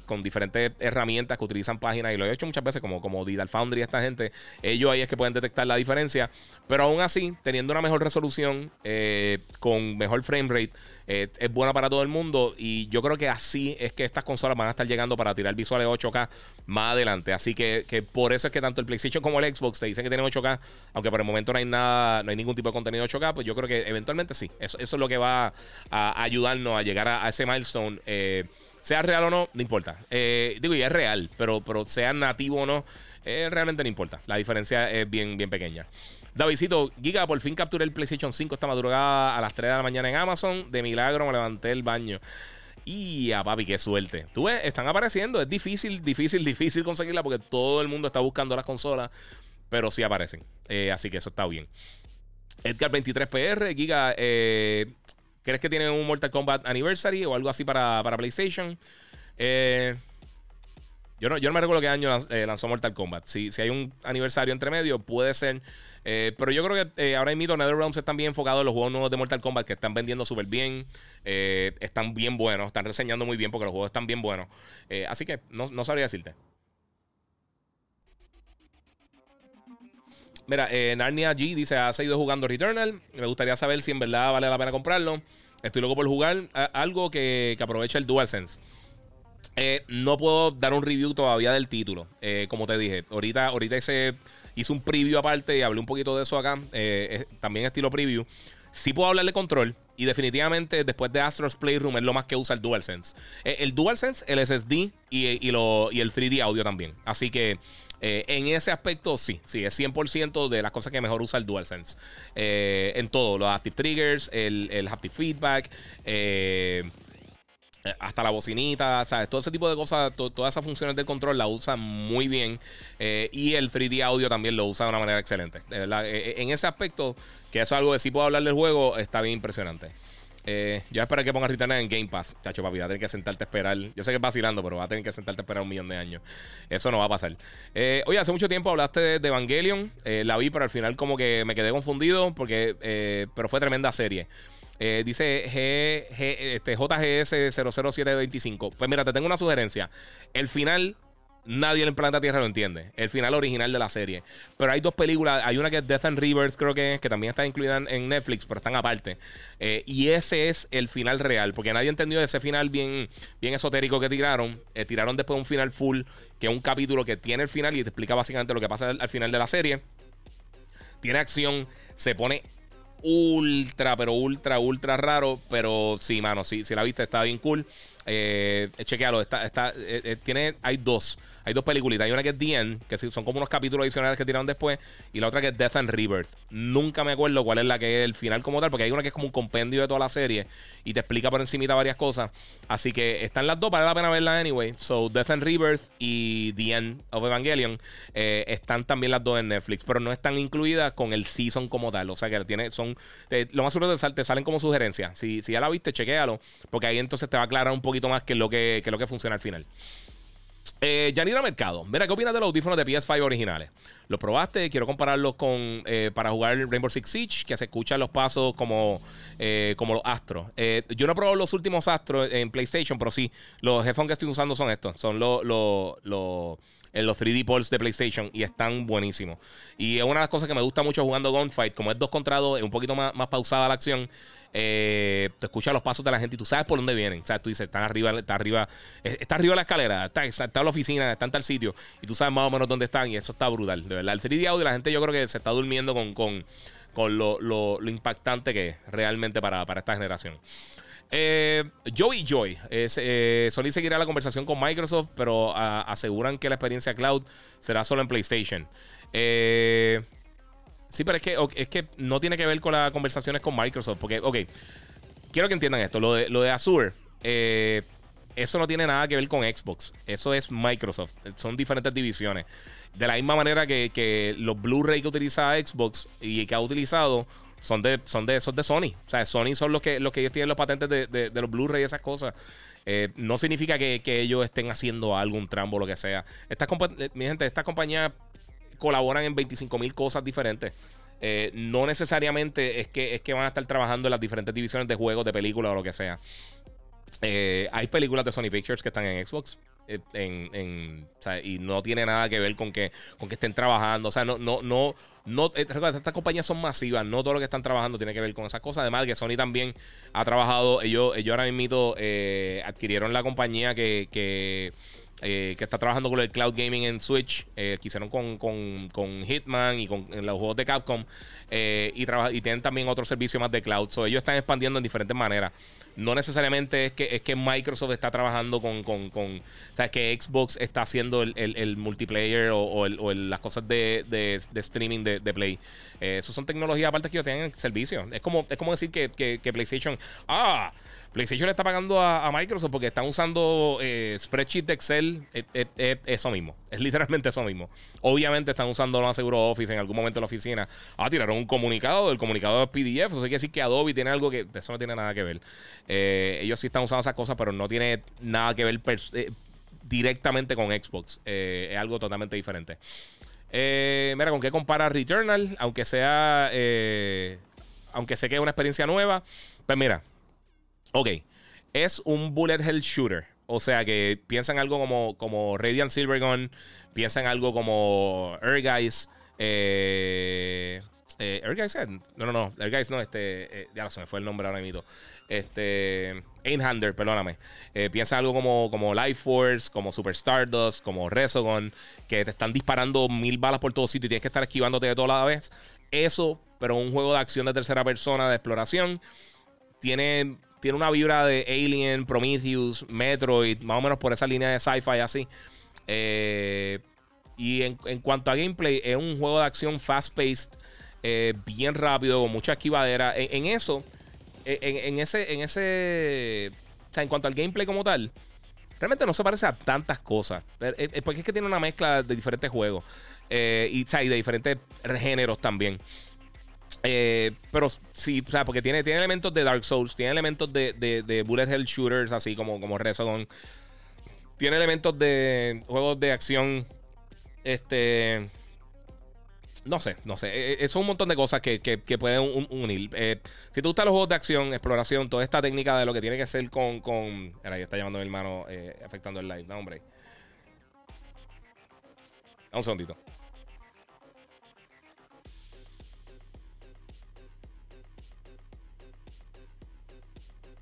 [SPEAKER 1] con, diferentes herramientas que utilizan páginas, y lo he hecho muchas veces, como, como Digital Foundry, esta gente, ellos ahí es que pueden detectar la diferencia. Pero aún así, teniendo una mejor resolución, eh, con mejor frame rate, es buena para todo el mundo. Y yo creo que así es que estas consolas van a estar llegando para tirar visuales 8K más adelante. Así que, por eso es que tanto el PlayStation como el Xbox te dicen que tienen 8K, aunque por el momento no hay nada, no hay ningún tipo de contenido 8K, pues yo creo que eventualmente sí. Eso, es lo que va a, ayudarnos a llegar a, ese milestone. Eh, sea real o no, no importa. Eh, digo, y es real, pero, pero sea nativo o no, eh, realmente no importa. La diferencia es bien, bien pequeña. Davidito, Giga, por fin capturé el PlayStation 5 esta madrugada a las 3 de la mañana en Amazon. De milagro me levanté el baño. Y a papi, qué suerte. Tú ves, están apareciendo. Es difícil, difícil, difícil conseguirla porque todo el mundo está buscando las consolas. Pero sí aparecen. así que eso está bien. Edgar 23PR, Giga, eh, ¿crees que tiene un Mortal Kombat Anniversary o algo así para, PlayStation? Eh, yo, no, yo me recuerdo qué año eh, lanzó Mortal Kombat. Si, si hay un aniversario entre medio, puede ser. pero yo creo que ahora mismo NetherRealms están bien enfocados en los juegos nuevos de Mortal Kombat que están vendiendo súper bien. están bien buenos, están reseñando muy bien porque los juegos están bien buenos. así que no, no sabría decirte. Mira, eh, Narnia G dice: Ha seguido jugando Returnal. Me gustaría saber si en verdad vale la pena comprarlo. Estoy loco por jugar algo que, que aproveche el DualSense. Eh, no puedo dar un review todavía del título. Eh, como te dije, ahorita, ahorita hice, un preview aparte y hablé un poquito de eso acá. Eh, también estilo preview. Sí puedo hablar de control. Y definitivamente después de Astro's Playroom es lo más que usa el DualSense. el DualSense, el SSD y, el 3D audio también. Así que en ese aspecto, sí, sí, es 100% de las cosas que mejor usa el DualSense. En todo, los Active Triggers, el, el Feedback, eh, hasta la bocinita, ¿sabes? Todo ese tipo de cosas, todas esas funciones del control la usa muy bien. y el 3D audio también lo usa de una manera excelente. en ese aspecto, que eso es algo que sí puedo hablar del juego, está bien impresionante. Eh, yo espero que ponga Returnal en Game Pass. Chacho, papi, va a tener que sentarte a esperar. Yo sé que es vacilando, pero va a tener que sentarte a esperar un millón de años. Eso no va a pasar. Eh, oye, hace mucho tiempo hablaste de, Evangelion. Eh, la vi, pero al final como que me quedé confundido porque... Eh, pero fue tremenda serie. Dice G, G, este, JGS 00725. Pues mira, te tengo una sugerencia. El final nadie en el planeta Tierra lo entiende. El final original de la serie. Pero hay dos películas. Hay una que es Death and Rivers, creo que es, que también está incluida en Netflix, pero están aparte. Eh, y ese es el final real. Porque nadie entendió ese final bien, bien esotérico que tiraron. Eh, tiraron después un final full, que es un capítulo que tiene el final y te explica básicamente lo que pasa al, final de la serie. Tiene acción, se pone ultra, pero ultra, ultra raro. Pero sí, mano, sí, si la viste, está bien cool. Eh, chequealo, está, está, eh, eh, tiene, hay dos. Hay dos películas. Hay una que es The End, que son como unos capítulos adicionales que tiraron después. Y la otra que es Death and Rebirth. Nunca me acuerdo cuál es la que es el final como tal, porque hay una que es como un compendio de toda la serie y te explica por encimita varias cosas. Así que están las dos, vale la pena verlas anyway. So, Death and Rebirth y The End of Evangelion están también las dos en Netflix, pero no están incluidas con el season como tal. O sea que tiene, son, lo más seguro te, te salen como sugerencias. Si, si ya la viste, chequéalo, porque ahí entonces te va a aclarar un poquito más que lo que, que lo que funciona al final. Eh, Yanira Mercado, mira, ¿qué opinas de los audífonos de PS5 originales? ¿Los probaste? Quiero compararlos con eh, para jugar Rainbow Six Siege, que se escuchan los pasos como, eh, como los Astros. Eh, yo no he probado los últimos Astros en PlayStation, pero sí, los headphones que estoy usando son estos. Son los, los, los, los 3D Pulse de PlayStation y están buenísimos. Y es una de las cosas que me gusta mucho jugando Gunfight, como es 2 contra 2, es un poquito más pausada la acción eh, te escuchas los pasos de la gente y tú sabes por dónde vienen. O sea, tú dices, están arriba, está arriba, está arriba la escalera, está, en la oficina, está en tal sitio, y tú sabes más o menos dónde están, y eso está brutal. De verdad, el 3D audio, la gente yo creo que se está durmiendo con, con, con lo, lo, impactante que es realmente para, para esta generación. Eh, Joey Joy. Es, eh, Sony seguirá la conversación con Microsoft, pero aseguran que la experiencia cloud será solo en PlayStation. Eh, Sí, pero es que, es que no tiene que ver con las conversaciones con Microsoft. Porque, ok, quiero que entiendan esto. Lo de, lo de Azure, eh, eso no tiene nada que ver con Xbox. Eso es Microsoft. Son diferentes divisiones. De la misma manera que, los Blu-ray que utiliza Xbox y que ha utilizado son de, son de esos de Sony. O sea, Sony son los que, los que ellos tienen los patentes de, los Blu-ray y esas cosas. Eh, no significa que, ellos estén haciendo algún trambo o lo que sea. Esta, eh, mi gente, esta compañía colaboran en 25 mil cosas diferentes. Eh, no necesariamente es que, es que van a estar trabajando en las diferentes divisiones de juegos, de películas o lo que sea. Eh, hay películas de Sony Pictures que están en Xbox. Eh, en, y no tiene nada que ver con que, con que estén trabajando. O sea, no, no, no, no. estas compañías son masivas. No todo lo que están trabajando tiene que ver con esas cosas. Además, que Sony también ha trabajado. Ellos, ellos ahora mismo adquirieron la compañía que, que eh, que está trabajando con el cloud gaming en Switch, eh, que hicieron con, con, Hitman y con los juegos de Capcom, eh, y, y tienen también otro servicio más de cloud. So, ellos están expandiendo en diferentes maneras. No necesariamente es que, es que Microsoft está trabajando con, con, con o que Xbox está haciendo el, multiplayer o, las cosas de, de, streaming de, Play. Eso son tecnologías aparte que ellos tienen servicio. Es como, es como decir que, que PlayStation, ah, PlayStation está pagando a, Microsoft porque están usando eh, spreadsheet de Excel. Es, eso mismo. Es literalmente eso mismo. Obviamente están usando lo más seguro Office en algún momento en la oficina. Ah, tiraron un comunicado. El comunicado es PDF. Eso quiere decir que Adobe tiene algo que. Eso no tiene nada que ver. Eh, ellos sí están usando esas cosas, pero no tiene nada que ver eh, directamente con Xbox. es algo totalmente diferente. mira, ¿con qué compara Returnal? Aunque sea. aunque sé que es una experiencia nueva. Pues mira. Ok, es un bullet hell shooter. O sea que piensan algo como, como Radiant Silvergun, piensan algo como Erguys. Eh, eh, No, no, no. Erguys no, este. Eh, ya se me fue el nombre ahora mismo. Este. Einhander, perdóname. Eh, piensa algo como, como Life Force, como Super Stardust, como Resogun, que te están disparando mil balas por todo sitio y tienes que estar esquivándote de toda la vez. Eso, pero un juego de acción de tercera persona, de exploración, tiene tiene una vibra de Alien, Prometheus, Metroid, más o menos por esa línea de sci-fi así. Eh, y en, cuanto a gameplay, es un juego de acción fast-paced, eh, bien rápido, con mucha esquivadera. En, eso, en, ese, en ese, o sea, en cuanto al gameplay como tal, realmente no se parece a tantas cosas. Porque es que tiene una mezcla de diferentes juegos y de diferentes géneros también. Eh, pero sí, o sea, porque tiene, tiene elementos de Dark Souls, tiene elementos de, de, Bullet Hell Shooters, así como, como Resogun. Tiene elementos de juegos de acción. Este. No sé, no sé. Eh, eh, son un montón de cosas que, pueden unir. si te gustan los juegos de acción, exploración, toda esta técnica de lo que tiene que ser con. con... Ahora, ya está llamando mi hermano afectando el live. No, hombre. Un segundito.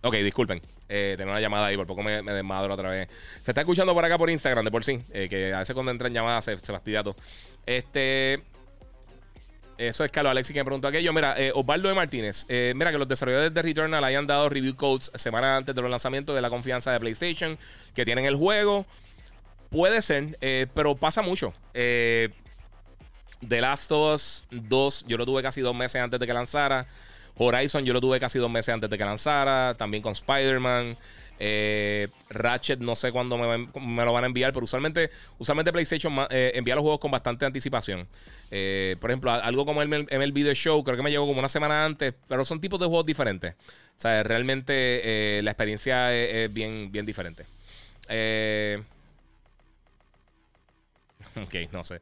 [SPEAKER 1] Ok, disculpen. Eh, tengo una llamada ahí, por poco me, me, desmadro otra vez. Se está escuchando por acá por Instagram, de por sí. Eh, que a veces cuando entran llamadas se, fastidia todo. Este. Eso es Carlos Alexis que me preguntó aquello. Mira, eh, Osvaldo de Martínez. Eh, mira, que los desarrolladores de Returnal hayan dado review codes semana antes de los lanzamientos de la confianza de PlayStation que tienen el juego. Puede ser, pero pasa mucho. The Last of Us 2, yo lo tuve casi dos meses antes de que lanzara. Horizon, yo lo tuve casi dos meses antes de que lanzara. También con Spider-Man. Eh, Ratchet, no sé cuándo me, lo van a enviar, pero usualmente, usualmente PlayStation eh, envía los juegos con bastante anticipación. Eh, por ejemplo, algo como el, el Video Show, creo que me llegó como una semana antes, pero son tipos de juegos diferentes. O sea, realmente la experiencia es, bien, bien diferente. Ok, no sé.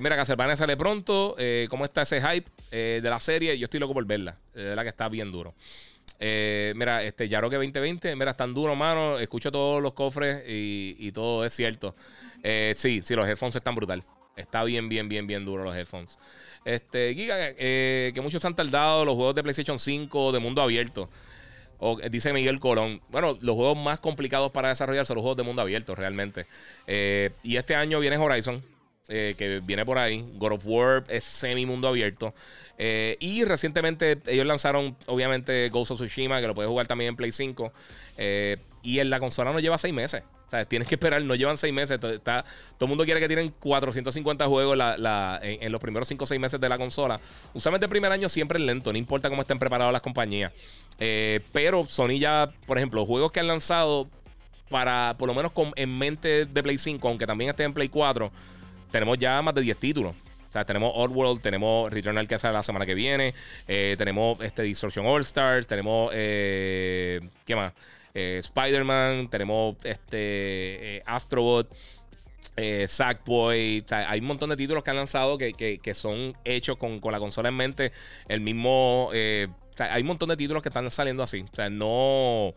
[SPEAKER 1] mira, Castlevania sale pronto. ¿Cómo está ese hype de la serie? Yo estoy loco por verla. De verdad que está bien duro. Eh, mira, este Yaroque 2020, mira, tan duro, mano. Escucho todos los cofres y, todo es cierto. Eh, sí, sí, los headphones están brutal. Está bien, bien, bien, bien duro los headphones. Este, Giga, eh, que muchos han tardado los juegos de PlayStation 5 de mundo abierto. O, dice Miguel Colón. Bueno, los juegos más complicados para desarrollar son los juegos de mundo abierto, realmente. y este año viene Horizon, que viene por ahí. God of War es semi mundo abierto. Eh, y recientemente ellos lanzaron, obviamente, Ghost of Tsushima, que lo puedes jugar también en Play 5. Y en la consola no lleva seis meses. O sea, tienes que esperar, no llevan seis meses. Está, todo el mundo quiere que tienen 450 juegos en, los primeros 5 o 6 meses de la consola. Usualmente el primer año siempre es lento, no importa cómo estén preparadas las compañías. Eh, pero Sony ya, por ejemplo, juegos que han lanzado para, por lo menos en mente de Play 5, aunque también esté en Play 4, tenemos ya más de 10 títulos tenemos Oddworld, tenemos Returnal que sale la semana que viene, eh, tenemos este Distortion All Stars, tenemos. Eh, ¿Qué más? Eh, Spider-Man, tenemos este Astrobot. Sackboy, hay un montón de títulos que han lanzado que, son hechos con, la consola en mente. El mismo. hay un montón de títulos que están saliendo así. O sea, no.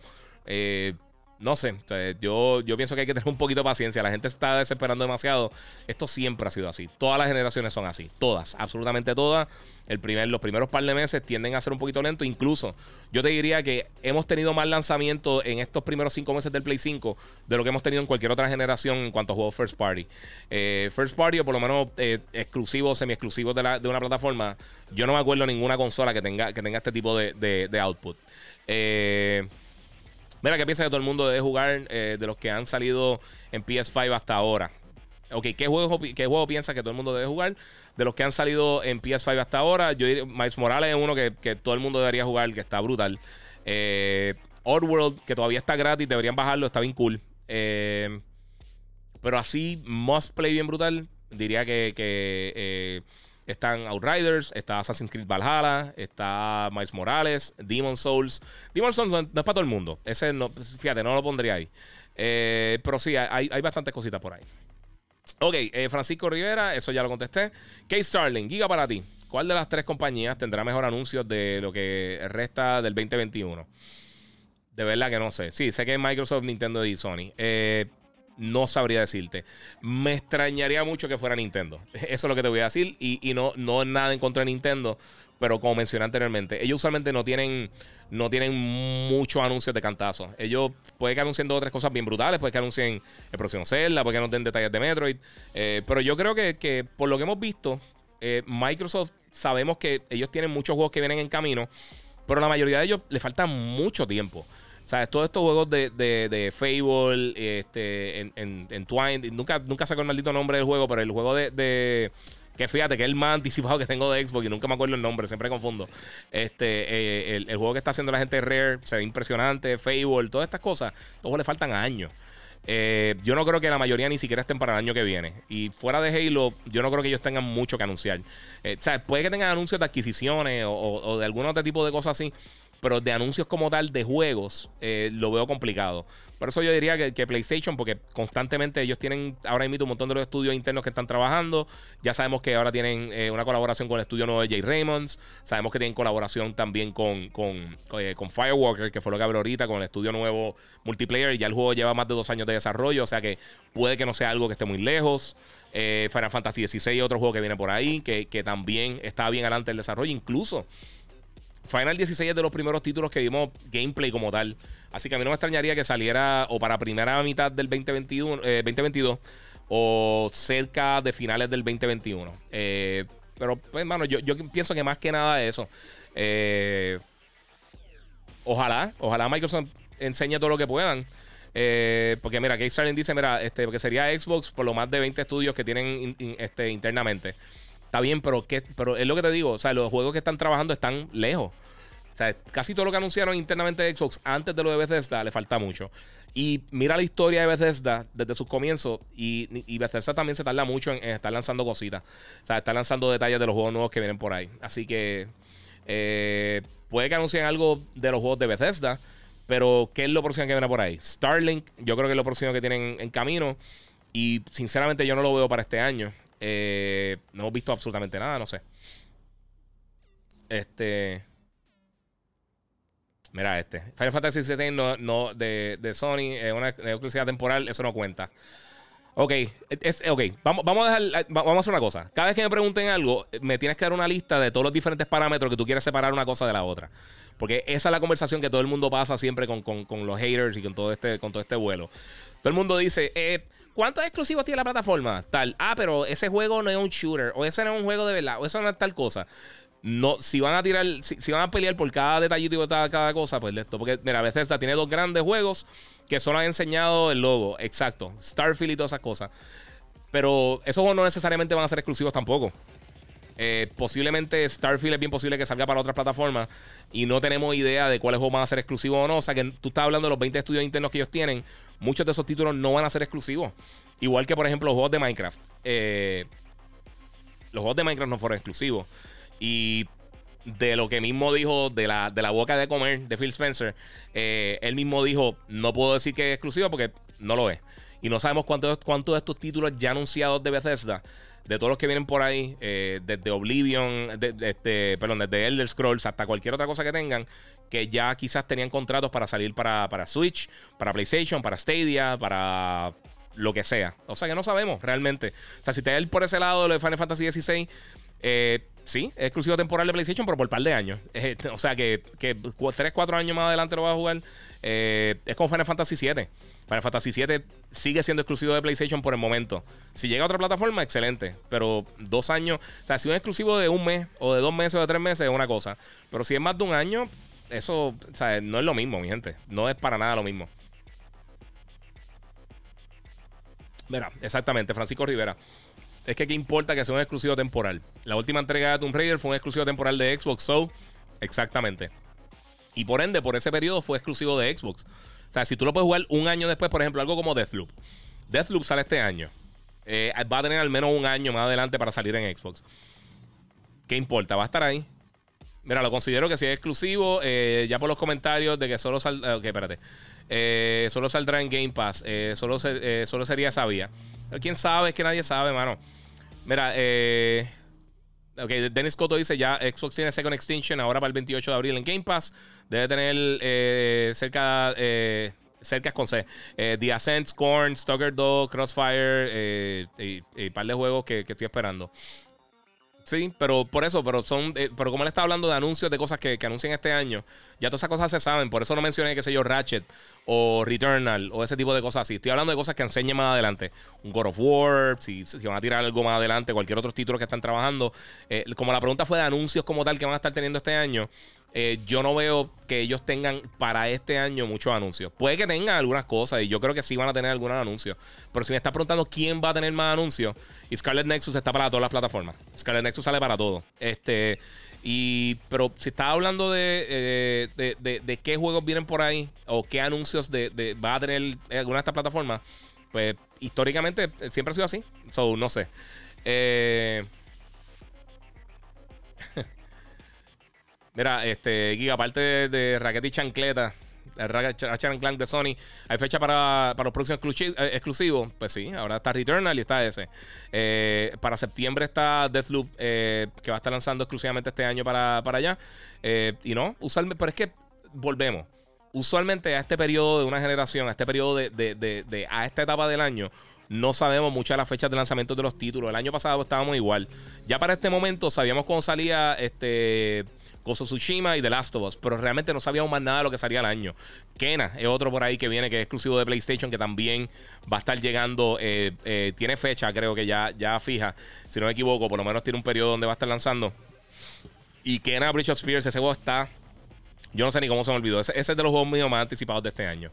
[SPEAKER 1] No sé, yo, yo pienso que hay que tener un poquito de paciencia. La gente está desesperando demasiado. Esto siempre ha sido así. Todas las generaciones son así. Todas, absolutamente todas. El primer, los primeros par de meses tienden a ser un poquito lento. Incluso yo te diría que hemos tenido más lanzamientos en estos primeros cinco meses del Play 5 de lo que hemos tenido en cualquier otra generación en cuanto a juegos First Party. Eh, first Party o por lo menos eh, exclusivos, semi-exclusivos de, de, una plataforma. Yo no me acuerdo ninguna consola que tenga, que tenga este tipo de, de, de output. Eh. Mira, ¿qué piensa que todo el mundo debe jugar eh, de los que han salido en PS5 hasta ahora? Ok, ¿qué juego, ¿qué juego piensa que todo el mundo debe jugar? De los que han salido en PS5 hasta ahora, yo diría, Miles Morales es uno que, todo el mundo debería jugar, que está brutal. Eh, Oddworld, que todavía está gratis, deberían bajarlo, está bien cool. Eh, pero así, must play bien brutal, diría que, que eh, están Outriders, está Assassin's Creed Valhalla, está Miles Morales, Demon Souls. Demon Souls no, es para todo el mundo. Ese no, fíjate, no lo pondría ahí. Eh, pero sí, hay, hay bastantes cositas por ahí. Ok, eh, Francisco Rivera, eso ya lo contesté. Kate Starling, Giga para ti. ¿Cuál de las tres compañías tendrá mejor anuncios de lo que resta del 2021? De verdad que no sé. Sí, sé que es Microsoft, Nintendo y Sony. Eh, no sabría decirte. Me extrañaría mucho que fuera Nintendo. Eso es lo que te voy a decir. Y, no, no nada en contra de Nintendo. Pero como mencioné anteriormente, ellos usualmente no tienen, no tienen muchos anuncios de cantazo. Ellos pueden que anuncien dos cosas bien brutales, puede que anuncien el próximo Zelda, puede que anuncien detalles de Metroid. Eh, pero yo creo que, por lo que hemos visto, eh, Microsoft sabemos que ellos tienen muchos juegos que vienen en camino, pero la mayoría de ellos le falta mucho tiempo. ¿Sabes? Todos estos juegos de, de, Fable, este, en, en, Twine, nunca, nunca el maldito nombre del juego, pero el juego de, que fíjate que es el más anticipado que tengo de Xbox y nunca me acuerdo el nombre, siempre confundo. Este, eh, el, juego que está haciendo la gente Rare se ve impresionante, Fable, todas estas cosas, todos le faltan años. Eh, yo no creo que la mayoría ni siquiera estén para el año que viene. Y fuera de Halo, yo no creo que ellos tengan mucho que anunciar. Eh, o sea, puede que tengan anuncios de adquisiciones o, o de algún otro tipo de cosas así pero de anuncios como tal de juegos eh, lo veo complicado. Por eso yo diría que, PlayStation, porque constantemente ellos tienen ahora mismo un montón de los estudios internos que están trabajando. Ya sabemos que ahora tienen eh, una colaboración con el estudio nuevo de Jay Raymonds. Sabemos que tienen colaboración también con, con, eh, con Firewalker, que fue lo que habló ahorita, con el estudio nuevo multiplayer. Ya el juego lleva más de dos años de desarrollo, o sea que puede que no sea algo que esté muy lejos. Final Fantasy XVI, otro juego que viene por ahí, que, que también está bien adelante el desarrollo. Incluso Final 16 es de los primeros títulos que vimos gameplay como tal. Así que a mí no me extrañaría que saliera o para primera mitad del 2021, 2022 eh, o cerca de finales del 2021. Eh, pero, pues, hermano, yo, pienso que más que nada eso. Eh, ojalá, ojalá Microsoft enseñe todo lo que puedan. Eh, porque mira, Kickstarter dice, mira, este, porque sería Xbox por lo más de 20 estudios que tienen este, internamente. Está bien, pero, ¿qué, pero es lo que te digo. O sea, los juegos que están trabajando están lejos. O sea, casi todo lo que anunciaron internamente de Xbox antes de lo de Bethesda le falta mucho. Y mira la historia de Bethesda desde sus comienzos. Y, Bethesda también se tarda mucho en, estar lanzando cositas. O sea, está lanzando detalles de los juegos nuevos que vienen por ahí. Así que eh, puede que anuncien algo de los juegos de Bethesda. Pero, ¿qué es lo próximo que viene por ahí? Starlink, yo creo que es lo próximo que tienen en camino. Y sinceramente yo no lo veo para este año. Eh, no hemos visto absolutamente nada, no sé. Este. Mira este. Final Fantasy VII no, de, Sony es una exclusividad temporal, eso no cuenta. Ok, es, Vamos, vamos, a dejar, vamos a hacer una cosa. Cada vez que me pregunten algo, me tienes que dar una lista de todos los diferentes parámetros que tú quieres separar una cosa de la otra. Porque esa es la conversación que todo el mundo pasa siempre con, los haters y con todo este, con todo este vuelo. Todo el mundo dice, eh, ¿cuántos exclusivos tiene la plataforma? Tal, ah, pero ese juego no es un shooter, o eso no es un juego de verdad, o eso no es tal cosa. No, si van a tirar, si, van a pelear por cada detallito y por cada, cosa, pues esto. Porque, mira, Bethesda tiene dos grandes juegos que solo han enseñado el logo, exacto. Starfield y todas esas cosas. Pero esos juegos no necesariamente van a ser exclusivos tampoco. Eh, posiblemente Starfield es bien posible que salga para otras plataformas y no tenemos idea de cuáles juegos van a ser exclusivos o no. O sea que tú estás hablando de los 20 estudios internos que ellos tienen. Muchos de esos títulos no van a ser exclusivos. Igual que, por ejemplo, los juegos de Minecraft. Eh, los juegos de Minecraft no fueron exclusivos. Y de lo que mismo dijo de la, de la boca de comer de Phil Spencer, eh, él mismo dijo, no puedo decir que es exclusivo porque no lo es. Y no sabemos cuántos, cuántos de estos títulos ya anunciados de Bethesda de todos los que vienen por ahí, eh, desde Oblivion, de, este, perdón, desde Elder Scrolls hasta cualquier otra cosa que tengan, que ya quizás tenían contratos para salir para, para Switch, para PlayStation, para Stadia, para lo que sea. O sea que no sabemos realmente. O sea, si te por ese lado lo de Final Fantasy XVI, eh, sí, es exclusivo temporal de PlayStation, pero por un par de años. o sea que, que 3, 4 años más adelante lo vas a jugar. Eh, es como Final Fantasy VII. Final Fantasy VII sigue siendo exclusivo de PlayStation por el momento. Si llega a otra plataforma, excelente. Pero dos años, o sea, si es exclusivo de un mes o de dos meses o de tres meses, es una cosa. Pero si es más de un año, eso o sea, no es lo mismo, mi gente. No es para nada lo mismo. Mira, exactamente, Francisco Rivera. Es que qué importa que sea un exclusivo temporal. La última entrega de Tomb Raider fue un exclusivo temporal de Xbox, so exactamente. Y por ende, por ese periodo fue exclusivo de Xbox. O sea, si tú lo puedes jugar un año después, por ejemplo, algo como Deathloop. Deathloop sale este año. Eh, va a tener al menos un año más adelante para salir en Xbox. ¿Qué importa? Va a estar ahí. Mira, lo considero que si es exclusivo, eh, ya por los comentarios de que solo saldrá. Ok, espérate. Eh, solo saldrá en Game Pass. solo, solo sería sabía. ¿Quién sabe? Es que nadie sabe, mano. Mira, eh. Ok, Dennis Cotto dice ya Xbox tiene Second Extinction ahora para el 28 de abril en Game Pass. Debe tener eh, cerca, eh, con C. Eh, The Ascent, Scorn, Stalker Dog, Crossfire y, un par de juegos que estoy esperando. Sí, pero por eso, pero son, eh, pero como él está hablando de anuncios de cosas que, que, anuncian este año, ya todas esas cosas se saben, por eso no mencioné, qué sé yo, Ratchet o Returnal o ese tipo de cosas así. Estoy hablando de cosas que enseñen más adelante. Un God of War, si, si van a tirar algo más adelante, cualquier otro título que están trabajando. Eh, como la pregunta fue de anuncios como tal que van a estar teniendo este año, eh, yo no veo que ellos tengan para este año muchos anuncios. Puede que tengan algunas cosas y yo creo que sí van a tener algunos anuncios. Pero si me estás preguntando quién va a tener más anuncios, y Scarlet Nexus está para todas las plataformas. Scarlet Nexus sale para todo. Este, y, pero si estás hablando eh, de, de, qué juegos vienen por ahí o qué anuncios de, va a tener alguna de estas plataformas, pues históricamente siempre ha sido así. So, no sé. Eh. Mira, este, Giga, aparte de, de y Chancleta, Ratchet Clank de Sony, ¿hay fecha para, los próximos eh, exclusivos? Pues sí, ahora está Returnal y está ese. Eh, para septiembre está Deathloop, eh, que va a estar lanzando exclusivamente este año para, allá. y no, usualmente, pero es que volvemos. Usualmente a este periodo de una generación, a este periodo de, de a esta etapa del año, no sabemos muchas de las fechas de lanzamiento de los títulos. El año pasado estábamos igual. Ya para este momento sabíamos cómo salía este Gozo Tsushima y The Last of Us, pero realmente no sabíamos más nada de lo que salía al año. Kena es otro por ahí que viene, que es exclusivo de PlayStation, que también va a estar llegando, eh, eh, tiene fecha, creo que ya, ya fija, si no me equivoco, por lo menos tiene un periodo donde va a estar lanzando. Y Kena Bridge of Spears, ese juego está, yo no sé ni cómo se me olvidó, ese, es de los juegos míos más anticipados de este año.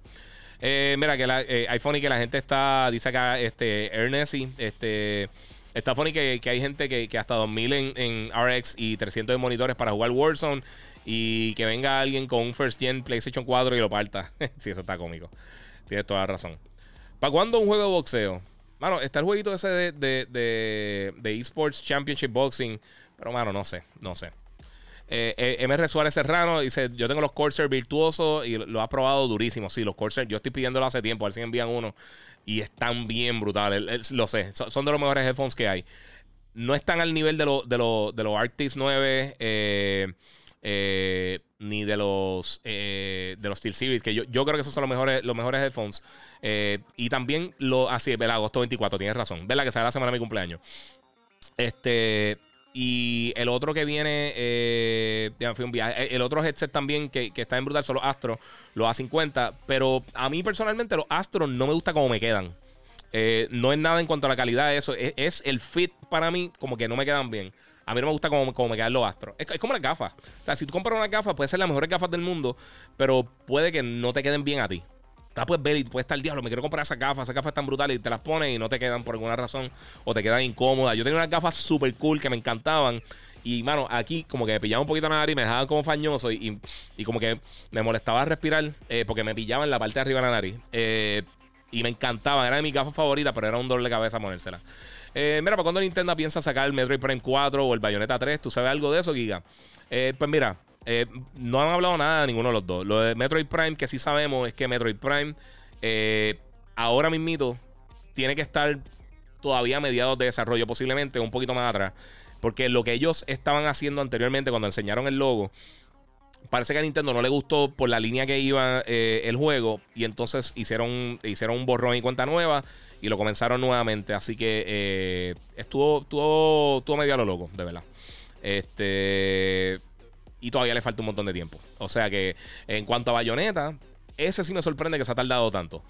[SPEAKER 1] mira, que la, iPhone y que la gente está, dice acá, este, Ernest, este... Está funny que, hay gente que, hasta 2000 en, en, RX y 300 de monitores para jugar Warzone y que venga alguien con un first gen PlayStation 4 y lo parta. sí, eso está cómico. Tienes toda la razón. ¿Para cuándo un juego de boxeo? Mano, está el jueguito ese de, eSports Championship Boxing. Pero, mano, no sé, no sé. Eh, eh MR Suárez Serrano dice: Yo tengo los Corsair virtuosos y lo ha probado durísimo. Sí, los Corsair, yo estoy pidiéndolo hace tiempo, a ver si envían uno y están bien brutales. Lo sé, son de los mejores headphones que hay. No están al nivel de, de, de los Arctis 9 eh, eh, ni de los eh, de los Steel Series, que yo, yo, creo que esos son los mejores, los mejores headphones. y también lo así, ah, agosto 24, tienes razón. ¿Verdad? Que sale la semana de mi cumpleaños. Este. Y el otro que viene, eh, un viaje. El otro headset también que, está en brutal son los Astros, los A50. Pero a mí personalmente los Astros no me gusta cómo me quedan. Eh, no es nada en cuanto a la calidad de eso. Es, el fit para mí, como que no me quedan bien. A mí no me gusta cómo, me quedan los astros. Es, como las gafas. O sea, si tú compras una gafa, puede ser las mejores gafas del mundo, pero puede que no te queden bien a ti puedes ver y puedes estar, diablo, me quiero comprar esas gafas, esas gafas están brutales y te las pones y no te quedan por alguna razón o te quedan incómodas. Yo tenía unas gafas super cool que me encantaban. Y, mano, aquí como que me pillaba un poquito la nariz, me dejaban como fañoso y, como que me molestaba respirar eh, porque me pillaba en la parte de arriba de la nariz. Eh, y me encantaba, era de mis gafas favoritas, pero era un doble cabeza ponérsela. Eh, mira, ¿para cuando Nintendo piensa sacar el Metroid Prime 4 o el Bayonetta 3? ¿Tú sabes algo de eso, Giga? pues mira, no han hablado nada de ninguno de los dos. Lo de Metroid Prime, que sí sabemos, es que Metroid Prime ahora mismito tiene que estar todavía a mediados de desarrollo, posiblemente un poquito más atrás. Porque lo que ellos estaban haciendo anteriormente cuando enseñaron el logo, parece que a Nintendo no le gustó por la línea que iba eh, el juego. Y entonces hicieron, hicieron un borrón y cuenta nueva y lo comenzaron nuevamente. Así que estuvo, estuvo, estuvo medio a lo loco, de verdad. Este y todavía le falta un montón de tiempo. O sea que en cuanto a Bayonetta, ese sí me sorprende que se ha tardado tanto.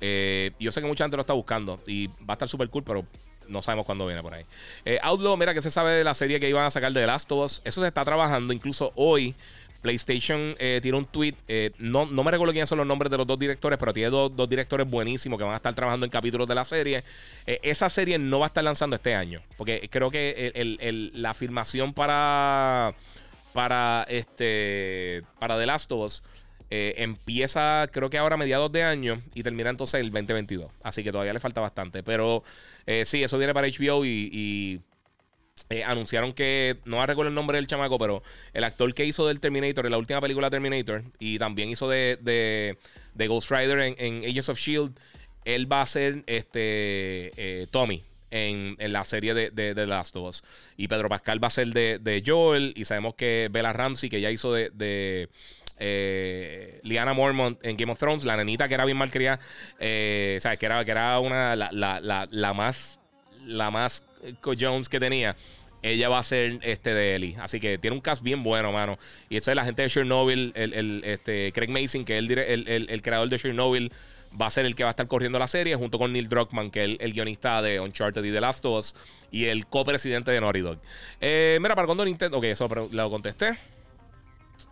[SPEAKER 1] Eh, yo sé que mucha gente lo está buscando y va a estar súper cool, pero no sabemos cuándo viene por ahí. Eh, Outlaw, mira que se sabe de la serie que iban a sacar de The Last of Us. Eso se está trabajando. Incluso hoy PlayStation eh, un tweet. no, no me recuerdo quiénes son los nombres de los dos directores, pero tiene dos, directores buenísimos que van a estar trabajando en capítulos de la serie. esa serie no va a estar lanzando este año. Porque creo que la filmación para para este para The Last of Us eh, empieza creo que ahora a mediados de año y termina entonces el 2022 así que todavía le falta bastante pero eh, sí eso viene para HBO y, eh, anunciaron que no recuerdo el nombre del chamaco pero el actor que hizo del Terminator en la última película Terminator y también hizo de, de, Ghost Rider en, en Ages of Shield él va a ser este Tommy en, la serie de, The Last of Us. Y Pedro Pascal va a ser de, Joel. Y sabemos que Bella Ramsey, que ya hizo de, eh, Liana Mormont en Game of Thrones, la nenita que era bien mal criada, eh, sea, que era, que era una, la, más, la más Jones que tenía. Ella va a ser este de Ellie. Así que tiene un cast bien bueno, mano. Y esto es la gente de Chernobyl, el, el este, Craig Mason, que es el, el, el creador de Chernobyl va a ser el que va a estar corriendo la serie junto con Neil Druckmann, que es el, guionista de Uncharted y The Last of Us y el copresidente de Naughty Dog. Eh, mira, para cuando Nintendo. Ok, eso lo contesté.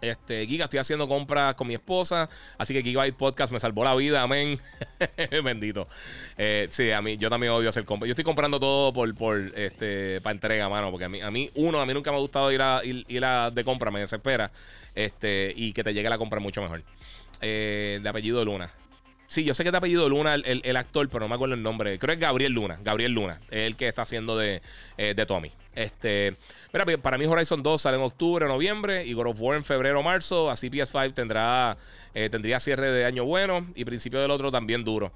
[SPEAKER 1] Este, Giga, estoy haciendo compras con mi esposa. Así que Gigabyte Podcast me salvó la vida, amén. Bendito. Eh, sí, a mí, yo también odio hacer compras. Yo estoy comprando todo por, por este, para entrega, mano. Porque a mí, a mí, uno, a mí nunca me ha gustado ir a, ir, a de compra, me desespera. Este, y que te llegue la compra mucho mejor. Eh, de apellido Luna. Sí, yo sé que te apellido Luna el, actor, pero no me acuerdo el nombre. Creo que es Gabriel Luna. Gabriel Luna. Es el que está haciendo de, eh, Tommy. Este. Mira, para mí Horizon 2 sale en octubre, noviembre. Y God of War en febrero, marzo. Así PS5 tendrá, eh, tendría cierre de año bueno. Y principio del otro también duro.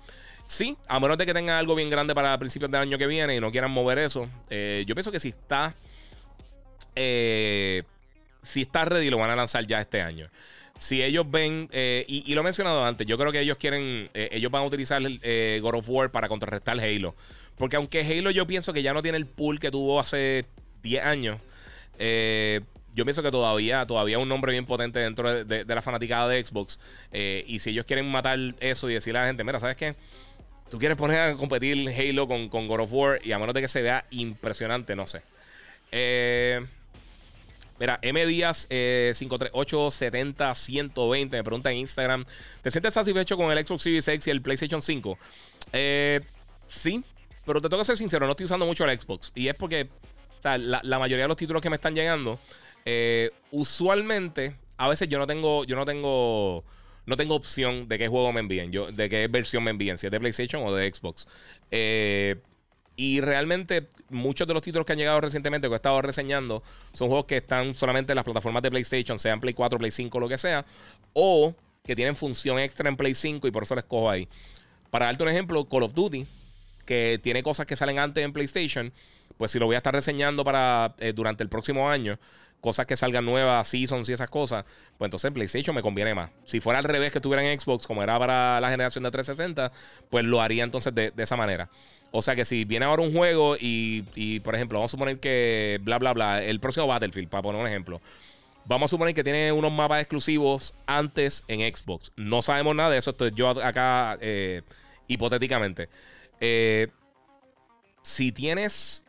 [SPEAKER 1] Sí, a menos de que tengan algo bien grande para principios del año que viene y no quieran mover eso. Eh, yo pienso que si está. si está ready, lo van a lanzar ya este año si ellos ven, eh, y, lo he mencionado antes, yo creo que ellos quieren, eh, ellos van a utilizar el eh, God of War para contrarrestar Halo. Porque aunque Halo yo pienso que ya no tiene el pool que tuvo hace 10 años, yo yo pienso que todavía, todavía un nombre bien potente dentro de, la fanaticada de Xbox. Eh, y si ellos quieren matar eso y decirle a la gente, mira, ¿sabes qué? Tú quieres poner a competir Halo con, con God of War y a menos de que se vea impresionante, no sé. Eh, Mira, M Díaz eh, 538 120 me pregunta en Instagram: ¿Te sientes satisfecho con el Xbox Series X y el PlayStation 5? Eh, sí, pero te tengo que ser sincero, no estoy usando mucho el Xbox. Y es porque la, mayoría de los títulos que me están llegando, eh, usualmente, a veces yo no tengo, yo no tengo, no tengo opción de qué juego me envíen, yo, de qué versión me envíen, si es de PlayStation o de Xbox. Eh, y realmente muchos de los títulos que han llegado recientemente que he estado reseñando son juegos que están solamente en las plataformas de PlayStation, sean Play 4, Play 5, lo que sea, o que tienen función extra en Play 5 y por eso les cojo ahí. Para darte un ejemplo, Call of Duty, que tiene cosas que salen antes en PlayStation, pues si lo voy a estar reseñando para eh, durante el próximo año, cosas que salgan nuevas, seasons y esas cosas, pues entonces en PlayStation me conviene más. Si fuera al revés que estuviera en Xbox, como era para la generación de 360, pues lo haría entonces de, esa manera. O sea que si viene ahora un juego y, por ejemplo, vamos a suponer que bla, bla, bla, el próximo Battlefield, para poner un ejemplo. Vamos a suponer que tiene unos mapas exclusivos antes en Xbox. No sabemos nada de eso. Estoy yo acá eh, hipotéticamente. Eh, si tienes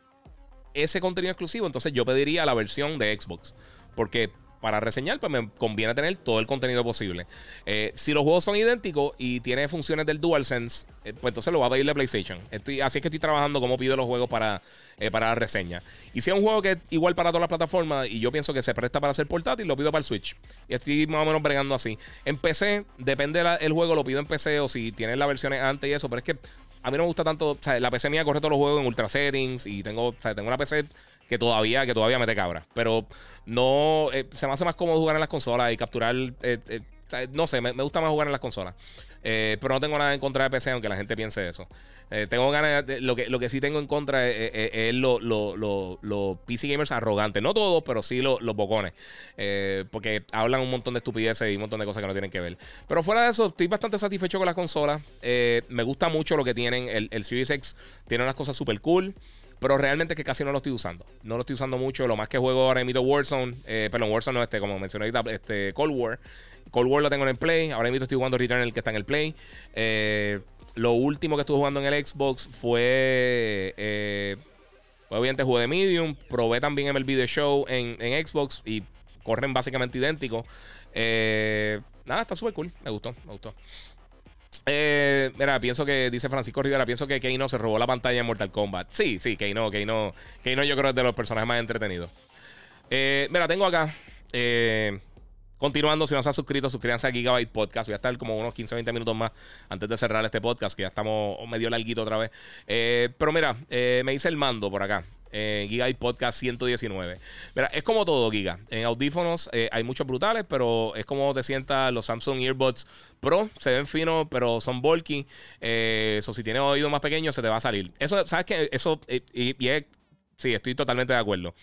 [SPEAKER 1] ese contenido exclusivo, entonces yo pediría la versión de Xbox. Porque para reseñar, pues me conviene tener todo el contenido posible. Eh, si los juegos son idénticos y tiene funciones del DualSense, eh, pues entonces lo va a pedir de PlayStation. Así es que estoy trabajando como pido los juegos para, eh, para la reseña. Y si es un juego que es igual para todas las plataformas y yo pienso que se presta para ser portátil, lo pido para el Switch. Y estoy más o menos bregando así. En PC, depende del juego, lo pido en PC o si tienes las versiones antes y eso, pero es que a mí no me gusta tanto, o sea, la PC mía corre todos los juegos en ultra settings y tengo, o sea, tengo una PC que todavía, que todavía mete cabra. Pero no, eh, se me hace más cómodo jugar en las consolas y capturar, eh, eh, no sé, me, gusta más jugar en las consolas. pero no tengo nada en contra de PC, aunque la gente piense eso. Tengo ganas de, lo que, lo que sí tengo en contra es, los lo, PC gamers arrogantes. No todos, pero sí los bocones. porque hablan un montón de estupideces y un montón de cosas que no tienen que ver. Pero fuera de eso, estoy bastante satisfecho con las consolas. me gusta mucho lo que tienen. El, el Series X tiene unas cosas súper cool. Pero realmente es que casi no lo estoy usando. No lo estoy usando mucho. Lo más que juego ahora mismo Warzone. Eh, perdón, Warzone no, este, como mencioné ahorita, este, Cold War. Cold War lo tengo en el Play. Ahora mismo estoy jugando Returnal, que está en el Play. Eh, lo último que estuve jugando en el Xbox fue. Eh, obviamente jugué de Medium. Probé también el video show en, en Xbox. Y corren básicamente idénticos. Eh, nada, está súper cool. Me gustó, me gustó. Eh, mira, pienso que, dice Francisco Rivera, pienso que Keino se robó la pantalla en Mortal Kombat. Sí, sí, Keino, Keino, Keino yo creo es de los personajes más entretenidos. Eh, mira, tengo acá, eh, continuando, si no se han suscrito, suscríbanse a Gigabyte Podcast. Voy a estar como unos 15, 20 minutos más antes de cerrar este podcast, que ya estamos medio larguito otra vez. Eh, pero mira, me dice el mando por acá. Eh, Giga y Podcast 119. Mira, es como todo, Giga. En audífonos eh, hay muchos brutales, pero es como te sientas los Samsung Earbuds Pro. Se ven finos, pero son bulky. Eh, eso, si tienes oído más pequeño, se te va a salir. Eso, ¿sabes qué? Eso, y, sí, estoy totalmente de acuerdo.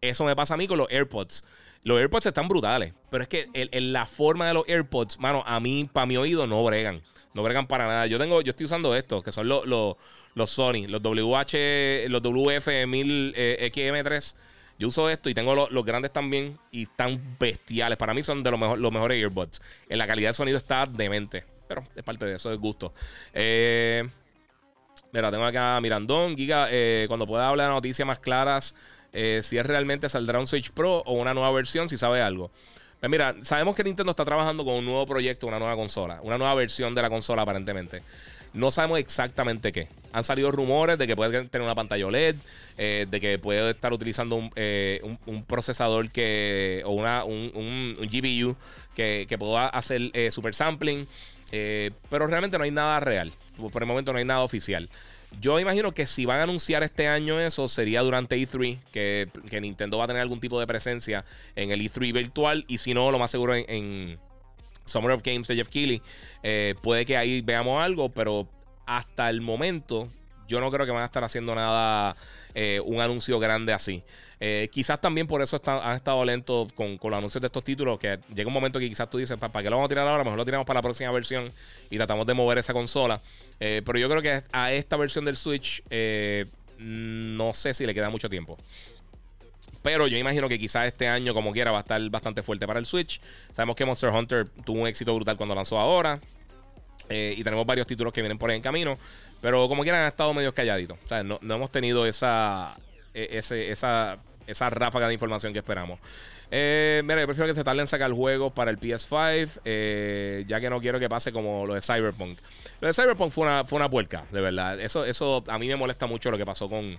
[SPEAKER 1] Eso me pasa a mí con los AirPods. Los AirPods están brutales, pero es que en la forma de los AirPods, mano, a mí, para mi oído, no bregan. No bregan para nada. Yo tengo, yo estoy usando estos, que son los, los los Sony, los WH, los WF1000 eh, XM3. Yo uso esto y tengo los grandes también y están bestiales. Para mí son de los, mejor, los mejores earbuds. En la calidad de sonido está demente. Pero es parte de eso, es gusto. Eh, mira, tengo acá Mirandón. Giga, eh, cuando pueda hablar de noticias más claras, si es realmente saldrá un Switch Pro o una nueva versión, si sabe algo. Pues mira, sabemos que Nintendo está trabajando con un nuevo proyecto, una nueva consola, una nueva versión de la consola aparentemente. No sabemos exactamente qué. Han salido rumores de que puede tener una pantalla OLED, eh, de que puede estar utilizando un, eh, procesador que o una, un, GPU que, pueda hacer eh, super sampling. pero realmente no hay nada real. Por el momento no hay nada oficial. Yo imagino que si van a anunciar este año eso, sería durante E3, que, Nintendo va a tener algún tipo de presencia en el E3 virtual. Y si no, lo más seguro en Summer of Games de Jeff Keighley. Eh, puede que ahí veamos algo, pero hasta el momento yo no creo que van a estar haciendo nada, eh, un anuncio grande así. Eh, quizás también por eso han estado lentos con, los anuncios de estos títulos, que llega un momento que quizás tú dices, ¿para qué lo vamos a tirar ahora? Mejor lo tiramos para la próxima versión y tratamos de mover esa consola. pero yo creo que a esta versión del Switch no sé si le queda mucho tiempo. pero yo imagino que quizás este año, como quiera, va a estar bastante fuerte para el Switch. Sabemos que Monster Hunter tuvo un éxito brutal cuando lanzó ahora. Eh, y tenemos varios títulos que vienen por ahí en camino. Pero como quieran, han estado medio calladitos. O sea, no, hemos tenido esa, e, esa, esa ráfaga de información que esperamos. Eh, mira, yo prefiero que se tarden en sacar juegos para el PS5, eh, ya que no quiero que pase como lo de Cyberpunk. Lo de Cyberpunk fue una, fue una puerca, de verdad. Eso, eso a mí me molesta mucho lo que pasó con,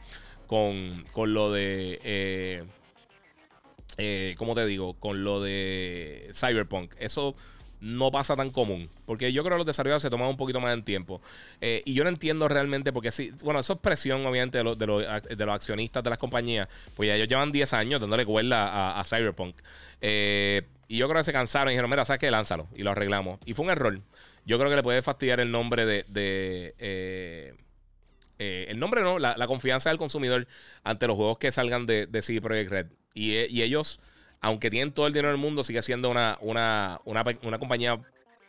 [SPEAKER 1] con, con lo de... Eh, eh, ¿Cómo te digo? Con lo de Cyberpunk. Eso no pasa tan común. Porque yo creo que los desarrolladores se toman un poquito más en tiempo. Eh, y yo no entiendo realmente porque sí, bueno, eso es presión obviamente de, de, los, accionistas de las compañías. Pues ya ellos llevan 10 años dándole cuerda a, Cyberpunk. Eh, y yo creo que se cansaron y dijeron, mira, ¿sabes qué? Lánzalo. Y lo arreglamos. Y fue un error. Yo creo que le puede fastidiar el nombre de... Eh, el nombre no, la, confianza del consumidor ante los juegos que salgan de, de CD Projekt Red. Y ellos aunque tienen todo el dinero del mundo, sigue siendo una, una, compañía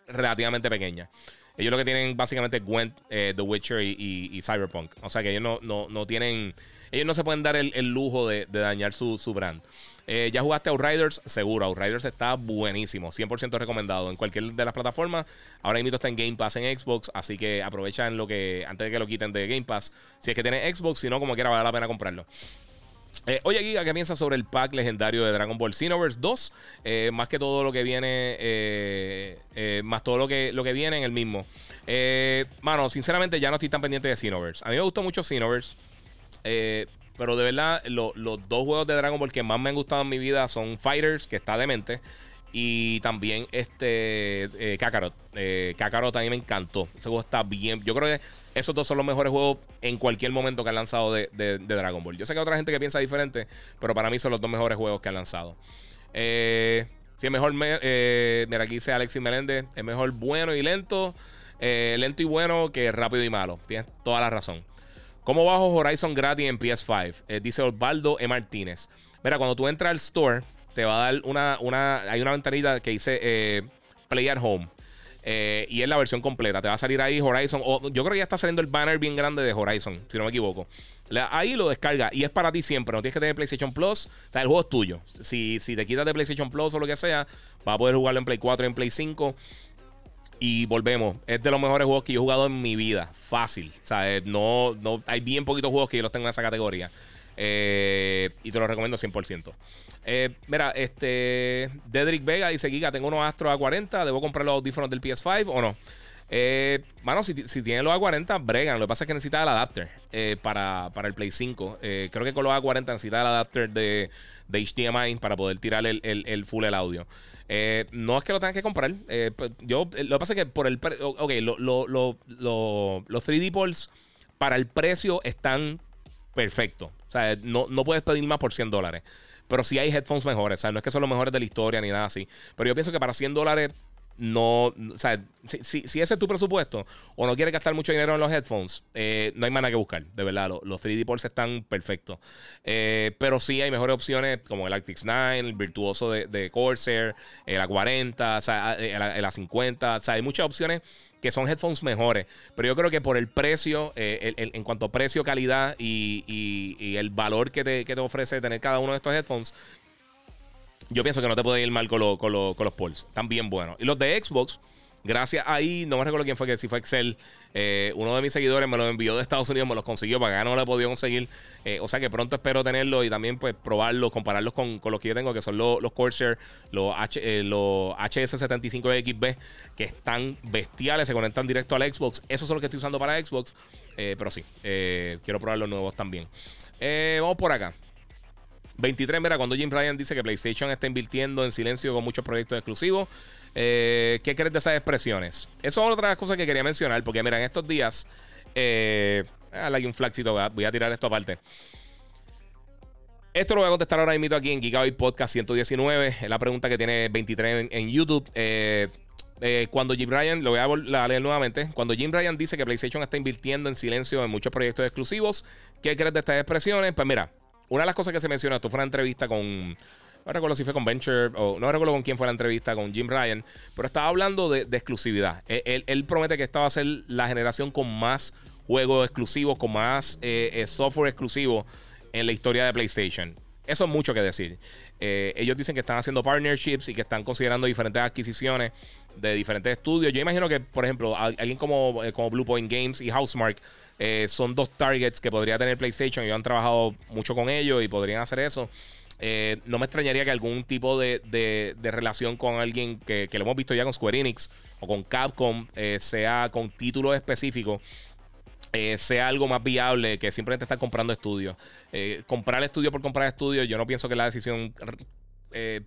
[SPEAKER 1] relativamente pequeña. Ellos lo que tienen básicamente Gwent, eh, The Witcher y, Cyberpunk. O sea que ellos no, no, tienen. Ellos no se pueden dar el, lujo de, dañar su, brand. Eh, ¿Ya jugaste Outriders? Seguro, Outriders está buenísimo, 100% recomendado en cualquier de las plataformas. Ahora mismo está en Game Pass en Xbox, así que aprovechan lo que antes de que lo quiten de Game Pass. Si es que tienes Xbox, si no, como quiera, vale la pena comprarlo. Eh, oye, Giga, ¿qué piensas sobre el pack legendario de Dragon Ball Xenoverse 2? Eh, más que todo lo que viene, eh, más todo lo que, lo que viene en el mismo. mano, sinceramente ya no estoy tan pendiente de Xenoverse. A mí me gustó mucho Xenoverse. pero de verdad, los dos juegos de Dragon Ball que más me han gustado en mi vida son Fighters, que está demente. Y también este Kakarot. Kakarot a me encantó. Ese juego está bien. Yo creo que esos dos son los mejores juegos en cualquier momento que han lanzado de, Dragon Ball. Yo sé que hay otra gente que piensa diferente, pero para mí son los dos mejores juegos que han lanzado. Eh, si es mejor, eh, mira, aquí dice Alexis Meléndez, es mejor bueno y lento, eh, lento y bueno que rápido y malo. Tienes toda la razón. ¿Cómo bajo Horizon gratis en PS5? dice Osvaldo E. Martínez. Mira, cuando tú entras al store, te va a dar una, una hay una ventanita que dice Play at Home. Eh, y es la versión completa. Te va a salir ahí Horizon. Yo creo que ya está saliendo el banner bien grande de Horizon, si no me equivoco. Ahí lo descarga y es para ti siempre. No tienes que tener PlayStation Plus. O sea, el juego es tuyo. Si, si te quitas de PlayStation Plus o lo que sea, vas a poder jugarlo en Play 4 y en Play 5. Y volvemos. Es de los mejores juegos que yo he jugado en mi vida. Fácil. O sea, no, no, hay bien poquitos juegos que yo los tengo en esa categoría. Eh, y te lo recomiendo 100%. Eh, mira, este. Dedrick Vega dice: Giga, tengo unos Astros A40. ¿Debo comprar los audífonos del PS5 o no? Eh, mano, si, si tienen los A40, bregan. Lo que pasa es que necesita el adapter eh, para, el Play 5. creo que con los A40 necesita el adapter de, HDMI para poder tirar el, full el audio. no es que lo tengas que comprar. Pues, yo, lo que pasa es que por el. Ok, los 3D Pulse para el precio están perfectos. O sea, no, no puedes pedir más por 100 dólares. Pero sí hay headphones mejores. O sea, no es que son los mejores de la historia ni nada así. Pero yo pienso que para 100 dólares no, o sea, si, ese es tu presupuesto o no quieres gastar mucho dinero en los headphones, eh, no hay más nada que buscar, de verdad. Los, 3D Pulse están perfectos. Eh, pero sí hay mejores opciones como el Arctic 9, el virtuoso de, Corsair, el A40, o sea, el A50. O sea, hay muchas opciones que son headphones mejores. Pero yo creo que por el precio, eh, en cuanto a precio, calidad y, el valor que te, que te, ofrece tener cada uno de estos headphones, yo pienso que no te puede ir mal con, con, con los Pulse. Están bien buenos. Y los de Xbox Gracias ahí, no me recuerdo quién fue, que si fue Excel. Eh, uno de mis seguidores me lo envió de Estados Unidos, me los consiguió, para acá no lo he podido conseguir. Eh, o sea que pronto espero tenerlo y también pues probarlos, compararlos con, los que yo tengo, que son los, los Corsair, los, H, eh, los HS75XB, que están bestiales, se conectan directo al Xbox. Esos son los que estoy usando para Xbox. pero sí, quiero probar los nuevos también. vamos por acá. 23, mira, cuando Jim Ryan dice que PlayStation está invirtiendo en silencio con muchos proyectos exclusivos. Eh, ¿Qué crees de esas expresiones? Eso es otra cosas que quería mencionar, porque mira, en estos días, eh, hay un flagcito, voy a tirar esto aparte. Esto lo voy a contestar ahora mismo aquí en Gigabyte Podcast 119. Es la pregunta que tiene 23 en, YouTube. Eh, eh, cuando Jim Ryan, lo voy a, leer nuevamente. Cuando Jim Ryan dice que PlayStation está invirtiendo en silencio en muchos proyectos exclusivos, ¿qué crees de estas expresiones? Pues mira, una de las cosas que se menciona, esto fue una entrevista con no recuerdo si fue con Venture o no recuerdo con quién fue la entrevista con Jim Ryan, pero estaba hablando de, exclusividad. Él, promete que esta va a ser la generación con más juegos exclusivos, con más eh, eh, software exclusivo en la historia de PlayStation. eso es mucho que decir. Eh, ellos dicen que están haciendo partnerships y que están considerando diferentes adquisiciones de diferentes estudios. Yo imagino que, por ejemplo, alguien como, como Blue Point Games y Housemark son dos targets que podría tener PlayStation. Ellos han trabajado mucho con ellos y podrían hacer eso. No me extrañaría que algún tipo de, de, relación con alguien que, que, lo hemos visto ya con Square Enix o con Capcom sea con títulos específicos eh, sea algo más viable que simplemente estar comprando estudios. Eh, comprar estudio por comprar estudios, yo no pienso que la decisión eh,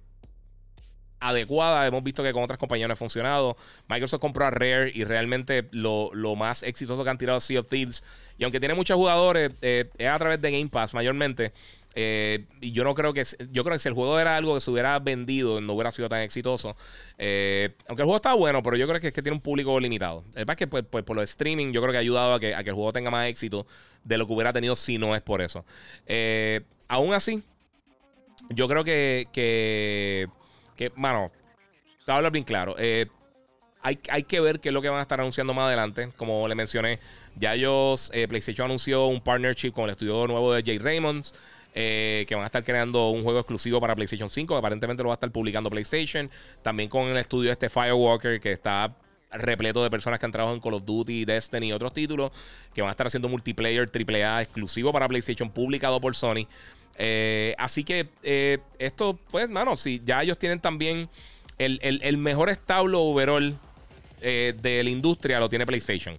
[SPEAKER 1] adecuada. Hemos visto que con otras compañías no ha funcionado. Microsoft compró a Rare y realmente lo, más exitoso que han tirado Sea of Thieves. Y aunque tiene muchos jugadores, es a través de Game Pass mayormente. Eh, y yo no creo que. Yo creo que si el juego era algo que se hubiera vendido, no hubiera sido tan exitoso. Eh, aunque el juego estaba bueno, pero yo creo que es que tiene un público limitado. Es más que pues, pues, por lo streaming, yo creo que ha ayudado a que, a que, el juego tenga más éxito de lo que hubiera tenido si no es por eso. Eh, aún así, yo creo que. que, que mano, te voy a hablar bien claro. hay, hay, que ver qué es lo que van a estar anunciando más adelante. Como le mencioné, ya ellos, PlayStation anunció un partnership con el estudio nuevo de Jay Raymonds. Eh, que van a estar creando un juego exclusivo para PlayStation 5. Que aparentemente lo va a estar publicando PlayStation. También con el estudio este Firewalker, que está repleto de personas que han trabajado en Call of Duty, Destiny y otros títulos. Que van a estar haciendo multiplayer AAA exclusivo para PlayStation, publicado por Sony. Eh, así que eh, esto, pues, mano, si ya ellos tienen también el, mejor establo overall de la industria, lo tiene PlayStation.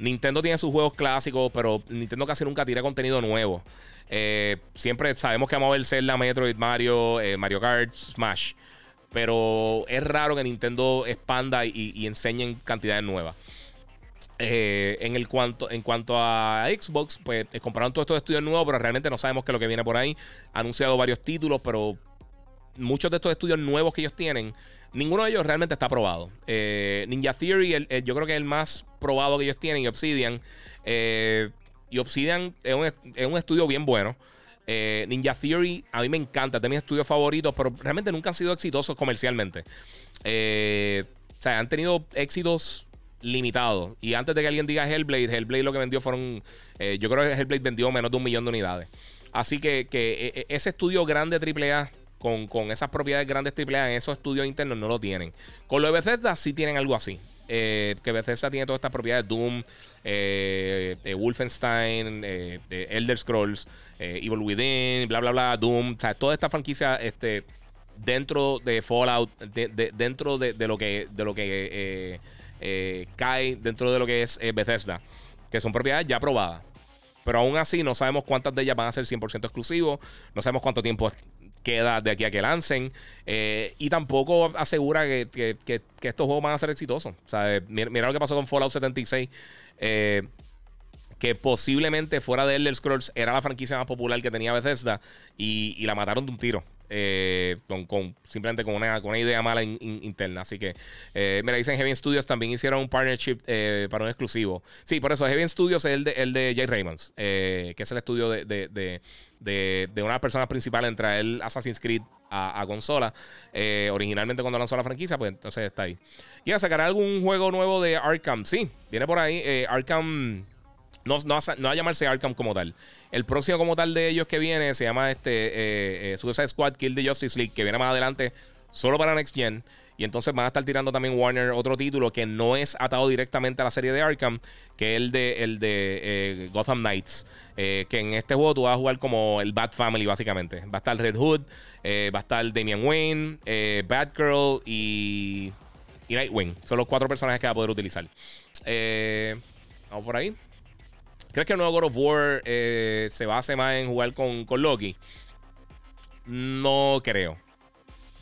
[SPEAKER 1] Nintendo tiene sus juegos clásicos, pero Nintendo casi nunca tira contenido nuevo. Eh, siempre sabemos que vamos a ver Zelda, Metroid, Mario, eh, Mario Kart, Smash. Pero es raro que Nintendo expanda y, enseñen cantidades nuevas. Eh, en, el cuanto, en cuanto a Xbox, pues compraron todos estos estudios nuevos, pero realmente no sabemos qué es lo que viene por ahí. Ha anunciado varios títulos, pero muchos de estos estudios nuevos que ellos tienen, ninguno de ellos realmente está probado. Ninja Theory, yo creo que es el más probado que ellos tienen, y Obsidian. Eh, y Obsidian es un, estudio bien bueno. Eh, Ninja Theory a mí me encanta, es de mis estudios favoritos, pero realmente nunca han sido exitosos comercialmente. Eh, o sea, han tenido éxitos limitados. Y antes de que alguien diga Hellblade, Hellblade lo que vendió fueron. Eh, yo creo que Hellblade vendió menos de un millón de unidades. Así que, que ese estudio grande AAA con, esas propiedades grandes AAA en esos estudios internos no lo tienen. Con lo de sí tienen algo así. Que Bethesda tiene todas estas propiedades, Doom, eh, Wolfenstein, eh, Elder Scrolls, eh, Evil Within, bla, bla, bla, Doom. O sea, toda esta franquicia este, dentro de Fallout, dentro de, lo que, de lo que cae dentro de lo que es Bethesda, que son propiedades ya probadas. Pero aún así no sabemos cuántas de ellas van a ser 100% exclusivos, no sabemos cuánto tiempo queda de aquí a que lancen. y tampoco asegura que, estos juegos van a ser exitosos. O sea, mira, mira, lo que pasó con Fallout 76. Eh, que posiblemente fuera de Elder Scrolls era la franquicia más popular que tenía Bethesda y la mataron de un tiro. Eh, con, simplemente con una, con una idea mala interna. Así que, eh, mira, dicen Heavy Studios también hicieron un partnership para un exclusivo. Sí, por eso Heavy Studios es el de, el de Jay Raymonds, que es el estudio de, de, de, de, una personas principales entre el Assassin's Creed a, consola. originalmente cuando lanzó la franquicia, pues entonces está ahí. ¿Y a sacar algún juego nuevo de Arkham? Sí, viene por ahí. Eh, Arkham. No, no, va a llamarse Arkham como tal. El próximo como tal de ellos que viene se llama este eh, eh, Suicide Squad Kill the Justice League, que viene más adelante solo para Next Gen. Y entonces van a estar tirando también Warner otro título que no es atado directamente a la serie de Arkham, que es el de, el de Gotham Knights. que en este juego tú vas a jugar como el Bat Family, básicamente. Va a estar Red Hood, va a estar Damian Wayne, Batgirl y y Nightwing. Son los cuatro personajes que va a poder utilizar. Eh, vamos por ahí. ¿Crees que el nuevo God of War eh, se base más en jugar con, Loki? No creo.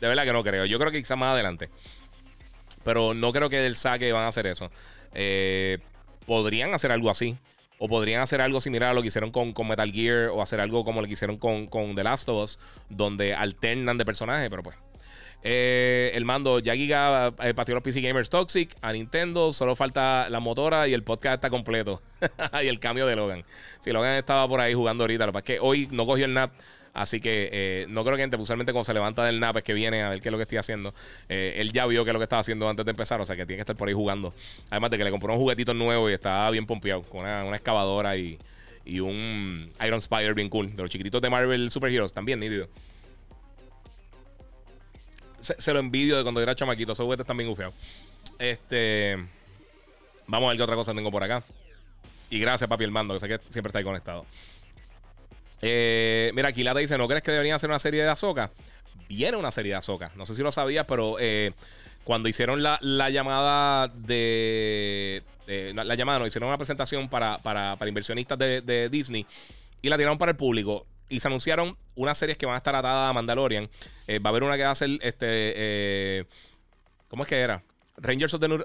[SPEAKER 1] De verdad que no creo. Yo creo que quizás más adelante. Pero no creo que del saque van a hacer eso. Eh, podrían hacer algo así. O podrían hacer algo similar a lo que hicieron con, Metal Gear. O hacer algo como lo que hicieron con, con The Last of Us. Donde alternan de personaje. Pero pues eh, el mando ya Giga eh, partió los PC Gamers Toxic a Nintendo. Solo falta la motora y el podcast está completo. y el cambio de Logan. Si Logan estaba por ahí jugando ahorita, lo que es que hoy no cogió el nap. Así que eh, no creo que gente, usualmente cuando se levanta del nap es que viene a ver qué es lo que estoy haciendo. él ya vio qué es lo que estaba haciendo antes de empezar, o sea que tiene que estar por ahí jugando. Además de que le compró un juguetito nuevo y estaba bien pompeado, con una, excavadora y, un Iron Spider bien cool. De los chiquititos de Marvel Superheroes, también nítido. Se, lo envidio de cuando era chamaquito. Esos juguetes están bien gufiados. Este. Vamos a ver qué otra cosa tengo por acá. Y gracias, papi, el mando, que sé que siempre está ahí conectado. Eh, mira, aquí Lata dice: ¿No crees que deberían hacer una serie de Azoka? Viene una serie de Azoka. No sé si lo sabías, pero eh, cuando hicieron la, llamada de. la, llamada, no, hicieron una presentación para, inversionistas de, Disney y la tiraron para el público. Y se anunciaron unas series que van a estar atadas a Mandalorian. Eh, va a haber una que va a ser este. ¿Cómo es que era? Rangers of the New,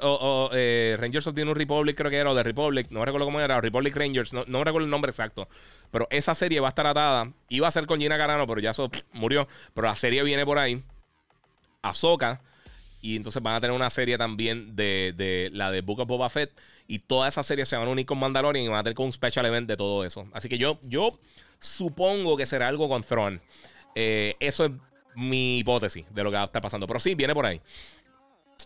[SPEAKER 1] eh, Rangers of the New Republic, creo que era, o The Republic, no recuerdo cómo era, Republic Rangers, no, no recuerdo el nombre exacto. Pero esa serie va a estar atada. Iba a ser con Gina Carano, pero ya eso murió. Pero la serie viene por ahí. Ahsoka. Y entonces van a tener una serie también de, la de Book of Boba Fett. Y todas esas series se van a unir con Mandalorian y van a tener con un special event de todo eso. Así que yo, yo supongo que será algo con Throne. Eh, eso es mi hipótesis de lo que va a estar pasando. Pero sí, viene por ahí.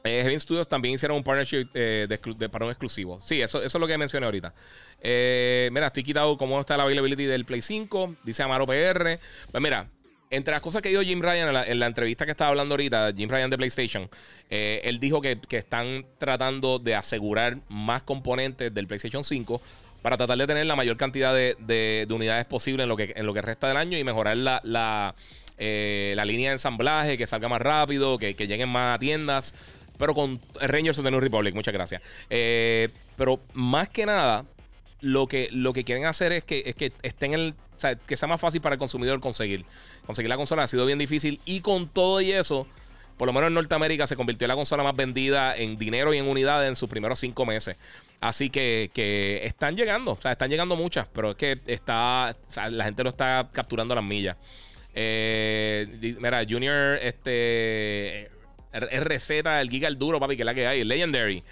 [SPEAKER 1] Eh, Studios también hicieron un partnership eh, para un exclusivo. Sí, eso, eso es lo que mencioné ahorita. Eh, mira, estoy quitado cómo está la availability del Play 5. Dice Amaro PR. Pues mira, entre las cosas que dio Jim Ryan en la, entrevista que estaba hablando ahorita, Jim Ryan de PlayStation, él dijo que, están tratando de asegurar más componentes del PlayStation 5 para tratar de tener la mayor cantidad de, unidades posible en lo, que, en lo que resta del año y mejorar la, la, línea de ensamblaje, que salga más rápido, que, que lleguen más a tiendas pero con Rangers of the New Republic. Muchas gracias. Eh, pero más que nada, lo que, lo que quieren hacer es que, es que estén el. Que sea más fácil para el consumidor conseguir. Conseguir la consola ha sido bien difícil. Y con todo y eso, por lo menos en Norteamérica se convirtió en la consola más vendida en dinero y en unidades en sus primeros cinco meses. Así que, que están llegando, o sea, están llegando muchas, pero es que está, la gente lo está capturando a las millas. Eh, mira, Junior, este, RZ, el Giga el duro, papi, que es la que hay, Legendary.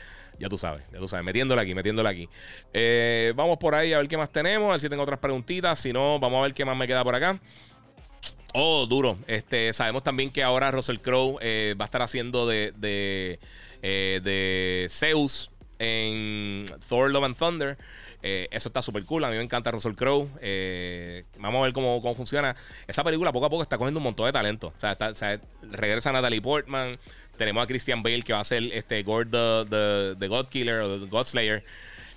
[SPEAKER 1] Ya tú sabes, ya tú sabes, metiéndola aquí, metiéndola aquí. Eh, vamos por ahí a ver qué más tenemos, a ver si tengo otras preguntitas. Si no, vamos a ver qué más me queda por acá. Oh, duro. Este, sabemos también que ahora Russell Crowe eh, va a estar haciendo de, de Zeus en Thor Love and Thunder. Eh, eso está súper cool. A mí me encanta Russell Crowe. Eh, vamos a ver cómo, funciona. Esa película poco a poco está cogiendo un montón de talento. O sea, regresa Natalie Portman. Tenemos a Christian Bale que va a ser este Gord the, the, God Killer o the God Slayer.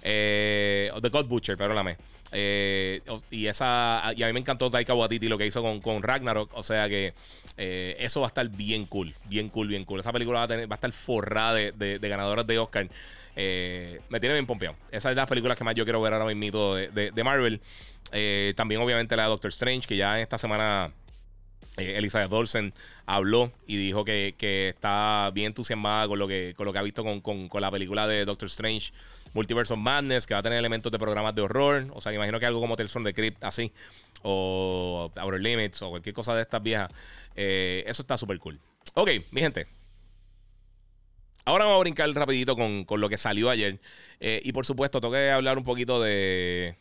[SPEAKER 1] Eh, o The God Butcher, perdóname. Y esa y a mí me encantó Taika Waititi lo que hizo con, con Ragnarok. O sea que eso va a estar bien cool. Bien cool, bien cool. Esa película va a, estar forrada de ganadoras de Oscar. Eh, me tiene bien pompeado. Esa es las películas que más yo quiero ver ahora mismo de, de, Marvel. Eh, también, obviamente, la de Doctor Strange, que ya esta semana eh, Elizabeth Olsen habló y dijo que, está bien entusiasmada con lo que, con lo que ha visto con, la película de Doctor Strange. Multiverse of Madness, que va a tener elementos de programas de horror. O sea, imagino que algo como Tales de Crypt, así. O Outer Limits, o cualquier cosa de estas viejas. eso está súper cool. Ok, mi gente. Ahora vamos a brincar rapidito con, lo que salió ayer. Eh, y por supuesto, tengo que hablar un poquito de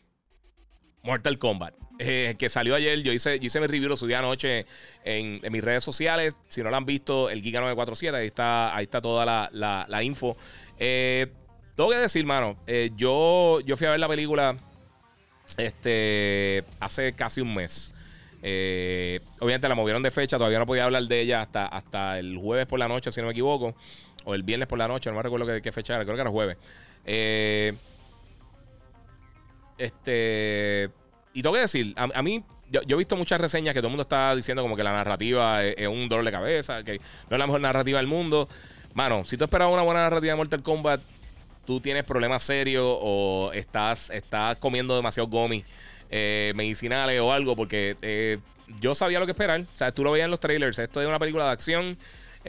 [SPEAKER 1] Mortal Kombat. Eh, que salió ayer. Yo hice, hice mi review, lo subí anoche en, mis redes sociales. Si no lo han visto, el Giga 947, ahí está, ahí está toda la, info. Eh, tengo que decir, mano, yo, yo fui a ver la película este, hace casi un mes. Obviamente la movieron de fecha, todavía no podía hablar de ella hasta, hasta el jueves por la noche, si no me equivoco o el viernes por la noche, no me recuerdo qué, fecha era, creo que era jueves. Eh, este. Y tengo que decir, a, mí, yo, he visto muchas reseñas que todo el mundo está diciendo como que la narrativa es, un dolor de cabeza, que no es la mejor narrativa del mundo. Mano, si tú esperabas una buena narrativa de Mortal Kombat, tú tienes problemas serios o estás, estás comiendo demasiado gomi eh, medicinales o algo, porque eh, yo sabía lo que esperar. O sea, tú lo veías en los trailers. Esto es una película de acción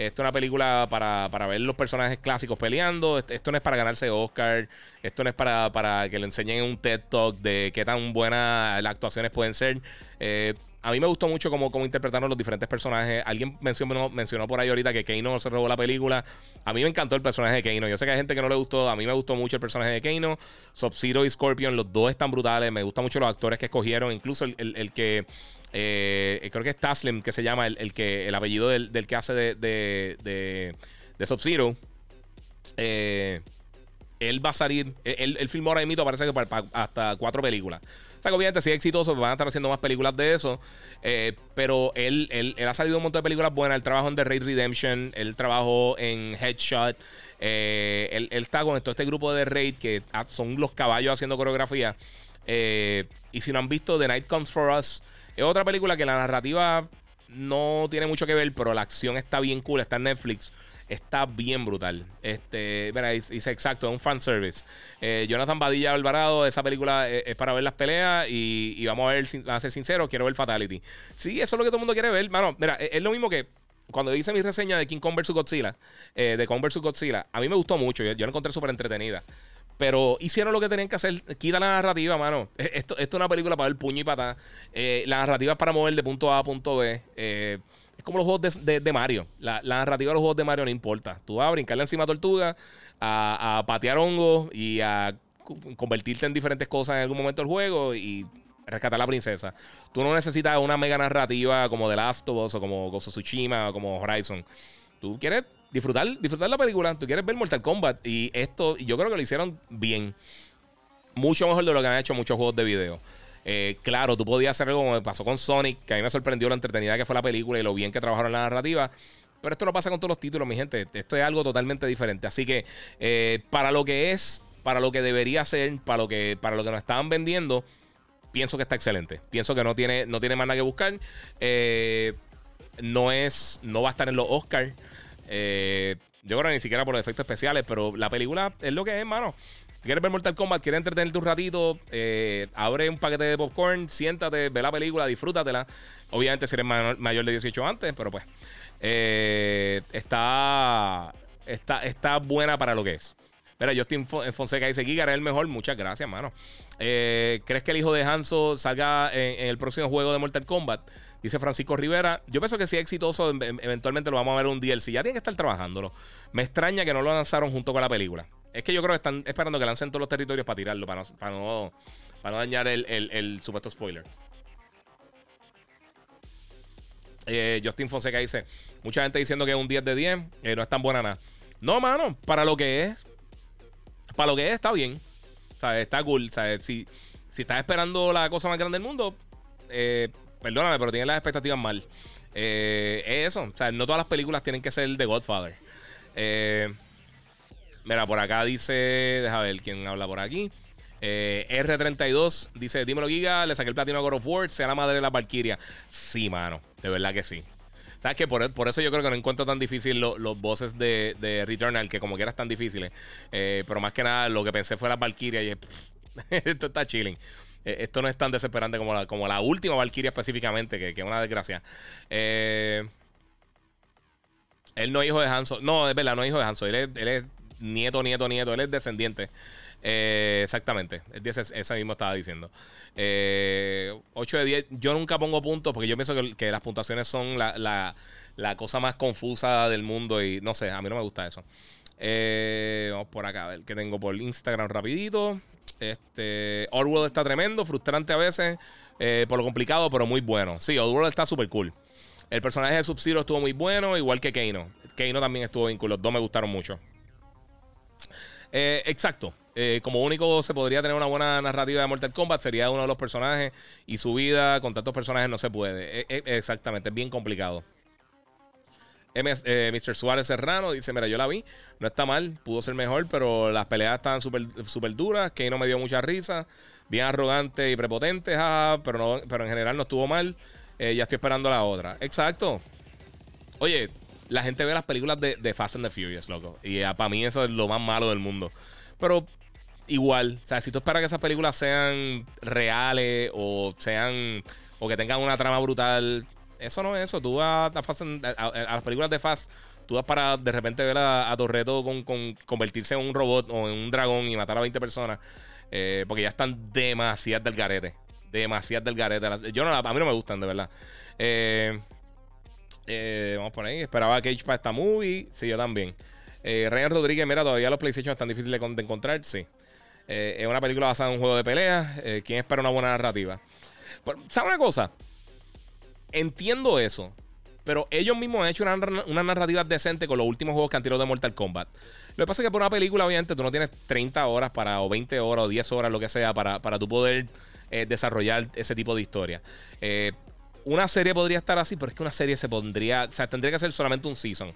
[SPEAKER 1] esto es una película para, ver los personajes clásicos peleando. Esto no es para ganarse Oscar. Esto no es para, para que le enseñen un TED Talk de qué tan buenas las actuaciones pueden ser. Eh, a mí me gustó mucho cómo, cómo, interpretaron los diferentes personajes. Alguien mencionó, mencionó por ahí ahorita que Keino se robó la película. A mí me encantó el personaje de Keino. Yo sé que hay gente que no le gustó. A mí me gustó mucho el personaje de Keino. Sub-Zero y Scorpion, los dos están brutales. Me gustan mucho los actores que escogieron. Incluso el que eh, creo que es Taslim, que se llama el, que, el apellido del, que hace de, de, de, Sub-Zero. Eh, él va a salir. Él, filmó ahora mismo, parece que hasta cuatro películas. O sea, obviamente si es exitoso, van a estar haciendo más películas de eso. Eh, pero él, él, ha salido un montón de películas buenas. Él trabajó en The Raid Redemption, él trabajó en Headshot. Eh, él, está con todo este grupo de Raid que son los caballos haciendo coreografía. Eh, y si no han visto The Night Comes For Us, es otra película que la narrativa no tiene mucho que ver, pero la acción está bien cool, está en Netflix. Está bien brutal. Este, mira, dice exacto, es un fan service. Eh, Jonathan Badilla Alvarado, esa película es, para ver las peleas y, vamos a ver, a ser sincero, quiero ver Fatality. Sí, eso es lo que todo el mundo quiere ver. Mano, mira, es, lo mismo que cuando hice mi reseña de King Kong vs. Godzilla, eh, de Kong vs. Godzilla, a mí me gustó mucho. Yo, la encontré súper entretenida. Pero hicieron lo que tenían que hacer. Quita la narrativa, mano. Esto, esto es una película para ver puño y patada. Eh, la narrativa es para mover de punto A a punto B. Eh, como los juegos de, Mario. La, narrativa de los juegos de Mario no importa. Tú vas a brincarle encima tortuga, a, patear hongos y a convertirte en diferentes cosas en algún momento del juego y rescatar a la princesa. Tú no necesitas una mega narrativa como The Last of Us o como Ghost of Tsushima o como Horizon. Tú quieres disfrutar, disfrutar la película. Tú quieres ver Mortal Kombat. Y esto, yo creo que lo hicieron bien. Mucho mejor de lo que han hecho muchos juegos de video. Eh, claro, tú podías hacer algo como me pasó con Sonic, que a mí me sorprendió la entretenida que fue la película y lo bien que trabajaron la narrativa. Pero esto no pasa con todos los títulos, mi gente. Esto es algo totalmente diferente. Así que, eh, para lo que es, para lo que debería ser, para lo que, para lo que nos estaban vendiendo, pienso que está excelente. Pienso que no tiene, no tiene más nada que buscar. Eh, no es, no va a estar en los Oscars. Yo creo que ni siquiera por efectos especiales, pero la película es lo que es, hermano. Si quieres ver Mortal Kombat, quieres entretenerte un ratito, eh, abre un paquete de popcorn, siéntate, ve la película, disfrútatela. Obviamente si eres mayor de 18 antes, pero pues eh, está, está, está buena para lo que es. Mira, Justin Fonseca dice, Giga es el mejor. Muchas gracias, hermano. ¿Crees que el hijo de Hanzo salga en el próximo juego de Mortal Kombat? Dice Francisco Rivera, yo pienso que si es exitoso, eventualmente lo vamos a ver un DLC. Ya tienen que estar trabajándolo. Me extraña que no lo lanzaron junto con la película. Es que yo creo que están esperando que lancen todos los territorios para tirarlo, para no, para no, dañar el, supuesto spoiler. Eh, Justin Fonseca dice, mucha gente diciendo que es un 10 de 10, eh, no es tan buena nada. No, mano, para lo que es, para lo que es, está bien. Sea, está cool. O si, si estás esperando la cosa más grande del mundo, eh, Perdóname, pero tiene las expectativas mal. Es eso. O sea, no todas las películas tienen que ser de Godfather. Eh, mira, por acá dice. Deja ver quién habla por aquí. Eh, R32 dice: Dímelo, Giga. Le saqué el platino a God of War. Sea la madre de la Valkyria. Sí, mano. De verdad que sí. ¿Sabes qué? Por, eso yo creo que no encuentro tan difícil los bosses de, de, Returnal, que como que eran tan difíciles. pero más que nada, lo que pensé fue la Valkyria y esto está chilling. Eh, esto no es tan desesperante como la, como la última Valkyria específicamente, que, es una desgracia. Eh, él no es hijo de Hanso. No, es verdad, no es hijo de Hanso. Él es, nieto, nieto, nieto. Él es descendiente. Eh, exactamente. Ese, mismo estaba diciendo. 8 de 10. Yo nunca pongo puntos porque yo pienso que, las puntuaciones son la, la, cosa más confusa del mundo y no sé, a mí no me gusta eso. vamos por acá a ver qué tengo por Instagram rapidito. Este, Oddworld está tremendo, frustrante a veces, eh, por lo complicado, pero muy bueno. Sí, Oddworld está súper cool. El personaje de Sub-Zero estuvo muy bueno, igual que Keino. Keino también estuvo bien cool. Los dos me gustaron mucho. Eh, exacto. Eh, como único se podría tener una buena narrativa de Mortal Kombat sería uno de los personajes y su vida con tantos personajes no se puede. exactamente, es bien complicado. Mr. Eh, Suárez Serrano dice: Mira, yo la vi, no está mal, pudo ser mejor, pero las peleas estaban súper duras. Que no me dio mucha risa, bien arrogante y prepotente, pero, no, pero en general no estuvo mal. Eh, ya estoy esperando la otra. Exacto. Oye, la gente ve las películas de, Fast and the Furious, loco. Y ah, para mí eso es lo más malo del mundo. Pero igual, o sea, si tú esperas que esas películas sean reales o sean. o que tengan una trama brutal, eso no es eso. Tú vas a, las películas de Fast, tú vas para de repente ver a, Torreto con, convertirse en un robot o en un dragón y matar a 20 personas. Eh, porque ya están demasiadas del garete. Demasiadas del garete. Yo no, a mí no me gustan, de verdad. Eh, eh, vamos por ahí. Esperaba Cage para esta movie. Sí, yo también. Ryan Rodríguez, mira, todavía los PlayStation están difíciles de, encontrar. Sí. es una película basada en un juego de peleas. ¿Quién espera una buena narrativa? ¿Sabes una cosa? entiendo eso. Pero ellos mismos han hecho una, narrativa decente con los últimos juegos que han tirado de Mortal Kombat. Lo que pasa es que por una película, obviamente, tú no tienes 30 horas para, o 20 horas, o 10 horas, lo que sea, para, para tú poder eh, desarrollar ese tipo de historia. Eh, una serie podría estar así, pero es que una serie se pondría, o sea, tendría que ser solamente un season.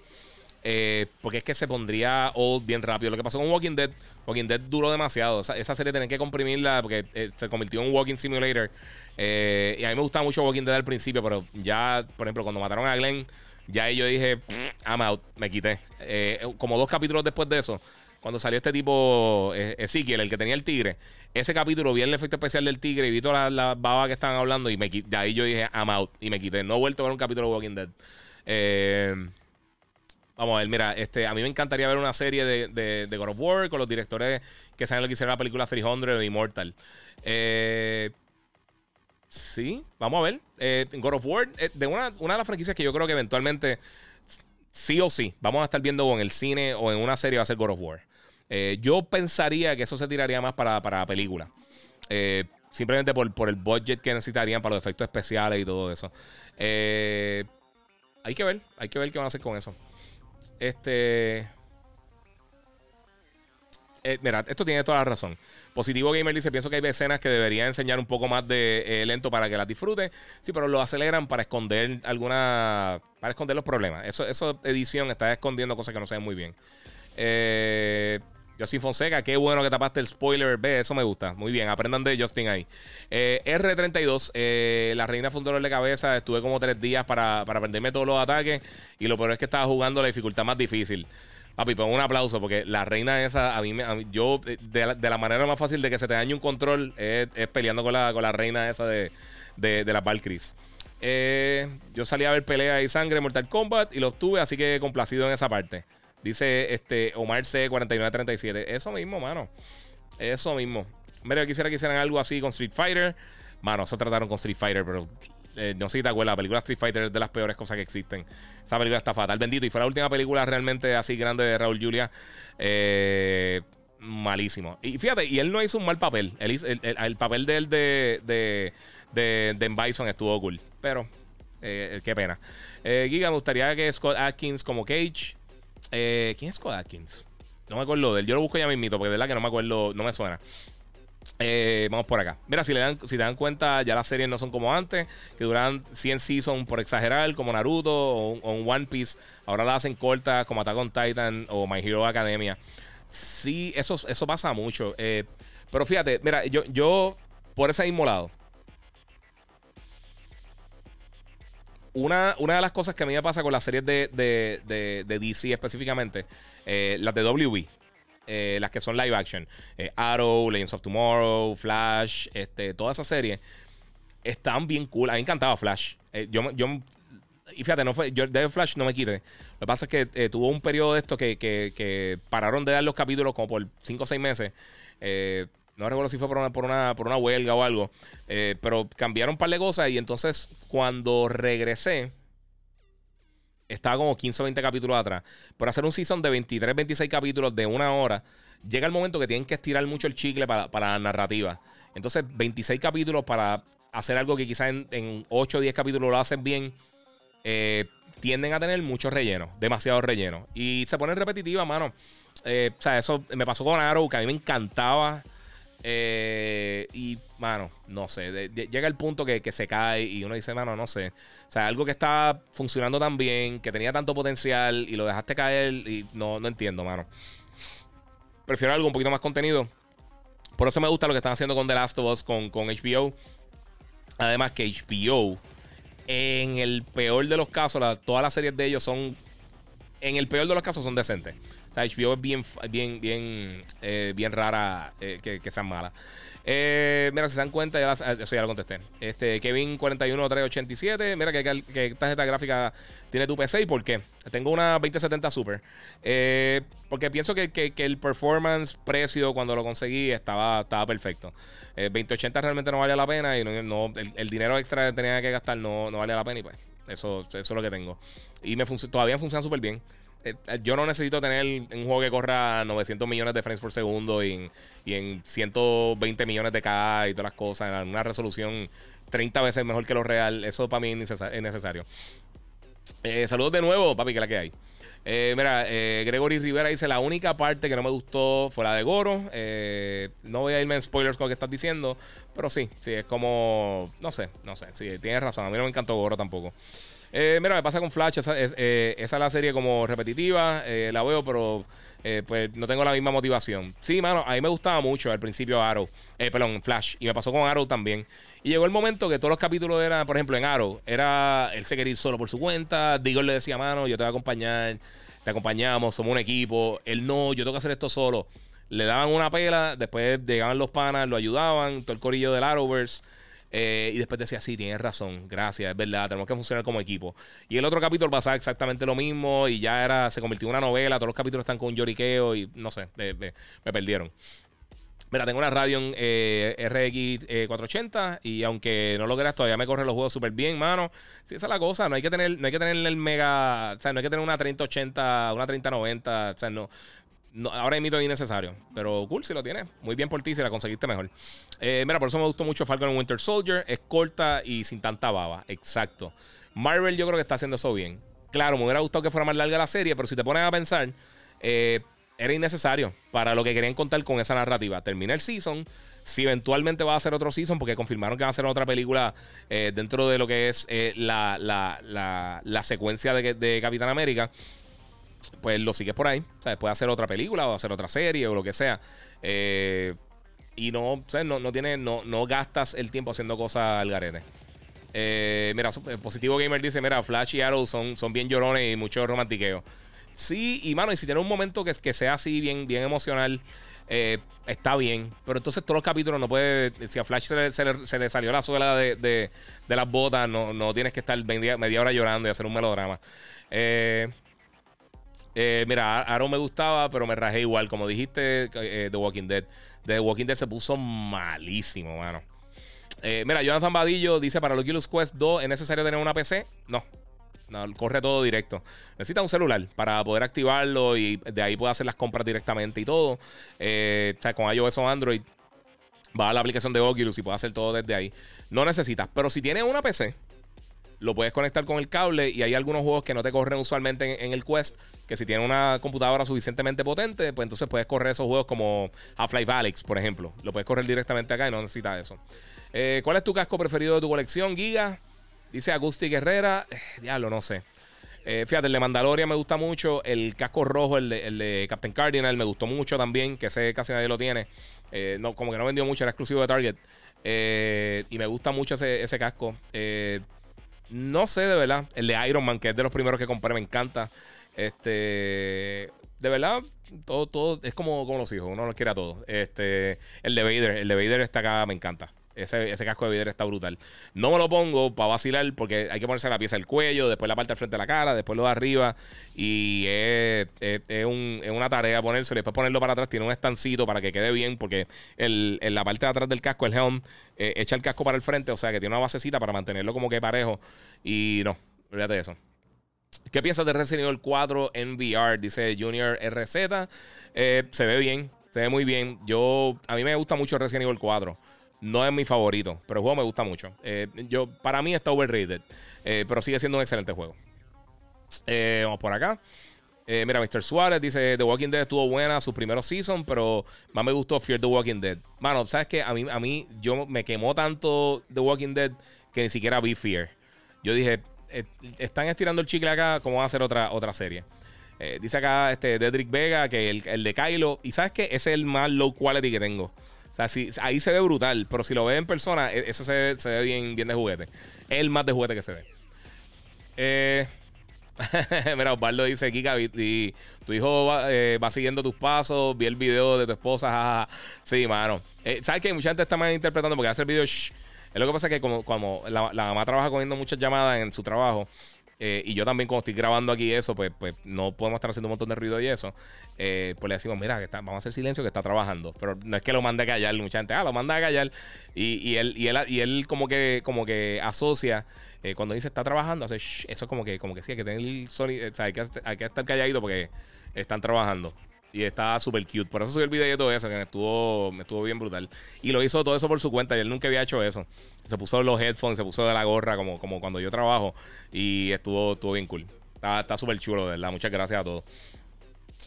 [SPEAKER 1] Eh, porque es que se pondría old bien rápido. Lo que pasó con Walking Dead, Walking Dead duró demasiado. esa serie tenían que comprimirla porque se convirtió en un Walking Simulator. y a mí me gustaba mucho Walking Dead al principio, pero ya, por ejemplo, cuando mataron a Glenn, ya yo dije, I'm out, me quité. como dos capítulos después de eso, cuando salió este tipo Ezequiel, el que tenía el tigre, ese capítulo vi el efecto especial del tigre y vi todas las babas que estaban hablando y me, de ahí yo dije, I'm out y me quité. No he vuelto a ver un capítulo de Walking Dead. Eh, vamos a ver, mira, este, a mí me encantaría ver una serie de, God of War con los directores que saben lo que hicieron la película 300 de Immortal. Eh, sí, vamos a ver. Eh, God of War, de una de las franquicias que yo creo que eventualmente, sí o sí, vamos a estar viendo en el cine o en una serie va a ser God of War. Eh, yo pensaría que eso se tiraría más para, para película. Eh, simplemente por, por, el budget que necesitarían para los efectos especiales y todo eso. Eh, hay que ver, hay que ver qué van a hacer con eso. Este. mira, esto tiene toda la razón. Positivo Gamer dice: Pienso que hay escenas que deberían enseñar un poco más de lento para que las disfrute. Sí, pero lo aceleran para esconder alguna. Para esconder los problemas. Eso, eso edición está escondiendo cosas que no se ven muy bien. Eh, Justin Fonseca, qué bueno que tapaste el spoiler. Ve, eso me gusta. Muy bien, aprendan de Justin ahí. Eh, R32, eh, la reina fue un dolor de cabeza. Estuve como tres días para, aprenderme todos los ataques. Y lo peor es que estaba jugando la dificultad más difícil. Papi, pongo un aplauso porque la reina esa, a mí, me, yo, de la, manera más fácil de que se te dañe un control es, peleando con la, con la reina esa de, de, las Valkyries. Eh, yo salí a ver pelea y sangre en Mortal Kombat y lo tuve, así que complacido en esa parte. Dice este Omar C4937. Eso mismo, mano. Eso mismo. Mira, yo quisiera que hicieran algo así con Street Fighter. Mano, eso trataron con Street Fighter, pero eh, no sé si te acuerdas, la película Street Fighter es de las peores cosas que existen. Esa película está fatal, bendito. Y fue la última película realmente así grande de Raúl Julia. Eh, malísimo. Y fíjate, y él no hizo un mal papel. el, papel de él de, de, de, de Bison estuvo cool. Pero, eh, qué pena. Giga, me gustaría que Scott Atkins como Cage. Eh, ¿Quién es Scott Atkins? No me acuerdo de él. Yo lo busco ya mismito, porque de verdad que no me acuerdo, no me suena. Eh, vamos por acá. Mira, si, le dan, si te dan cuenta, ya las series no son como antes, que duran 100 seasons por exagerar, como Naruto o, One Piece. Ahora las hacen cortas, como Attack on Titan o My Hero Academia. Sí, eso, eso pasa mucho. Eh, pero fíjate, mira, yo, yo por ese mismo lado, Una, una, de las cosas que a mí me pasa con las series de, de, de, DC específicamente, eh, las de WB, eh, las que son live action, eh, Arrow, Legends of Tomorrow, Flash, este, todas esas series, están bien cool. A mí me encantaba Flash. yo, yo, y fíjate, no fue, yo de Flash no me quite. Lo que pasa es que tuvo un periodo de esto que, que, que, pararon de dar los capítulos como por 5 o 6 meses. No recuerdo si fue por una, por una, por una huelga o algo. Eh, pero cambiaron un par de cosas. Y entonces, cuando regresé, estaba como 15 o 20 capítulos atrás. Por hacer un season de 23, 26 capítulos de una hora, llega el momento que tienen que estirar mucho el chicle para, la narrativa. Entonces, 26 capítulos para hacer algo que quizás en, 8 o 10 capítulos lo hacen bien. Eh, tienden a tener mucho relleno, demasiado relleno. Y se pone repetitiva, mano. Eh, o sea, eso me pasó con Arrow, que a mí me encantaba eh, y, mano, no sé. llega el punto que, se cae y uno dice, mano, no sé. O sea, algo que está funcionando tan bien, que tenía tanto potencial y lo dejaste caer y no, no entiendo, mano. Prefiero algo un poquito más contenido. Por eso me gusta lo que están haciendo con The Last of Us, con, con HBO. Además que HBO, en el peor de los casos, todas las series de ellos son, en el peor de los casos son decentes. O sea, HBO es bien, bien, bien, eh, bien rara eh, que, que sean malas. Eh, mira, si se dan cuenta, ya eso ya lo contesté. Este, Kevin41387. Mira que, que, tarjeta gráfica tiene tu PC y por qué. Tengo una 2070 Super. porque pienso que, el performance, precio, cuando lo conseguí, estaba, estaba perfecto. 2080 realmente no vale la pena y no, el, dinero extra que tenía que gastar no, no vale la pena y pues eso, eso es lo que tengo. Y me todavía funciona súper bien. Eh, yo no necesito tener un juego que corra 900 millones de frames por segundo y en, 120 millones de K y todas las cosas, en una resolución 30 veces mejor que lo real. Eso para mí es necesario. Eh, saludos de nuevo, papi, que la que hay. Eh, mira, eh, Gregory Rivera dice: La única parte que no me gustó fue la de Goro. Eh, no voy a irme en spoilers con lo que estás diciendo, pero sí, sí, es como. No sé, no sé. Sí, tienes razón. A mí no me encantó Goro tampoco. mira, me pasa con Flash. Esa, es, esa la serie como repetitiva. la veo, pero pues no tengo la misma motivación. Sí, mano, a mí me gustaba mucho al principio Arrow. perdón, Flash. Y me pasó con Arrow también. Y llegó el momento que todos los capítulos eran, por ejemplo, en Arrow, era él se quería ir solo por su cuenta. Digor le decía, mano, yo te voy a acompañar, te acompañamos, somos un equipo. Él no, yo tengo que hacer esto solo. Le daban una pela, después llegaban los panas, lo ayudaban, todo el corillo del Arrowverse. Eh, y después decía, sí, tienes razón, gracias, es verdad, tenemos que funcionar como equipo. Y el otro capítulo pasaba exactamente lo mismo y ya era, se convirtió en una novela, todos los capítulos están con lloriqueo y no sé, me perdieron. Mira, tengo una Radeon eh, RX 480 eh, y aunque no lo creas, todavía me corre los juegos súper bien, mano. Si esa es la cosa, no hay que tener, no hay que tener el mega, o sea, no hay que tener una 3080, una 3090, o sea, no. Ahora es innecesario, pero cool si lo tienes. Muy bien por ti si la conseguiste mejor. Eh, mira, por eso me gustó mucho Falcon Winter Soldier. Es corta y sin tanta baba. Exacto. Marvel yo creo que está haciendo eso bien. Claro, me hubiera gustado que fuera más larga la serie, pero si te pones a pensar, eh, era innecesario para lo que querían contar con esa narrativa. Termina el season. Si eventualmente va a hacer otro season, porque confirmaron que va a hacer otra película eh, dentro de lo que es eh, la, la, secuencia de, Capitán América, pues lo sigues por ahí. O sea, puede hacer otra película o hacer otra serie o lo que sea. Eh, y no, no, no, tiene, no, no gastas el tiempo haciendo cosas al garete. mira, Positivo Gamer dice: Mira, Flash y Arrow son, son bien llorones y mucho romantiqueo. Sí, y mano, y si tiene un momento que, que sea así, bien, bien emocional, eh, está bien. Pero entonces todos los capítulos no puede. Si a Flash se le, salió la suela de, las botas, no, no, tienes que estar media, media, hora llorando y hacer un melodrama. Eh, eh, mira, Aaron me gustaba, pero me rajé igual. Como dijiste, The Walking Dead. The Walking Dead se puso malísimo, mano. mira, Jonathan Badillo dice: Para los Oculus Quest 2, ¿es necesario tener una PC? No corre todo directo. Necesita un celular para poder activarlo y de ahí puede hacer las compras directamente y todo. Eh, o sea, con iOS o Android, va a la aplicación de Oculus y puede hacer todo desde ahí. No necesitas, pero si tienes una PC, lo puedes conectar con el cable y hay algunos juegos que no te corren usualmente en, el Quest, que si tienes una computadora suficientemente potente, pues entonces puedes correr esos juegos como Half-Life Alyx, por ejemplo. Lo puedes correr directamente acá y no necesitas eso. Eh, ¿Cuál es tu casco preferido de tu colección, Giga? Dice Agusti Guerrera. Eh, diablo, no sé. Eh, fíjate, el de Mandalorian me gusta mucho. El casco rojo, el de, Captain Cardinal, me gustó mucho también. Que ese casi nadie lo tiene. Eh, no, como que no vendió mucho, era exclusivo de Target. y me gusta mucho ese, casco. No sé, de verdad. El de Iron Man, que es de los primeros que compré, me encanta. Este. De verdad, todo, todo es como, como los hijos, uno los quiere a todos. Este, el de Vader, el de Vader está acá, me encanta. Ese, casco de vidrio está brutal. No me lo pongo para vacilar porque hay que ponerse la pieza del cuello, después la parte del frente de la cara, después lo de arriba. Y es, una tarea ponerse. Después ponerlo para atrás. Tiene un estancito para que quede bien porque en la parte de atrás del casco, el helm, eh, echa el casco para el frente. O sea que tiene una basecita para mantenerlo como que parejo. Y no, olvídate de eso. ¿Qué piensas de Resident Evil 4 en VR? Dice Junior RZ. Eh, se ve bien, se ve muy bien. Yo, a mí me gusta mucho Resident Evil 4. No es mi favorito, pero el juego me gusta mucho. Eh, yo, para mí está overrated, eh, pero sigue siendo un excelente juego. Eh, vamos por acá. mira, Mr. Suárez dice: The Walking Dead estuvo buena su primer season, pero más me gustó Fear the Walking Dead. Mano, ¿sabes qué? A mí, a mí yo me quemó tanto The Walking Dead que ni siquiera vi Fear. Yo dije: Están estirando el chicle acá, ¿cómo va a hacer otra, otra serie? dice acá este Dedrick Vega que el, el de Kylo. Y sabes que ese es el más low quality que tengo. O sea, si, ahí se ve brutal, pero si lo ve en persona, e, eso se, ve bien, bien de juguete. Es el más de juguete que se ve. Eh, mira, Osvaldo dice, Kika, y, tu hijo eh, va, siguiendo tus pasos, vi el video de tu esposa, Sí, mano. Eh, ¿Sabes que Mucha gente está mal interpretando porque hace el video, Es lo que pasa que como, como la, la mamá trabaja cogiendo muchas llamadas en su trabajo, eh, y yo también, como estoy grabando aquí eso, pues, pues no podemos estar haciendo un montón de ruido y eso. Eh, pues le decimos, mira, que está, vamos a hacer silencio que está trabajando. Pero no es que lo mande a callar, mucha gente, ah, lo manda a callar. Y, y, él, y, él, y él como que, como que asocia, eh, cuando dice está trabajando, hace eso es como que, como que sí, hay que tener el sonido, o sea, hay que, hay que estar calladito porque están trabajando. Y está súper cute. Por eso subí el video y todo eso, que me estuvo, me estuvo bien brutal. Y lo hizo todo eso por su cuenta y él nunca había hecho eso. Se puso los headphones, se puso de la gorra como, como cuando yo trabajo. Y estuvo, estuvo bien cool. Está súper chulo, verdad. Muchas gracias a todos.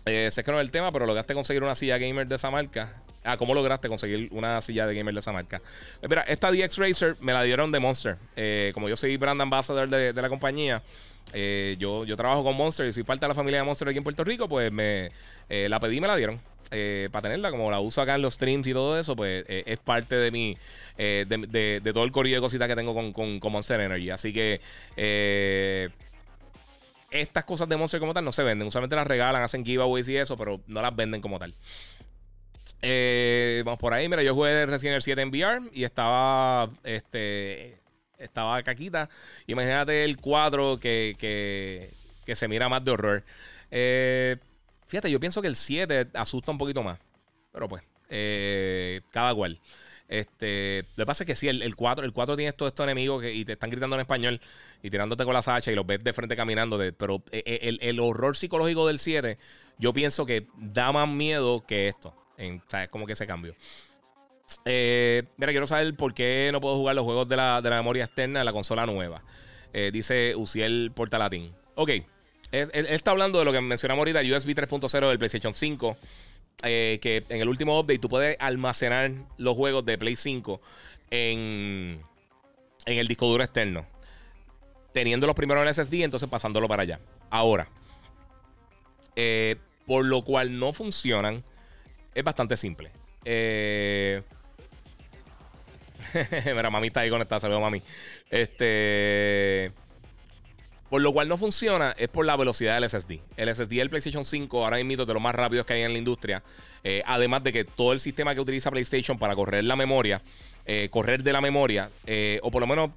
[SPEAKER 1] Eh, sé que no es el tema, pero lograste conseguir una silla gamer de esa marca. Ah, ¿cómo lograste conseguir una silla de gamer de esa marca? Mira, esta DX Racer me la dieron de Monster. Eh, como yo soy brand ambassador de, la compañía, yo, yo trabajo con Monster y soy parte de la familia de Monster aquí en Puerto Rico, pues me la pedí y me la dieron. para tenerla, como la uso acá en los streams y todo eso, pues es parte de mi de, todo el corrido de cositas que tengo con, con, con Monster Energy. Así que estas cosas de Monster como tal no se venden. Usualmente las regalan, hacen giveaways y eso, pero no las venden como tal. Eh, vamos por ahí. Mira, yo jugué Resident Evil 7 en VR y estaba. Este. Estaba caquita. Imagínate el 4 que, que, se mira más de horror. Eh, fíjate, yo pienso que el 7 asusta un poquito más. Pero pues, eh, cada cual. Este, lo que pasa es que sí, el, 4, el 4 tiene todos estos enemigos que, y te están gritando en español y tirándote con las hachas y los ves de frente caminando. pero eh, eh, el, horror psicológico del 7, yo pienso que da más miedo que esto. En, ¿Sabes? Como que ese cambio. Eh, mira, quiero saber por qué no puedo jugar los juegos de la, memoria externa de la consola nueva. dice Uciel Portalatín. Ok. Él, está hablando de lo que mencionamos ahorita, USB 3.0 del PlayStation 5. Eh, que en el último update tú puedes almacenar los juegos de Play 5 en, en el disco duro externo. Teniendo los primeros en SSD, entonces pasándolo para allá. Ahora, eh, por lo cual no funcionan, es bastante simple. Eh, mira, mami está ahí conectada, saludos mami. Este. Por lo cual no funciona es por la velocidad del SSD. El SSD del PlayStation 5 ahora mismo es de los más rápidos que hay en la industria. Eh, además de que todo el sistema que utiliza PlayStation para correr la memoria, eh, correr de la memoria, eh, o por lo menos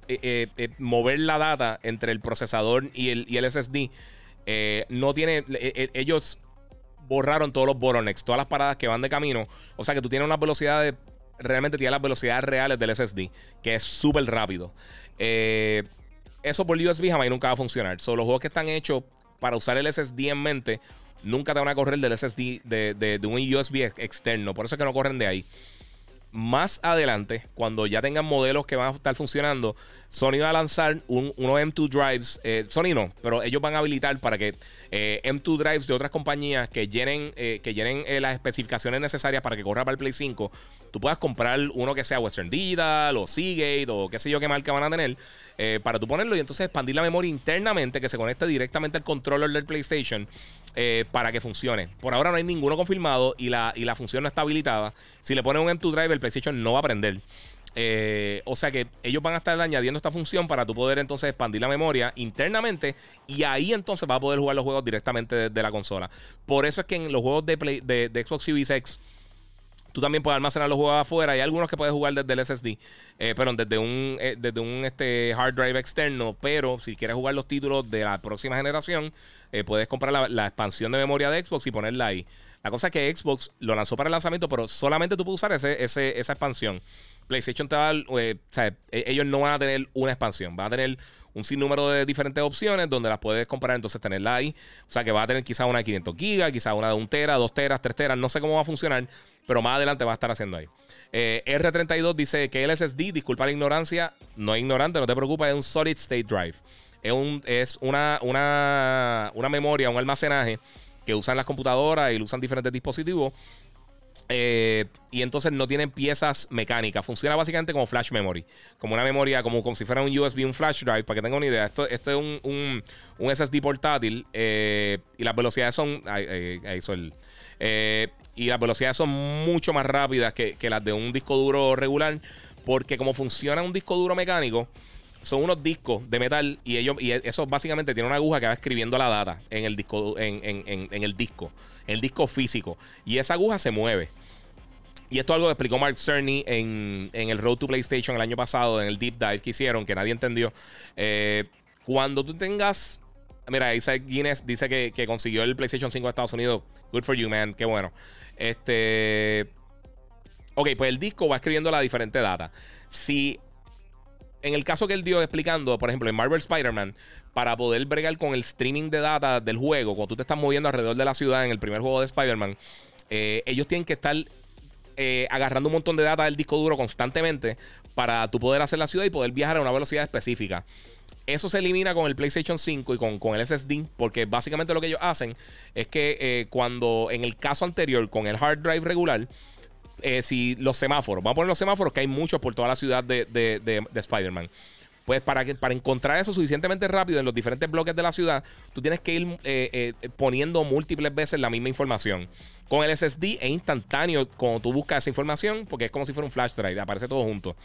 [SPEAKER 1] mover la data entre el procesador y el, y el SSD, no tiene. ellos borraron todos los bottlenecks, todas las paradas que van de camino. O sea que tú tienes una velocidad de. Realmente tienes las velocidades reales del SSD, que es súper rápido. Eh eso por USB jamás nunca va a funcionar. Son los juegos que están hechos para usar el SSD en mente, nunca te van a correr del SSD de, de, un USB externo. Por eso es que no corren de ahí. Más adelante, cuando ya tengan modelos que van a estar funcionando, Sony va a lanzar un, unos M2 drives. Eh, Sony no, pero ellos van a habilitar para que eh, M2 drives de otras compañías que llenen, eh, que llenen las especificaciones necesarias para que corra para el Play 5. Tú puedas comprar uno que sea Western Digital o Seagate o qué sé yo qué marca van a tener. para tú ponerlo y entonces expandir la memoria internamente que se conecte directamente al controller del PlayStation para que funcione. Por ahora no hay ninguno confirmado y la, y la función no está habilitada. Si le ponen un M2 Drive, el PlayStation no va a prender. Eh, o sea que ellos van a estar añadiendo esta función para tú poder entonces expandir la memoria internamente y ahí entonces vas a poder jugar los juegos directamente desde la consola. Por eso es que en los juegos de, de, Xbox Series X tú también puedes almacenar los juegos afuera. Hay algunos que puedes jugar desde el SSD, eh, pero desde un, eh, desde un este, hard drive externo. Pero si quieres jugar los títulos de la próxima generación, puedes comprar la, expansión de memoria de Xbox y ponerla ahí. La cosa es que Xbox lo lanzó para el lanzamiento, pero solamente tú puedes usar ese, esa expansión. PlayStation te va eh, o e, ellos no van a tener una expansión, van a tener un sinnúmero de diferentes opciones donde las puedes comprar, entonces tenerla ahí. O sea que va a tener quizás una de 500 gigas, quizás una de 1 tera, 2 teras, 3 teras, no sé cómo va a funcionar, pero más adelante va a estar haciendo ahí. Eh, R32 dice que el SSD, disculpa la ignorancia, no es ignorante, no te preocupes, es un solid state drive. Es, un, es una, una, una memoria, un almacenaje que usan las computadoras y lo usan diferentes dispositivos eh, y entonces no tienen piezas mecánicas. Funciona básicamente como flash memory. Como una memoria, como, como si fuera un USB, un flash drive. Para que tengan una idea. Esto, es un, un, SSD portátil. Eh, y las velocidades son. Ahí, el, eh, y las velocidades son mucho más rápidas que, que, las de un disco duro regular. Porque como funciona un disco duro mecánico. Son unos discos de metal y ellos y eso básicamente tiene una aguja que va escribiendo la data en el disco en, en, en, en el disco el disco físico. Y esa aguja se mueve. Y esto es algo que explicó Mark Cerny en, el Road to PlayStation el año pasado, en el deep dive que hicieron, que nadie entendió. Eh, cuando tú tengas. Mira, Isaac Guinness dice que, consiguió el PlayStation 5 de Estados Unidos. Good for you, man. Qué bueno. Este. Ok, pues el disco va escribiendo la diferente data. Si. En el caso que él dio explicando, por ejemplo, en Marvel Spider-Man, para poder bregar con el streaming de data del juego, cuando tú te estás moviendo alrededor de la ciudad en el primer juego de Spider-Man, eh, ellos tienen que estar eh, agarrando un montón de data del disco duro constantemente para tú poder hacer la ciudad y poder viajar a una velocidad específica. Eso se elimina con el PlayStation 5 y con, con el SSD, porque básicamente lo que ellos hacen es que eh, cuando en el caso anterior con el hard drive regular, eh, si los semáforos, vamos a poner los semáforos que hay muchos por toda la ciudad de, de, de, de Spider-Man. Pues para, que, para encontrar eso suficientemente rápido en los diferentes bloques de la ciudad, tú tienes que ir eh, eh, poniendo múltiples veces la misma información. Con el SSD es instantáneo cuando tú buscas esa información, porque es como si fuera un flash drive, aparece todo junto.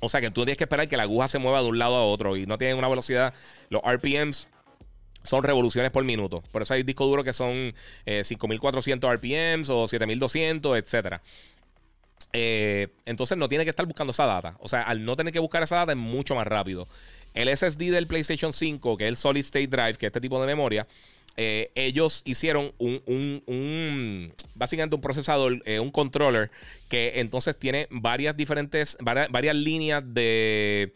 [SPEAKER 1] O sea que tú tienes que esperar que la aguja se mueva de un lado a otro y no tienen una velocidad. Los RPMs son revoluciones por minuto. Por eso hay discos duros que son 5400 RPMs o 7200, etcétera. Eh, entonces no tiene que estar buscando esa data. O sea, al no tener que buscar esa data es mucho más rápido. El SSD del PlayStation 5, que es el Solid State Drive, que es este tipo de memoria, eh, ellos hicieron un, un, básicamente un procesador, eh, un controller, que entonces tiene varias diferentes, varias líneas de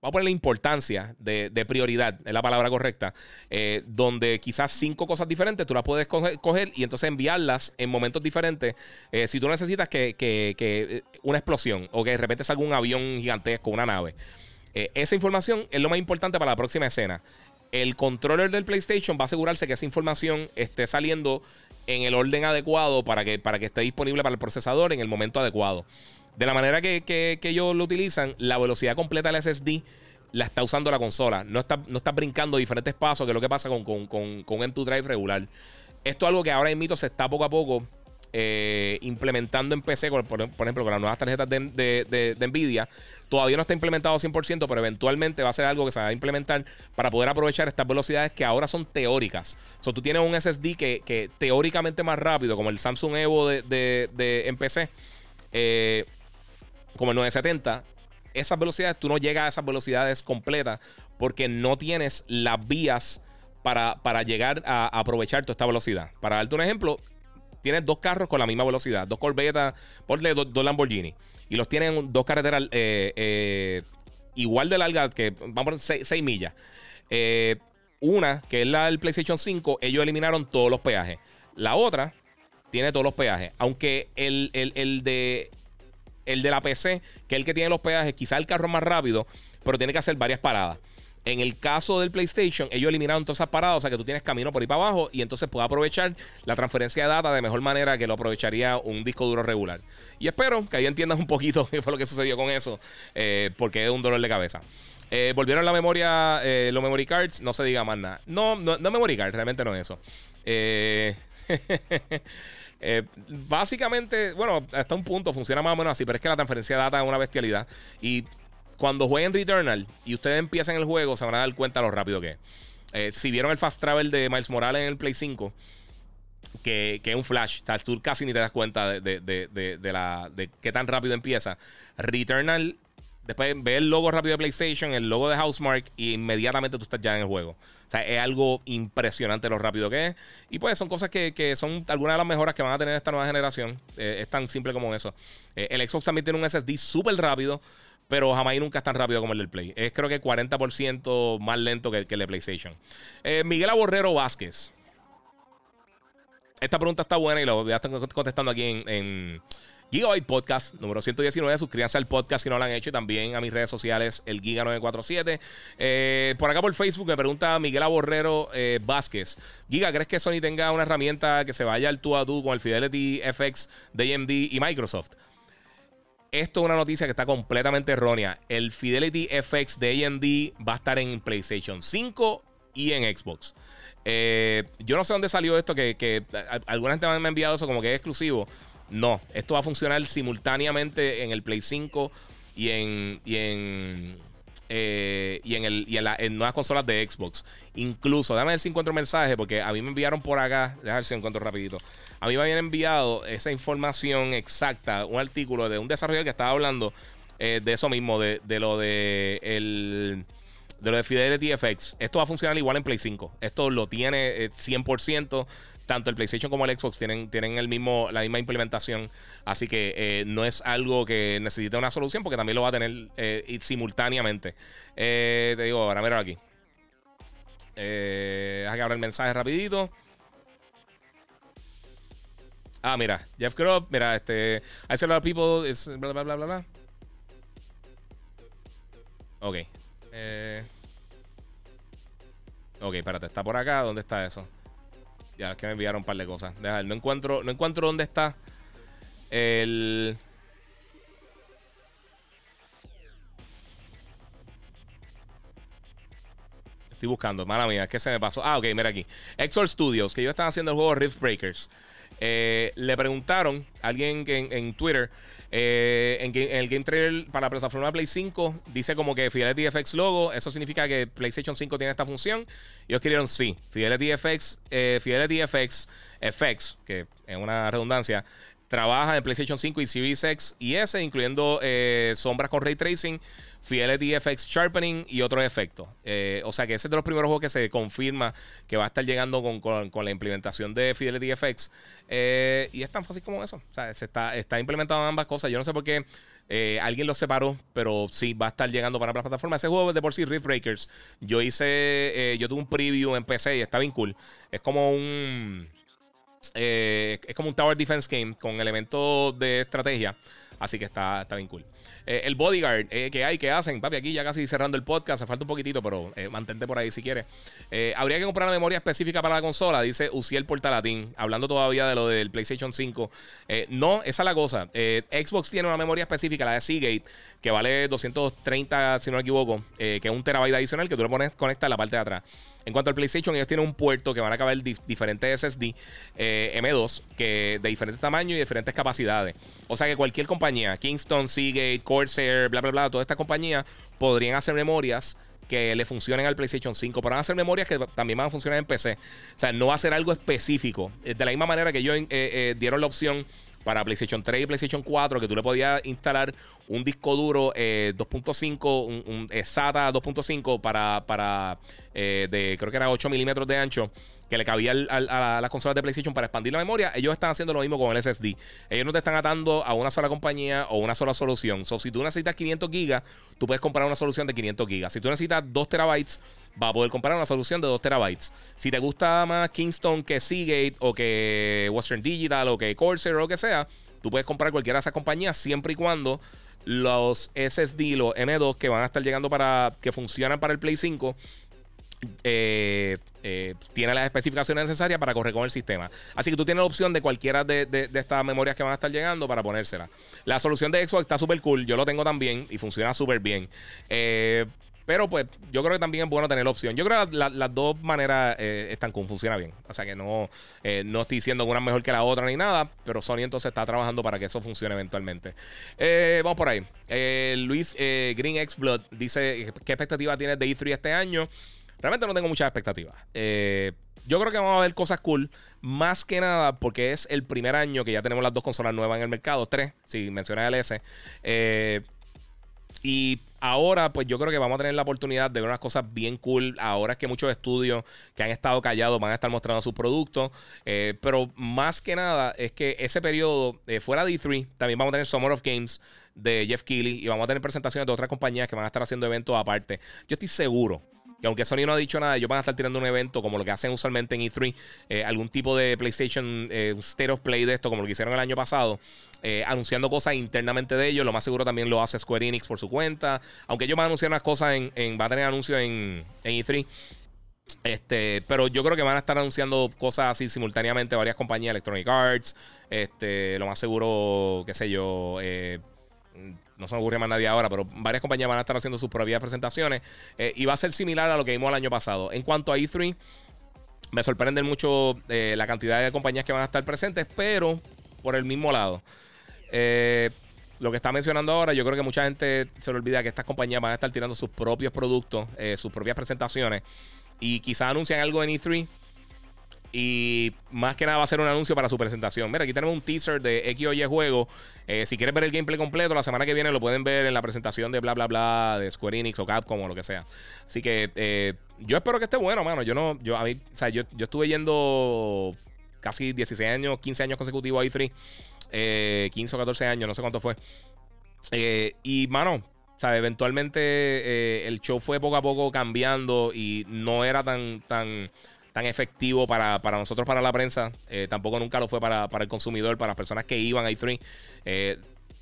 [SPEAKER 1] vamos a ponerle importancia de, prioridad, es la palabra correcta, eh, donde quizás cinco cosas diferentes tú las puedes coger, y entonces enviarlas en momentos diferentes. Eh, si tú necesitas que, eh, una explosión o que de repente salga un avión gigantesco, una nave, esa información es lo más importante para la próxima escena. El controller del PlayStation va a asegurarse que esa información esté saliendo en el orden adecuado para que esté disponible para el procesador en el momento adecuado. De la manera que, ellos lo utilizan, la velocidad completa del SSD la está usando la consola. No está, no está brincando diferentes pasos, que es lo que pasa con, con, con, con M2 Drive regular. Esto es algo que ahora en mito se está poco a poco eh, implementando en PC, por, ejemplo, con las nuevas tarjetas de, Nvidia. Todavía no está implementado 100%, pero eventualmente va a ser algo que se va a implementar para poder aprovechar estas velocidades que ahora son teóricas. O tú tienes un SSD que, que teóricamente más rápido, como el Samsung Evo de, de, en PC. Eh, como el 970, esas velocidades, tú no llegas a esas velocidades completas porque no tienes las vías para, para llegar a, aprovechar toda esta velocidad. Para darte un ejemplo, tienes dos carros con la misma velocidad, dos Corvette, ponle dos, dos Lamborghini, y los tienen dos carreteras eh, eh, igual de largas, que vamos a 6 millas. Eh, una, que es la del PlayStation 5, ellos eliminaron todos los peajes. La otra tiene todos los peajes. Aunque el, el de el de la PC, que es el que tiene los peajes, quizá el carro más rápido, pero tiene que hacer varias paradas. En el caso del PlayStation, ellos eliminaron todas esas paradas, o sea que tú tienes camino por ahí para abajo y entonces puedes aprovechar la transferencia de data de mejor manera que lo aprovecharía un disco duro regular. Y espero que ahí entiendas un poquito qué fue lo que sucedió con eso, eh, porque es un dolor de cabeza. Eh, volvieron la memoria, eh, los memory cards, no se diga más nada. No, no, no memory cards, realmente no es eso. Eh. Eh, básicamente, bueno, hasta un punto funciona más o menos así, pero es que la transferencia de data es una bestialidad. Y cuando jueguen Returnal y ustedes empiezan el juego, se van a dar cuenta lo rápido que es. Eh, si vieron el fast travel de Miles Morales en el Play 5, que, es un flash, o tú casi ni te das cuenta de, de, la, de qué tan rápido empieza. Returnal Después ve el logo rápido de PlayStation, el logo de Housemark y inmediatamente tú estás ya en el juego. O sea, es algo impresionante lo rápido que es. Y pues son cosas que, son algunas de las mejoras que van a tener esta nueva generación. Eh, es tan simple como eso. Eh, el Xbox también tiene un SSD súper rápido, pero jamás y nunca es tan rápido como el del Play. Es creo que 40% más lento que, el de PlayStation. Eh, Miguel Aborrero Vázquez. Esta pregunta está buena y lo voy a estar contestando aquí en Gigabyte Podcast, número 119. Suscríbanse al podcast si no lo han hecho y también a mis redes sociales, el Giga947. Eh, por acá por Facebook me pregunta Miguel Aborrero eh, Vázquez. Giga, ¿crees que Sony tenga una herramienta que se vaya al tú a tú con el Fidelity FX de AMD y Microsoft? Esto es una noticia que está completamente errónea. El Fidelity FX de AMD va a estar en PlayStation 5 y en Xbox. Eh, yo no sé dónde salió esto, que, que alguna gente me ha enviado eso como que es exclusivo. No, esto va a funcionar simultáneamente en el Play 5 y en, y en, eh, y en, el, y en, la, nuevas consolas de Xbox. Incluso, déjame ver si encuentro un mensaje, porque a mí me enviaron por acá, déjame ver si encuentro rapidito. A mí me habían enviado esa información exacta, un artículo de un desarrollador que estaba hablando eh, de eso mismo, de, lo de el de lo de Fidelity FX. Esto va a funcionar igual en Play 5. Esto lo tiene 100%. Tanto el PlayStation como el Xbox tienen, tienen el mismo, la misma implementación. Así que eh, no es algo que necesite una solución porque también lo va a tener eh, simultáneamente. Eh, te digo, ahora mira aquí. Eh, que abrir el mensaje rapidito. Ah, mira, Jeff Grubb, mira, este. I see a lot of people. Is bla, bla, bla, bla, bla. Ok. Eh. Ok, espérate, está por acá. ¿Dónde está eso? Ya, es que me enviaron un par de cosas. Deja, no encuentro, no encuentro dónde está el. Estoy buscando, mala mía, ¿qué se me pasó? Ah, ok, mira aquí. Exor Studios, que ellos están haciendo el juego Rift Breakers. Eh, le preguntaron a alguien que en, Twitter, eh, en, el Game Trailer para la plataforma Play 5, dice como que Fidelity FX logo. Eso significa que PlayStation 5 tiene esta función. Y ellos querían sí. Fidelity FX, eh, Fidelity FX, FX, que es una redundancia, trabaja en PlayStation 5 y Series y S, incluyendo eh, sombras con ray tracing, Fidelity FX Sharpening y otros efectos. Eh, o sea que ese es de los primeros juegos que se confirma que va a estar llegando con, la implementación de Fidelity FX. Eh, y es tan fácil como eso. O sea, se está, está ambas cosas. Yo no sé por qué. alguien lo separó, pero sí va a estar llegando para la plataforma. Ese juego de por sí, Rift Breakers. Yo hice, yo tuve un preview en PC y está bien cool. Es como un, eh, es como un Tower Defense Game con elementos de estrategia. Así que está, está bien cool. Eh, el bodyguard eh, que hay, que hacen, papi, aquí ya casi cerrando el podcast, se falta un poquitito, pero mantente por ahí si quieres. habría que comprar una memoria específica para la consola, dice Uciel Portalatín, hablando todavía de lo del PlayStation 5. no, esa es la cosa. Xbox tiene una memoria específica, la de Seagate, que vale 230, si no me equivoco, que es un terabyte adicional que tú le pones, conectas la parte de atrás. En cuanto al PlayStation, ellos tienen un puerto que van a caber diferentes SSD eh, M2 que de diferentes tamaños y diferentes capacidades. O sea que cualquier compañía, Kingston, Seagate, Corsair, bla, bla, bla, todas estas compañías podrían hacer memorias que le funcionen al PlayStation 5, pero van a hacer memorias que también van a funcionar en PC. O sea, no va a ser algo específico. De la misma manera que ellos eh, eh, dieron la opción para PlayStation 3 y PlayStation 4 que tú le podías instalar un disco duro 2.5, un, un, SATA 2.5 para, para de creo que era 8 milímetros de ancho que le cabía a, las consolas de PlayStation para expandir la memoria, ellos están haciendo lo mismo con el SSD. Ellos no te están atando a una sola compañía o una sola solución. So, si tú necesitas 500 gigas, tú puedes comprar una solución de 500 gigas. Si tú necesitas 2 terabytes, va a poder comprar una solución de 2 terabytes. Si te gusta más Kingston que Seagate o que Western Digital o que Corsair o lo que sea, tú puedes comprar cualquiera de esas compañías siempre y cuando los SSD, los M2 que van a estar llegando para que funcionan para el Play 5 eh, eh, tiene las especificaciones necesarias para correr con el sistema. Así que tú tienes la opción de cualquiera de, estas memorias que van a estar llegando para ponérsela. La solución de Xbox está súper cool. Yo lo tengo también y funciona súper bien. Eh, pero pues yo creo que también es bueno tener la opción. Yo creo que las dos maneras están con funciona bien. O sea que no, no estoy diciendo una mejor que la otra ni nada. Pero Sony entonces está trabajando para que eso funcione eventualmente. vamos por ahí. Luis Green X Blood dice: ¿Qué expectativa tienes de E3 este año? Realmente no tengo muchas expectativas. Eh, yo creo que vamos a ver cosas cool. Más que nada porque es el primer año que ya tenemos las dos consolas nuevas en el mercado. Tres, si mencionas el S. Eh, y ahora, pues yo creo que vamos a tener la oportunidad de ver unas cosas bien cool. Ahora es que muchos estudios que han estado callados van a estar mostrando sus productos. Eh, pero más que nada es que ese periodo, fuera de E3, también vamos a tener Summer of Games de Jeff Keighley y vamos a tener presentaciones de otras compañías que van a estar haciendo eventos aparte. Yo estoy seguro que aunque Sony no ha dicho nada, ellos van a estar tirando un evento como lo que hacen usualmente en E3, eh, algún tipo de PlayStation eh, State of Play de esto, como lo que hicieron el año pasado, eh, anunciando cosas internamente de ellos. Lo más seguro también lo hace Square Enix por su cuenta. Aunque ellos van a anunciar unas cosas en, en va a tener anuncios en, en E3. Este, pero yo creo que van a estar anunciando cosas así simultáneamente varias compañías, Electronic Arts, este, lo más seguro, qué sé yo, eh, no se me ocurre más nadie ahora, pero varias compañías van a estar haciendo sus propias presentaciones eh, y va a ser similar a lo que vimos el año pasado. En cuanto a E3, me sorprende mucho eh, la cantidad de compañías que van a estar presentes, pero por el mismo lado. Eh, lo que está mencionando ahora, yo creo que mucha gente se le olvida que estas compañías van a estar tirando sus propios productos, sus propias presentaciones y quizás anuncian algo en E3 y más que nada va a ser un anuncio para su presentación. Mira, aquí tenemos un teaser de X o juego. Eh, si quieres ver el gameplay completo, la semana que viene lo pueden ver en la presentación de bla bla bla de Square Enix o Capcom o lo que sea. Así que eh, yo espero que esté bueno, mano. Yo no, yo a mí, o sea, yo, yo estuve yendo casi 16 años, 15 años consecutivos a E3. 15 o 14 años, no sé cuánto fue. Eh, y, mano, o sea, eventualmente el show fue poco a poco cambiando y no era tan, tan tan efectivo para, nosotros, para la prensa. Eh, tampoco nunca lo fue para, el consumidor, para las personas que iban a E3. Eh,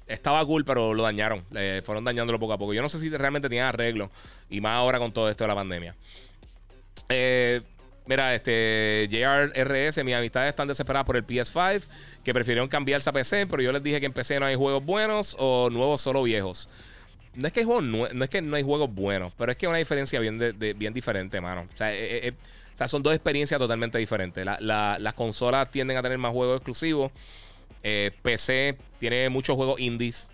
[SPEAKER 1] estaba cool, pero lo dañaron. fueron dañándolo poco a poco. Yo no sé si realmente tenían arreglo. Y más ahora con todo esto de la pandemia. Eh, mira, este JRRS, mis amistades están desesperadas por el PS5, que prefirieron cambiarse a PC, pero yo les dije que en PC no hay juegos buenos o nuevos solo viejos. No es que no es que no hay juegos buenos, pero es que hay una diferencia bien, bien diferente, mano. O sea, eh, eh, o sea, son dos experiencias totalmente diferentes. las consolas tienden a tener más juegos exclusivos. PC tiene muchos juegos indies,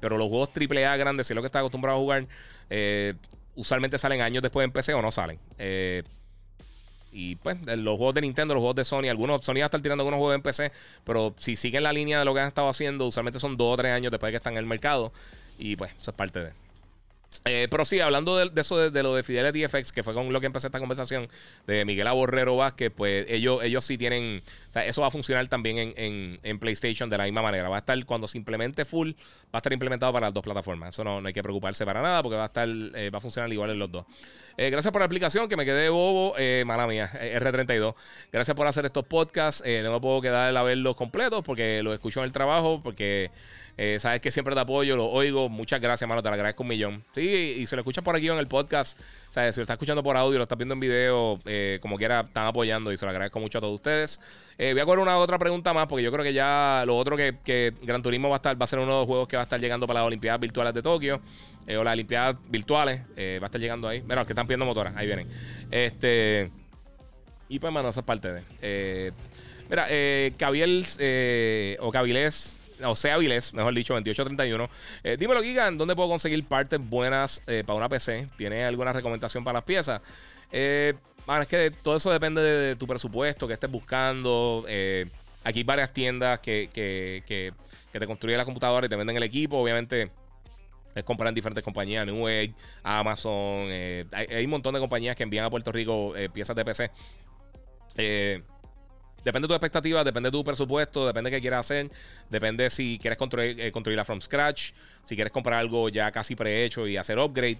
[SPEAKER 1] pero los juegos AAA grandes, si es lo que está acostumbrado a jugar, usualmente salen años después en PC o no salen. Eh, y pues, los juegos de Nintendo, los juegos de Sony, algunos, Sony va a estar tirando algunos juegos en PC, pero si siguen la línea de lo que han estado haciendo, usualmente son dos o tres años después de que están en el mercado. Y pues, eso es parte de. Eh, pero sí, hablando de, eso, de, lo de Fidelity FX, que fue con lo que empecé esta conversación, de Miguel Aborrero Vázquez, pues ellos, ellos sí tienen, o sea, eso va a funcionar también en, PlayStation de la misma manera. Va a estar, cuando se implemente full, va a estar implementado para las dos plataformas. Eso no, hay que preocuparse para nada, porque va a estar, eh, va a funcionar igual en los dos. Eh, gracias por la aplicación, que me quedé bobo, mala mía, R32. Gracias por hacer estos podcasts. no me puedo quedar a verlos completos, porque los escucho en el trabajo, porque... Eh, sabes que siempre te apoyo, lo oigo. Muchas gracias, mano. Te lo agradezco un millón. Sí, y se lo escuchas por aquí en el podcast. ¿sabes? Si lo estás escuchando por audio, lo estás viendo en video, eh, como quiera, están apoyando y se lo agradezco mucho a todos ustedes. Eh, voy a coger una otra pregunta más, porque yo creo que ya lo otro que, Gran Turismo va a estar, va a ser uno de los juegos que va a estar llegando para las Olimpiadas Virtuales de Tokio. o las Olimpiadas Virtuales. va a estar llegando ahí. Mira, los que están pidiendo motoras, ahí vienen. Este. Y pues, mano, esa es parte de. mira, eh, o Cabilés o sea, Vilés, mejor dicho, 2831. Eh, dímelo, Gigan, ¿dónde puedo conseguir partes buenas eh, para una PC? ¿Tiene alguna recomendación para las piezas? Eh, es que todo eso depende de, tu presupuesto, que estés buscando. Eh, aquí hay varias tiendas que, que, te construyen la computadora y te venden el equipo. Obviamente, es comprar en diferentes compañías, Newegg, Amazon. hay, hay, un montón de compañías que envían a Puerto Rico piezas de PC. Eh, Depende de tu expectativa, depende de tu presupuesto, depende de qué quieras hacer, depende si quieres construir, eh, construirla from scratch, si quieres comprar algo ya casi prehecho y hacer upgrade.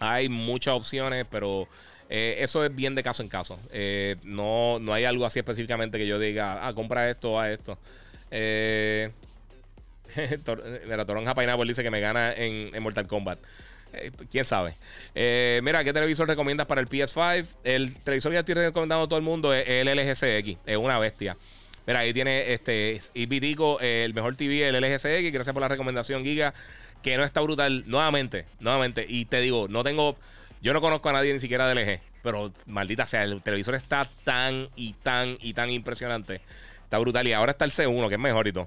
[SPEAKER 1] Hay muchas opciones, pero eh, eso es bien de caso en caso. Eh, no, no hay algo así específicamente que yo diga, ah, compra esto a esto. mira, Toronja Pineapple dice que me gana en Mortal Kombat. Eh, quién sabe. Eh, mira, ¿qué televisor recomiendas para el PS5? El televisor que estoy recomendando a todo el mundo es el LG CX. Es una bestia. Mira, ahí tiene este Ipitico, el mejor TV, el LG CX. Gracias por la recomendación, Giga. Que no está brutal. Nuevamente, nuevamente. Y te digo, no tengo. Yo no conozco a nadie ni siquiera del LG. Pero maldita sea, el televisor está tan y tan y tan impresionante. Está brutal. Y ahora está el C1, que es mejor y todo.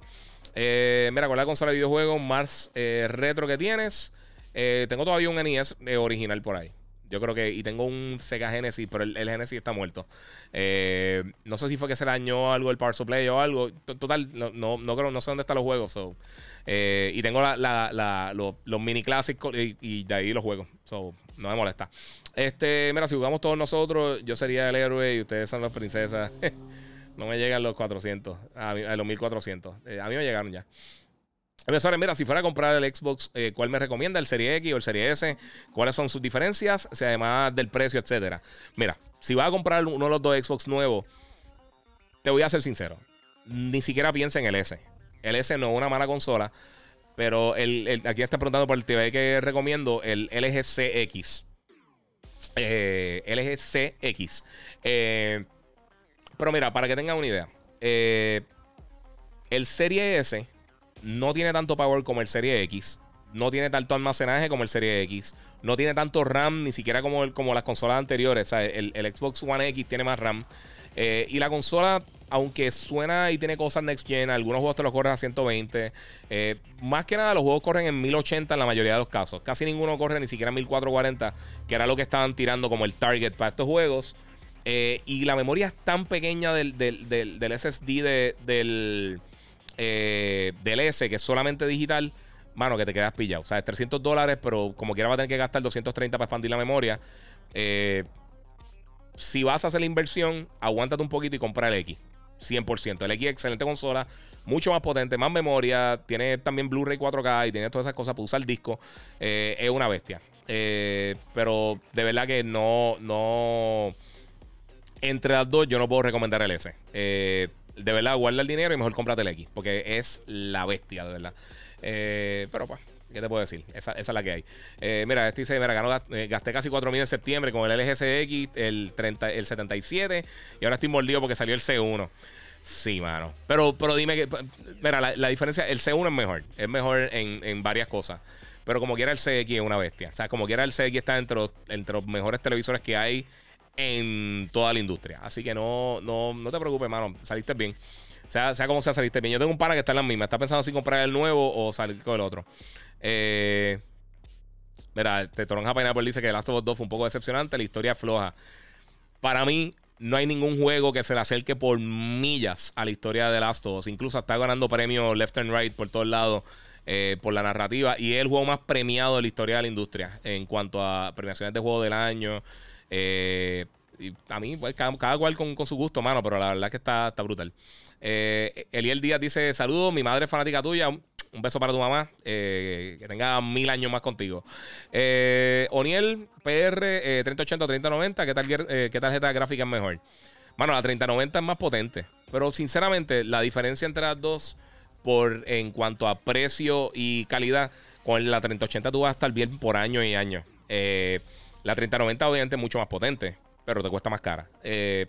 [SPEAKER 1] Eh, mira, con la consola de videojuegos más retro que tienes. Eh, tengo todavía un NES eh, original por ahí. Yo creo que. Y tengo un Sega Genesis, pero el, Genesis está muerto. Eh, no sé si fue que se dañó algo el Power Supply o algo. Total, no, no, creo, no sé dónde están los juegos. y tengo los, mini clásicos y, de ahí los juegos. So, no me molesta. Este, mira, si jugamos todos nosotros, yo sería el héroe y ustedes son las princesas. no me llegan los 400, a, los 1400. a mí me llegaron ya mira, si fuera a comprar el Xbox, eh, ¿cuál me recomienda? ¿El Serie X o el Serie S? ¿Cuáles son sus diferencias? Sea, además del precio, etcétera. Mira, si vas a comprar uno de los dos Xbox nuevos, te voy a ser sincero. Ni siquiera piensa en el S. El S no es una mala consola, pero el, aquí está preguntando por el TV que recomiendo, el LG CX. Eh, LG CX. Eh, pero mira, para que tengan una idea, el Serie S no tiene tanto power como el Serie X. No tiene tanto almacenaje como el Serie X. No tiene tanto RAM, ni siquiera como, el, como las consolas anteriores. el, Xbox One X tiene más RAM. Eh, y la consola, aunque suena y tiene cosas next gen, algunos juegos te los corren a 120. Eh, más que nada, los juegos corren en 1080 en la mayoría de los casos. Casi ninguno corre ni siquiera en 1440, que era lo que estaban tirando como el target para estos juegos. Eh, y la memoria es tan pequeña del, del SSD del eh, del S, que es solamente digital, mano, que te quedas pillado. O sea, es 300 dólares, pero como quiera va a tener que gastar 230 para expandir la memoria. Eh, si vas a hacer la inversión, aguántate un poquito y compra el X. 100%. El X excelente consola, mucho más potente, más memoria, tiene también Blu-ray 4K y tiene todas esas cosas para usar el disco. Eh, es una bestia. pero de verdad que no, no. Entre las dos, yo no puedo recomendar el S. Eh, de verdad, guarda el dinero y mejor cómprate el X. Porque es la bestia, de verdad. Eh, pero pues, ¿Qué te puedo decir? Esa, esa es la que hay. Eh, mira, este dice, mira, ganó, eh, gasté casi 4 mil en septiembre con el LGCX, el, 30, el 77, y ahora estoy mordido porque salió el C1. Sí, mano. Pero, pero dime que, mira, la, diferencia, el C1 es mejor, es mejor en, en varias cosas. Pero como quiera el CX es una bestia. O sea, como quiera el CX está entre entre los mejores televisores que hay en toda la industria. Así que no, no, no te preocupes, mano. Saliste bien. Sea, sea como sea, saliste bien. Yo tengo un pana que está en la misma. Está pensando si comprar el nuevo o salir con el otro. Eh, mira, te Toronja Pineapple dice que The Last of Us 2 fue un poco decepcionante. La historia floja. Para mí, no hay ningún juego que se le acerque por millas a la historia de The Last of Us. Incluso está ganando premios left and right por todos lados. Eh, por la narrativa y es el juego más premiado de la historia de la industria en cuanto a premiaciones de juego del año, eh, a mí, pues, cada, cual con, su gusto, mano, pero la verdad es que está, está brutal. Eh, Eliel Díaz dice: Saludos, mi madre es fanática tuya. Un beso para tu mamá. Eh, que tenga mil años más contigo. Eh, Oniel PR 3080-3090. ¿Qué, tal, ¿Qué tarjeta gráfica es mejor? Bueno, la 3090 es más potente. Pero sinceramente, la diferencia entre las dos, por en cuanto a precio y calidad, con la 3080 tú vas a estar bien por año y año. Eh, la 3090 obviamente es mucho más potente, pero te cuesta más cara. Eh,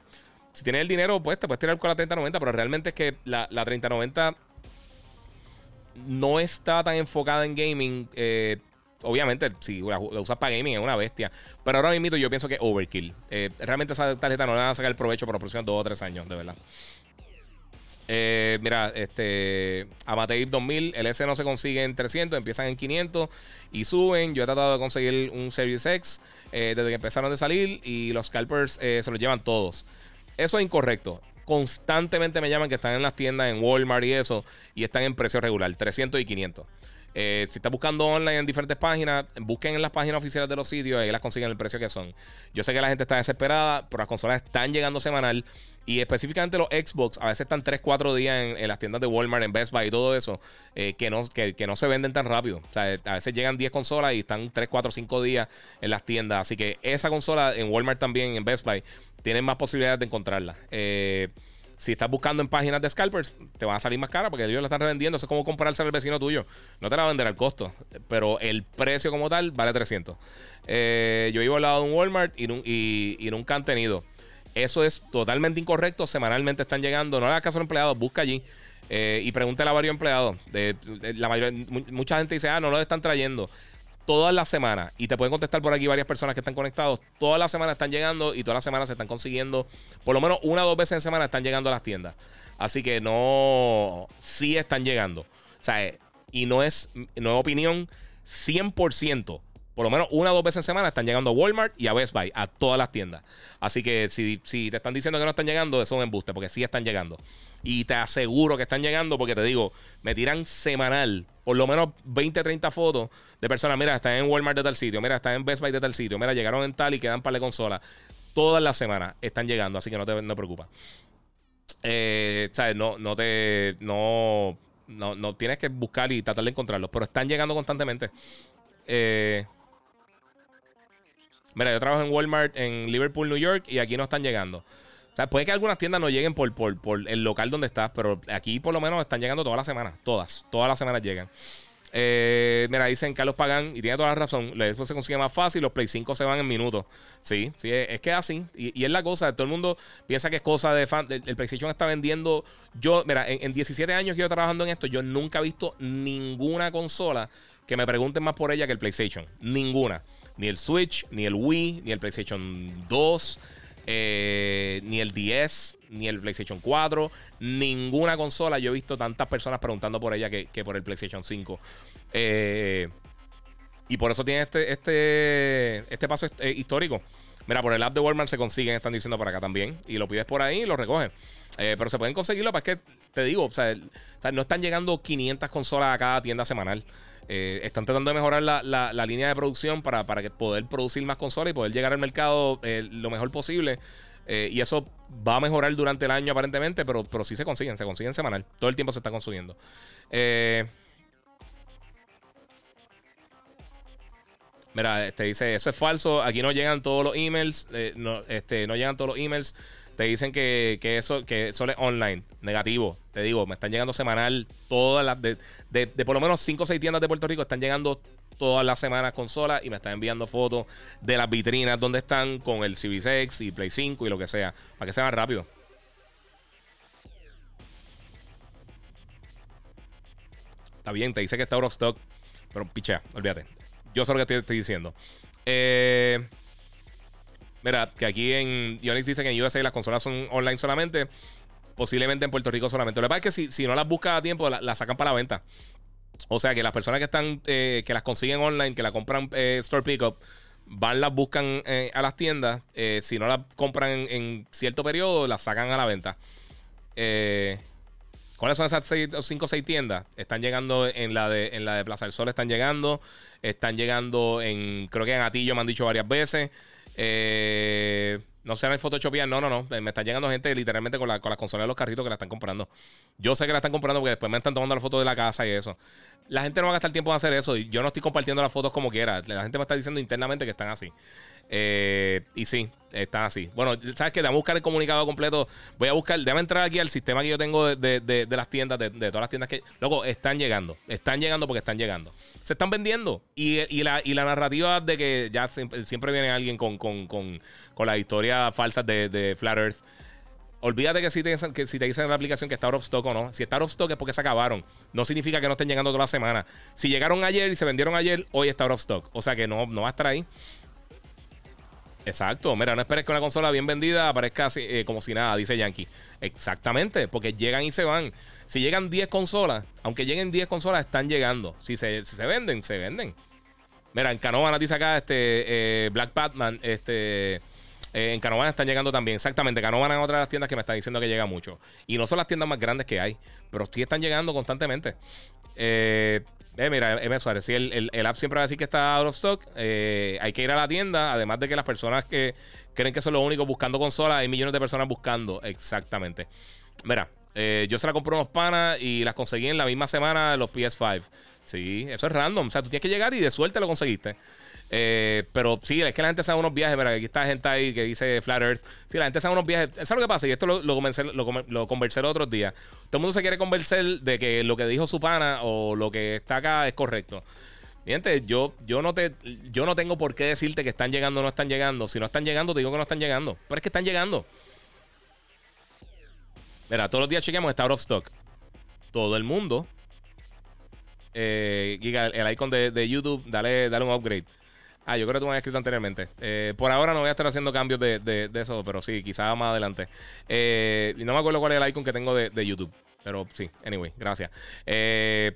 [SPEAKER 1] si tienes el dinero, pues te puedes tirar con la 3090, pero realmente es que la, 3090 no está tan enfocada en gaming. Eh, obviamente, si la, usas para gaming es una bestia. Pero ahora mismo yo pienso que overkill. Eh, realmente esa tarjeta no le van a sacar el provecho por los próximos 2 o 3 años, de verdad. mira, este Amatei 2000, el S no se consigue en 300, empiezan en 500 y suben. Yo he tratado de conseguir un Series X. Eh, desde que empezaron a salir y los scalpers eh, se los llevan todos. Eso es incorrecto. Constantemente me llaman que están en las tiendas, en Walmart y eso, y están en precio regular, 300 y 500. Eh, si estás buscando online en diferentes páginas, busquen en las páginas oficiales de los sitios ahí las consiguen el precio que son. Yo sé que la gente está desesperada, pero las consolas están llegando semanal. Y específicamente los Xbox, a veces están 3, 4 días en, las tiendas de Walmart, en Best Buy y todo eso, eh, que, no, que, no se venden tan rápido. O sea, a veces llegan 10 consolas y están 3, 4, 5 días en las tiendas. Así que esa consola en Walmart también, en Best Buy, tienen más posibilidades de encontrarla. Eh, si estás buscando en páginas de scalpers, te van a salir más cara porque ellos la están revendiendo. Eso es como comprarse al vecino tuyo. No te la va a vender al costo, pero el precio como tal vale 300. Eh, yo iba al lado de un Walmart y, y, nunca han tenido. Eso es totalmente incorrecto. Semanalmente están llegando. No le hagas caso a empleados, busca allí. Eh, y pregúntale a varios empleados. De, la mayoría, mucha gente dice, ah, no lo están trayendo todas las semanas, y te pueden contestar por aquí varias personas que están conectados, todas las semanas están llegando y todas las semanas se están consiguiendo, por lo menos una o dos veces en semana están llegando a las tiendas. Así que no, sí están llegando. O sea, eh, y no es, no es opinión 100%. Por lo menos una o dos veces en semana están llegando a Walmart y a Best Buy, a todas las tiendas. Así que si, te están diciendo que no están llegando, eso es un embuste, porque sí están llegando. Y te aseguro que están llegando porque te digo, me tiran semanal por lo menos 20, 30 fotos de personas. Mira, están en Walmart de tal sitio, mira, están en Best Buy de tal sitio, mira, llegaron en tal y quedan para la consola. Todas las semanas están llegando, así que no te no preocupes. Eh, ¿Sabes? No, no te. No, no, no tienes que buscar y tratar de encontrarlos, pero están llegando constantemente. Eh, mira, yo trabajo en Walmart en Liverpool, New York, y aquí no están llegando puede que algunas tiendas no lleguen por, el local donde estás, pero aquí por lo menos están llegando todas las semanas. Todas. Todas las semanas llegan. Eh, mira, dicen Carlos Pagan, y tiene toda la razón. Después se consigue más fácil, los Play 5 se van en minutos. Sí, sí, es, que es así. Y, es la cosa, todo el mundo piensa que es cosa de fan. El, PlayStation está vendiendo. Yo, mira, en, en, 17 años que yo trabajando en esto, yo nunca he visto ninguna consola que me pregunten más por ella que el PlayStation. Ninguna. Ni el Switch, ni el Wii, ni el PlayStation 2. Eh, ni el 10, ni el PlayStation 4, ninguna consola. Yo he visto tantas personas preguntando por ella que, por el PlayStation 5. Eh, y por eso tiene este, este, este paso eh, histórico. Mira, por el app de Walmart se consiguen, están diciendo por acá también. Y lo pides por ahí y lo recoges. pero se pueden conseguirlo, pues es que te digo, o sea, no están llegando 500 consolas a cada tienda semanal. Eh, están tratando de mejorar la, línea de producción para, para, poder producir más consolas y poder llegar al mercado eh, lo mejor posible. Eh, y eso va a mejorar durante el año aparentemente, pero, pero sí se consiguen, se consiguen semanal. Todo el tiempo se está consumiendo. mira, este dice, eso es falso. Aquí no llegan todos los emails. no, este, no llegan todos los emails te dicen que, eso, que eso es online. Negativo. Te digo, me están llegando semanal todas las. De, de, por lo menos 5 o 6 tiendas de Puerto Rico están llegando todas las semanas consolas y me están enviando fotos de las vitrinas donde están con el CB6 y Play 5 y lo que sea. Para que sea más rápido. Está bien, te dice que está out of stock. Pero pichea, olvídate. Yo sé lo que estoy, estoy diciendo. Eh. Mira, que aquí en Ionix dice que en USA las consolas son online solamente. Posiblemente en Puerto Rico solamente. Lo que pasa es que si, no las buscas a tiempo, las sacan para la venta. O sea que las personas que están, eh, que las consiguen online, que la compran eh, Store Pickup, van, las buscan eh, a las tiendas. si no las compran en, cierto periodo, las sacan a la venta. ¿Cuáles son esas 5 o 6 tiendas? Están llegando en la, de, en la de Plaza del Sol, están llegando. Están llegando en, creo que en Atillo me han dicho varias veces. Eh, no sé en el Photoshop, no, no, no. Me están llegando gente literalmente con, la, con las consolas de los carritos que la están comprando. Yo sé que la están comprando porque después me están tomando la foto de la casa y eso. La gente no va a gastar tiempo en hacer eso. Y yo no estoy compartiendo las fotos como quiera. La gente me está diciendo internamente que están así. Eh, y sí, están así. Bueno, ¿sabes qué? Déjame buscar el comunicado completo. Voy a buscar, déjame entrar aquí al sistema que yo tengo de, las tiendas, de, todas las tiendas que. Luego, están llegando. Están llegando porque están llegando se están vendiendo. Y, la, narrativa de que ya siempre, viene alguien con, con, con, con las historias falsas de, de, Flat Earth. Olvídate que si, te, que si te dicen en la aplicación que está out of stock o no. Si está out of stock es porque se acabaron. No significa que no estén llegando toda la semana. Si llegaron ayer y se vendieron ayer, hoy está out of stock. O sea que no, no va a estar ahí. Exacto. Mira, no esperes que una consola bien vendida aparezca eh, como si nada, dice Yankee. Exactamente, porque llegan y se van. Si llegan 10 consolas, aunque lleguen 10 consolas, están llegando. Si se, se venden, se venden. Mira, en Canovana dice acá este eh, Black Batman, este eh, en Canovana están llegando también. Exactamente, Canovana es otra de las tiendas que me están diciendo que llega mucho. Y no son las tiendas más grandes que hay, pero sí están llegando constantemente. Eh, mira, M. Suárez, sí, el, app siempre va a decir que está out of stock. hay que ir a la tienda, además de que las personas que creen que son los únicos buscando consolas, hay millones de personas buscando. Exactamente. Mira, eh, yo se la compré unos panas y las conseguí en la misma semana los PS5. Sí, eso es random. O sea, tú tienes que llegar y de suerte lo conseguiste. Eh, pero sí, es que la gente sabe unos viajes. Mira, aquí está gente ahí que dice Flat Earth. Sí, la gente sabe unos viajes. Eso es lo que pasa. Y esto lo, lo, lo, conversé el otro día. Todo el mundo se quiere convencer de que lo que dijo su pana o lo que está acá es correcto. Gente, yo, yo, no te, yo no tengo por qué decirte que están llegando o no están llegando. Si no están llegando, te digo que no están llegando. Pero es que están llegando. Mira, todos los días chequeamos, está out of stock. Todo el mundo. Eh, el icon de, YouTube, dale, dale un upgrade. Ah, yo creo que tú me habías escrito anteriormente. Eh, por ahora no voy a estar haciendo cambios de, eso, pero sí, quizás más adelante. Eh, no me acuerdo cuál es el icon que tengo de, YouTube. Pero sí, anyway, gracias. Eh,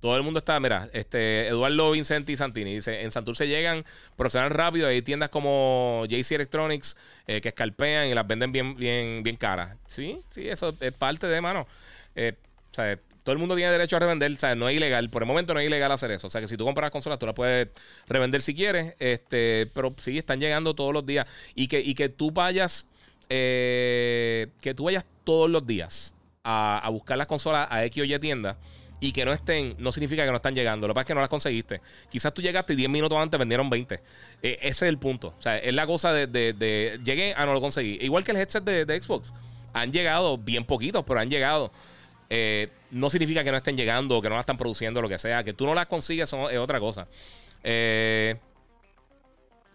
[SPEAKER 1] todo el mundo está, mira, este Eduardo Vincenti y Santini dice, en Santurce llegan, procedan rápido, hay tiendas como JC Electronics eh, que escalpean y las venden bien, bien, bien caras. Sí, sí, eso es parte de, mano. Eh, o sea, todo el mundo tiene derecho a revender, o sea, no es ilegal, por el momento no es ilegal hacer eso. O sea, que si tú compras consolas, tú las puedes revender si quieres, este, pero sí, están llegando todos los días. Y que, y que tú vayas, eh, que tú vayas todos los días a, a buscar las consolas a X o Y tienda y que no estén, no significa que no están llegando. Lo que pasa es que no las conseguiste. Quizás tú llegaste y 10 minutos antes vendieron 20. Eh, ese es el punto. O sea, es la cosa de, de, llegué, a no lo conseguí. Igual que el headset de, Xbox. Han llegado bien poquitos, pero han llegado. Eh, no significa que no estén llegando, que no la están produciendo, lo que sea. Que tú no las consigues es otra cosa. Eh,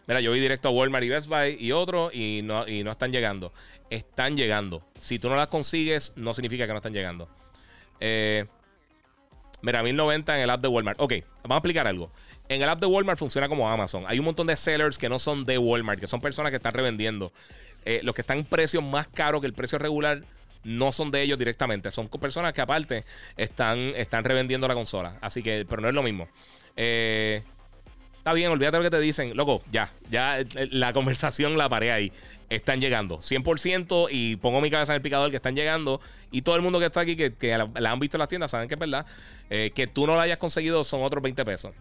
[SPEAKER 1] mira, yo vi directo a Walmart y Best Buy y otros y no, y no están llegando. Están llegando. Si tú no las consigues, no significa que no están llegando. Eh, Mira, 1090 en el app de Walmart. Ok, vamos a explicar algo. En el app de Walmart funciona como Amazon. Hay un montón de sellers que no son de Walmart, que son personas que están revendiendo. Eh, los que están en precios más caros que el precio regular no son de ellos directamente. Son personas que aparte están, están revendiendo la consola. Así que, pero no es lo mismo. Eh, está bien, olvídate lo que te dicen. Loco, ya, ya eh, la conversación la paré ahí están llegando. 100% y pongo mi cabeza en el picador que están llegando. Y todo el mundo que está aquí, que, la, han visto en las tiendas, saben que es verdad. Eh, que tú no la hayas conseguido son otros 20 pesos.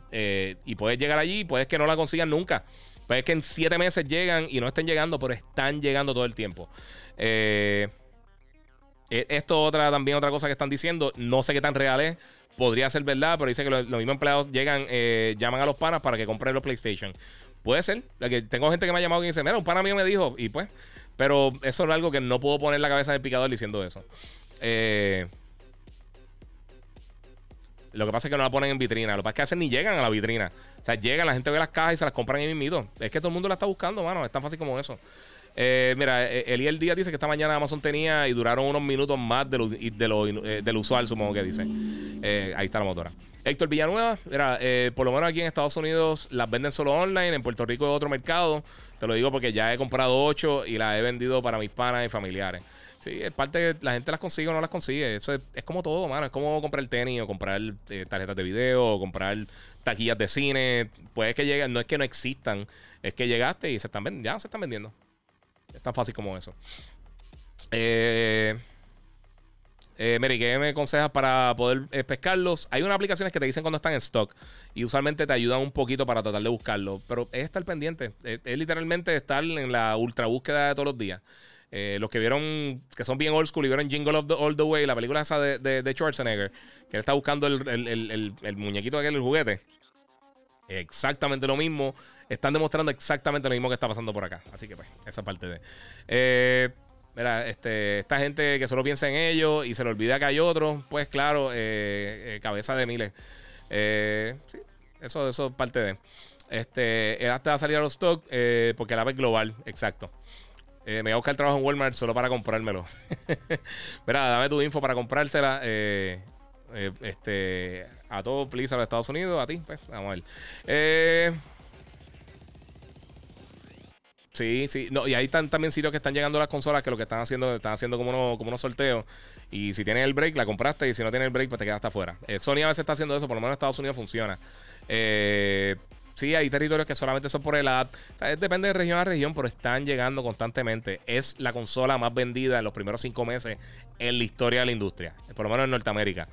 [SPEAKER 1] Y puedes llegar allí, puedes que no la consigan nunca. Puedes que en 7 meses llegan y no estén llegando, pero están llegando todo el tiempo. Eh, esto otra también otra cosa que están diciendo. No sé qué tan real es. Podría ser verdad, pero dice que los, mismos empleados llegan, llaman a los panas para que compren los PlayStation. Puede ser. Que tengo gente que me ha llamado y dice, mira, un pana mío me dijo, y pues, Pero eso es algo que no puedo poner la cabeza en picador diciendo eso. Eh, lo que pasa es que no la ponen en vitrina. Lo que pasa es que a veces ni llegan a la vitrina. O sea, llegan, la gente ve las cajas y se las compran ahí mismito. Es que todo el mundo la está buscando, mano. Es tan fácil como eso. Eh, mira, eh, Eliel Díaz dice que esta mañana Amazon tenía y duraron unos minutos más de lo, de lo, eh, del usual, supongo que dice. ahí está la motora. Héctor Villanueva, mira, por lo menos aquí en Estados Unidos las venden solo online, en Puerto Rico es otro mercado. Te lo digo porque ya he comprado 8 y las he vendido para mis panas y familiares. Sí, es parte de la gente las consigue o no las consigue. Eso es, como todo, mano. Es como comprar tenis o comprar tarjetas de video o comprar taquillas de cine. Puede que lleguen, no es que no existan, es que llegaste y ya se están vendiendo. Tan fácil como eso. Eh, eh, Mary, ¿qué me aconsejas para poder eh, pescarlos? Hay unas aplicaciones que te dicen cuando están en stock y usualmente te ayudan un poquito para tratar de buscarlo, pero es estar pendiente. Es, literalmente estar en la ultra búsqueda de todos los días. Eh, los que vieron, que son bien old school y vieron Jingle of the, All the Way, la película esa de, de, Schwarzenegger, que él está buscando el, el, el muñequito aquel, el juguete. Exactamente lo mismo están demostrando exactamente lo mismo que está pasando por acá. Así que, pues, esa parte de. Eh, mira, este, esta gente que solo piensa en ellos y se le olvida que hay otros, pues, claro, eh, eh, cabeza de miles. sí, eso, es parte de. Este, él hasta va a salir a los stock porque la vez global, exacto. me voy a buscar trabajo en Walmart solo para comprármelo. Mira, dame tu info para comprársela. este, a todos, please, a los Estados Unidos, a ti, pues, vamos a ver. Eh. Sí, sí. No, y hay también sitios que están llegando las consolas que lo que están haciendo, están haciendo como unos, como unos sorteos. Y si tienes el break, la compraste. Y si no tienes el break, pues te quedaste afuera. Eh, Sony a veces está haciendo eso, por lo menos en Estados Unidos funciona. Eh, sí, hay territorios que solamente son por el app. depende de región a región, pero están llegando constantemente. Es la consola más vendida en los primeros cinco meses en la historia de la industria. Por lo menos en Norteamérica.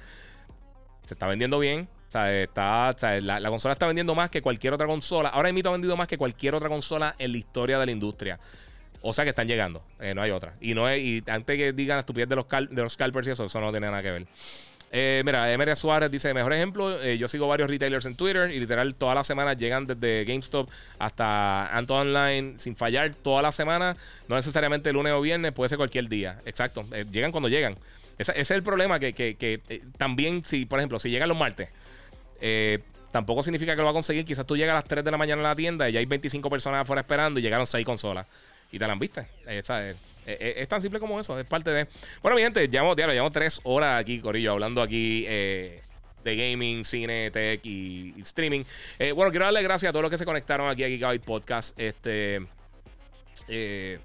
[SPEAKER 1] Se está vendiendo bien. O sea, está, la, consola está vendiendo más que cualquier otra consola. Ahora mismo ha vendido más que cualquier otra consola en la historia de la industria. O sea que están llegando. Eh, no hay otra. Y no es, y antes que digan la estupidez de los, de los scalpers y eso, eso no tiene nada que ver. Eh, mira, Emery Suárez dice: Mejor ejemplo, eh, yo sigo varios retailers en Twitter y literal todas las semanas llegan desde GameStop hasta Anto Online sin fallar toda la semana. No necesariamente lunes o viernes, puede ser cualquier día. Exacto, llegan cuando llegan. Ese, es el problema que, que también, si por ejemplo, si llegan los martes eh, tampoco significa que lo va a conseguir. Quizás tú llegas a las 3 de la mañana a la tienda y ya hay 25 personas afuera esperando y llegaron 6 consolas. Y te las viste. Eh, eh, es, tan simple como eso. Es parte de. Bueno, mi gente, llevamos, diario, llevamos 3 horas aquí, Corillo, hablando aquí de gaming, cine, tech y, streaming. bueno, quiero darle gracias a todos los que se conectaron aquí a Gigabyte Podcast. Este. Eh,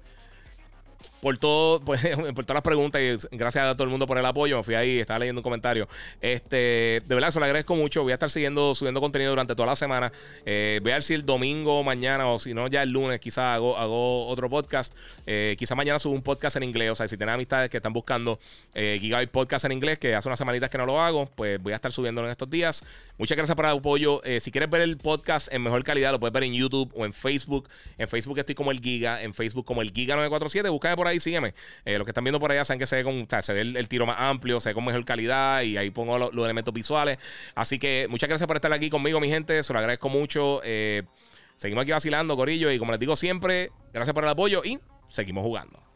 [SPEAKER 1] por todo, pues, por todas las preguntas y gracias a todo el mundo por el apoyo. Me fui ahí, estaba leyendo un comentario. Este, de verdad, se lo agradezco mucho. Voy a estar siguiendo, subiendo contenido durante toda la semana. Eh, voy a ver si el domingo, mañana, o si no, ya el lunes, quizás hago, hago otro podcast. Eh, quizás mañana subo un podcast en inglés. O sea, si tienen amistades que están buscando eh, Gigabyte Podcast en inglés, que hace unas semanitas que no lo hago, pues voy a estar subiéndolo en estos días. Muchas gracias por el apoyo. Eh, si quieres ver el podcast en mejor calidad, lo puedes ver en YouTube o en Facebook. En Facebook estoy como el Giga, en Facebook como el Giga 947. Búscame por ahí sígueme. Eh, los que están viendo por allá saben que se ve, con, se ve el, tiro más amplio, se ve con mejor calidad y ahí pongo los elementos visuales. Así que muchas gracias por estar aquí conmigo, mi gente. Se lo agradezco mucho. Eh, seguimos aquí vacilando, Corillo. Y como les digo siempre, gracias por el apoyo y seguimos jugando.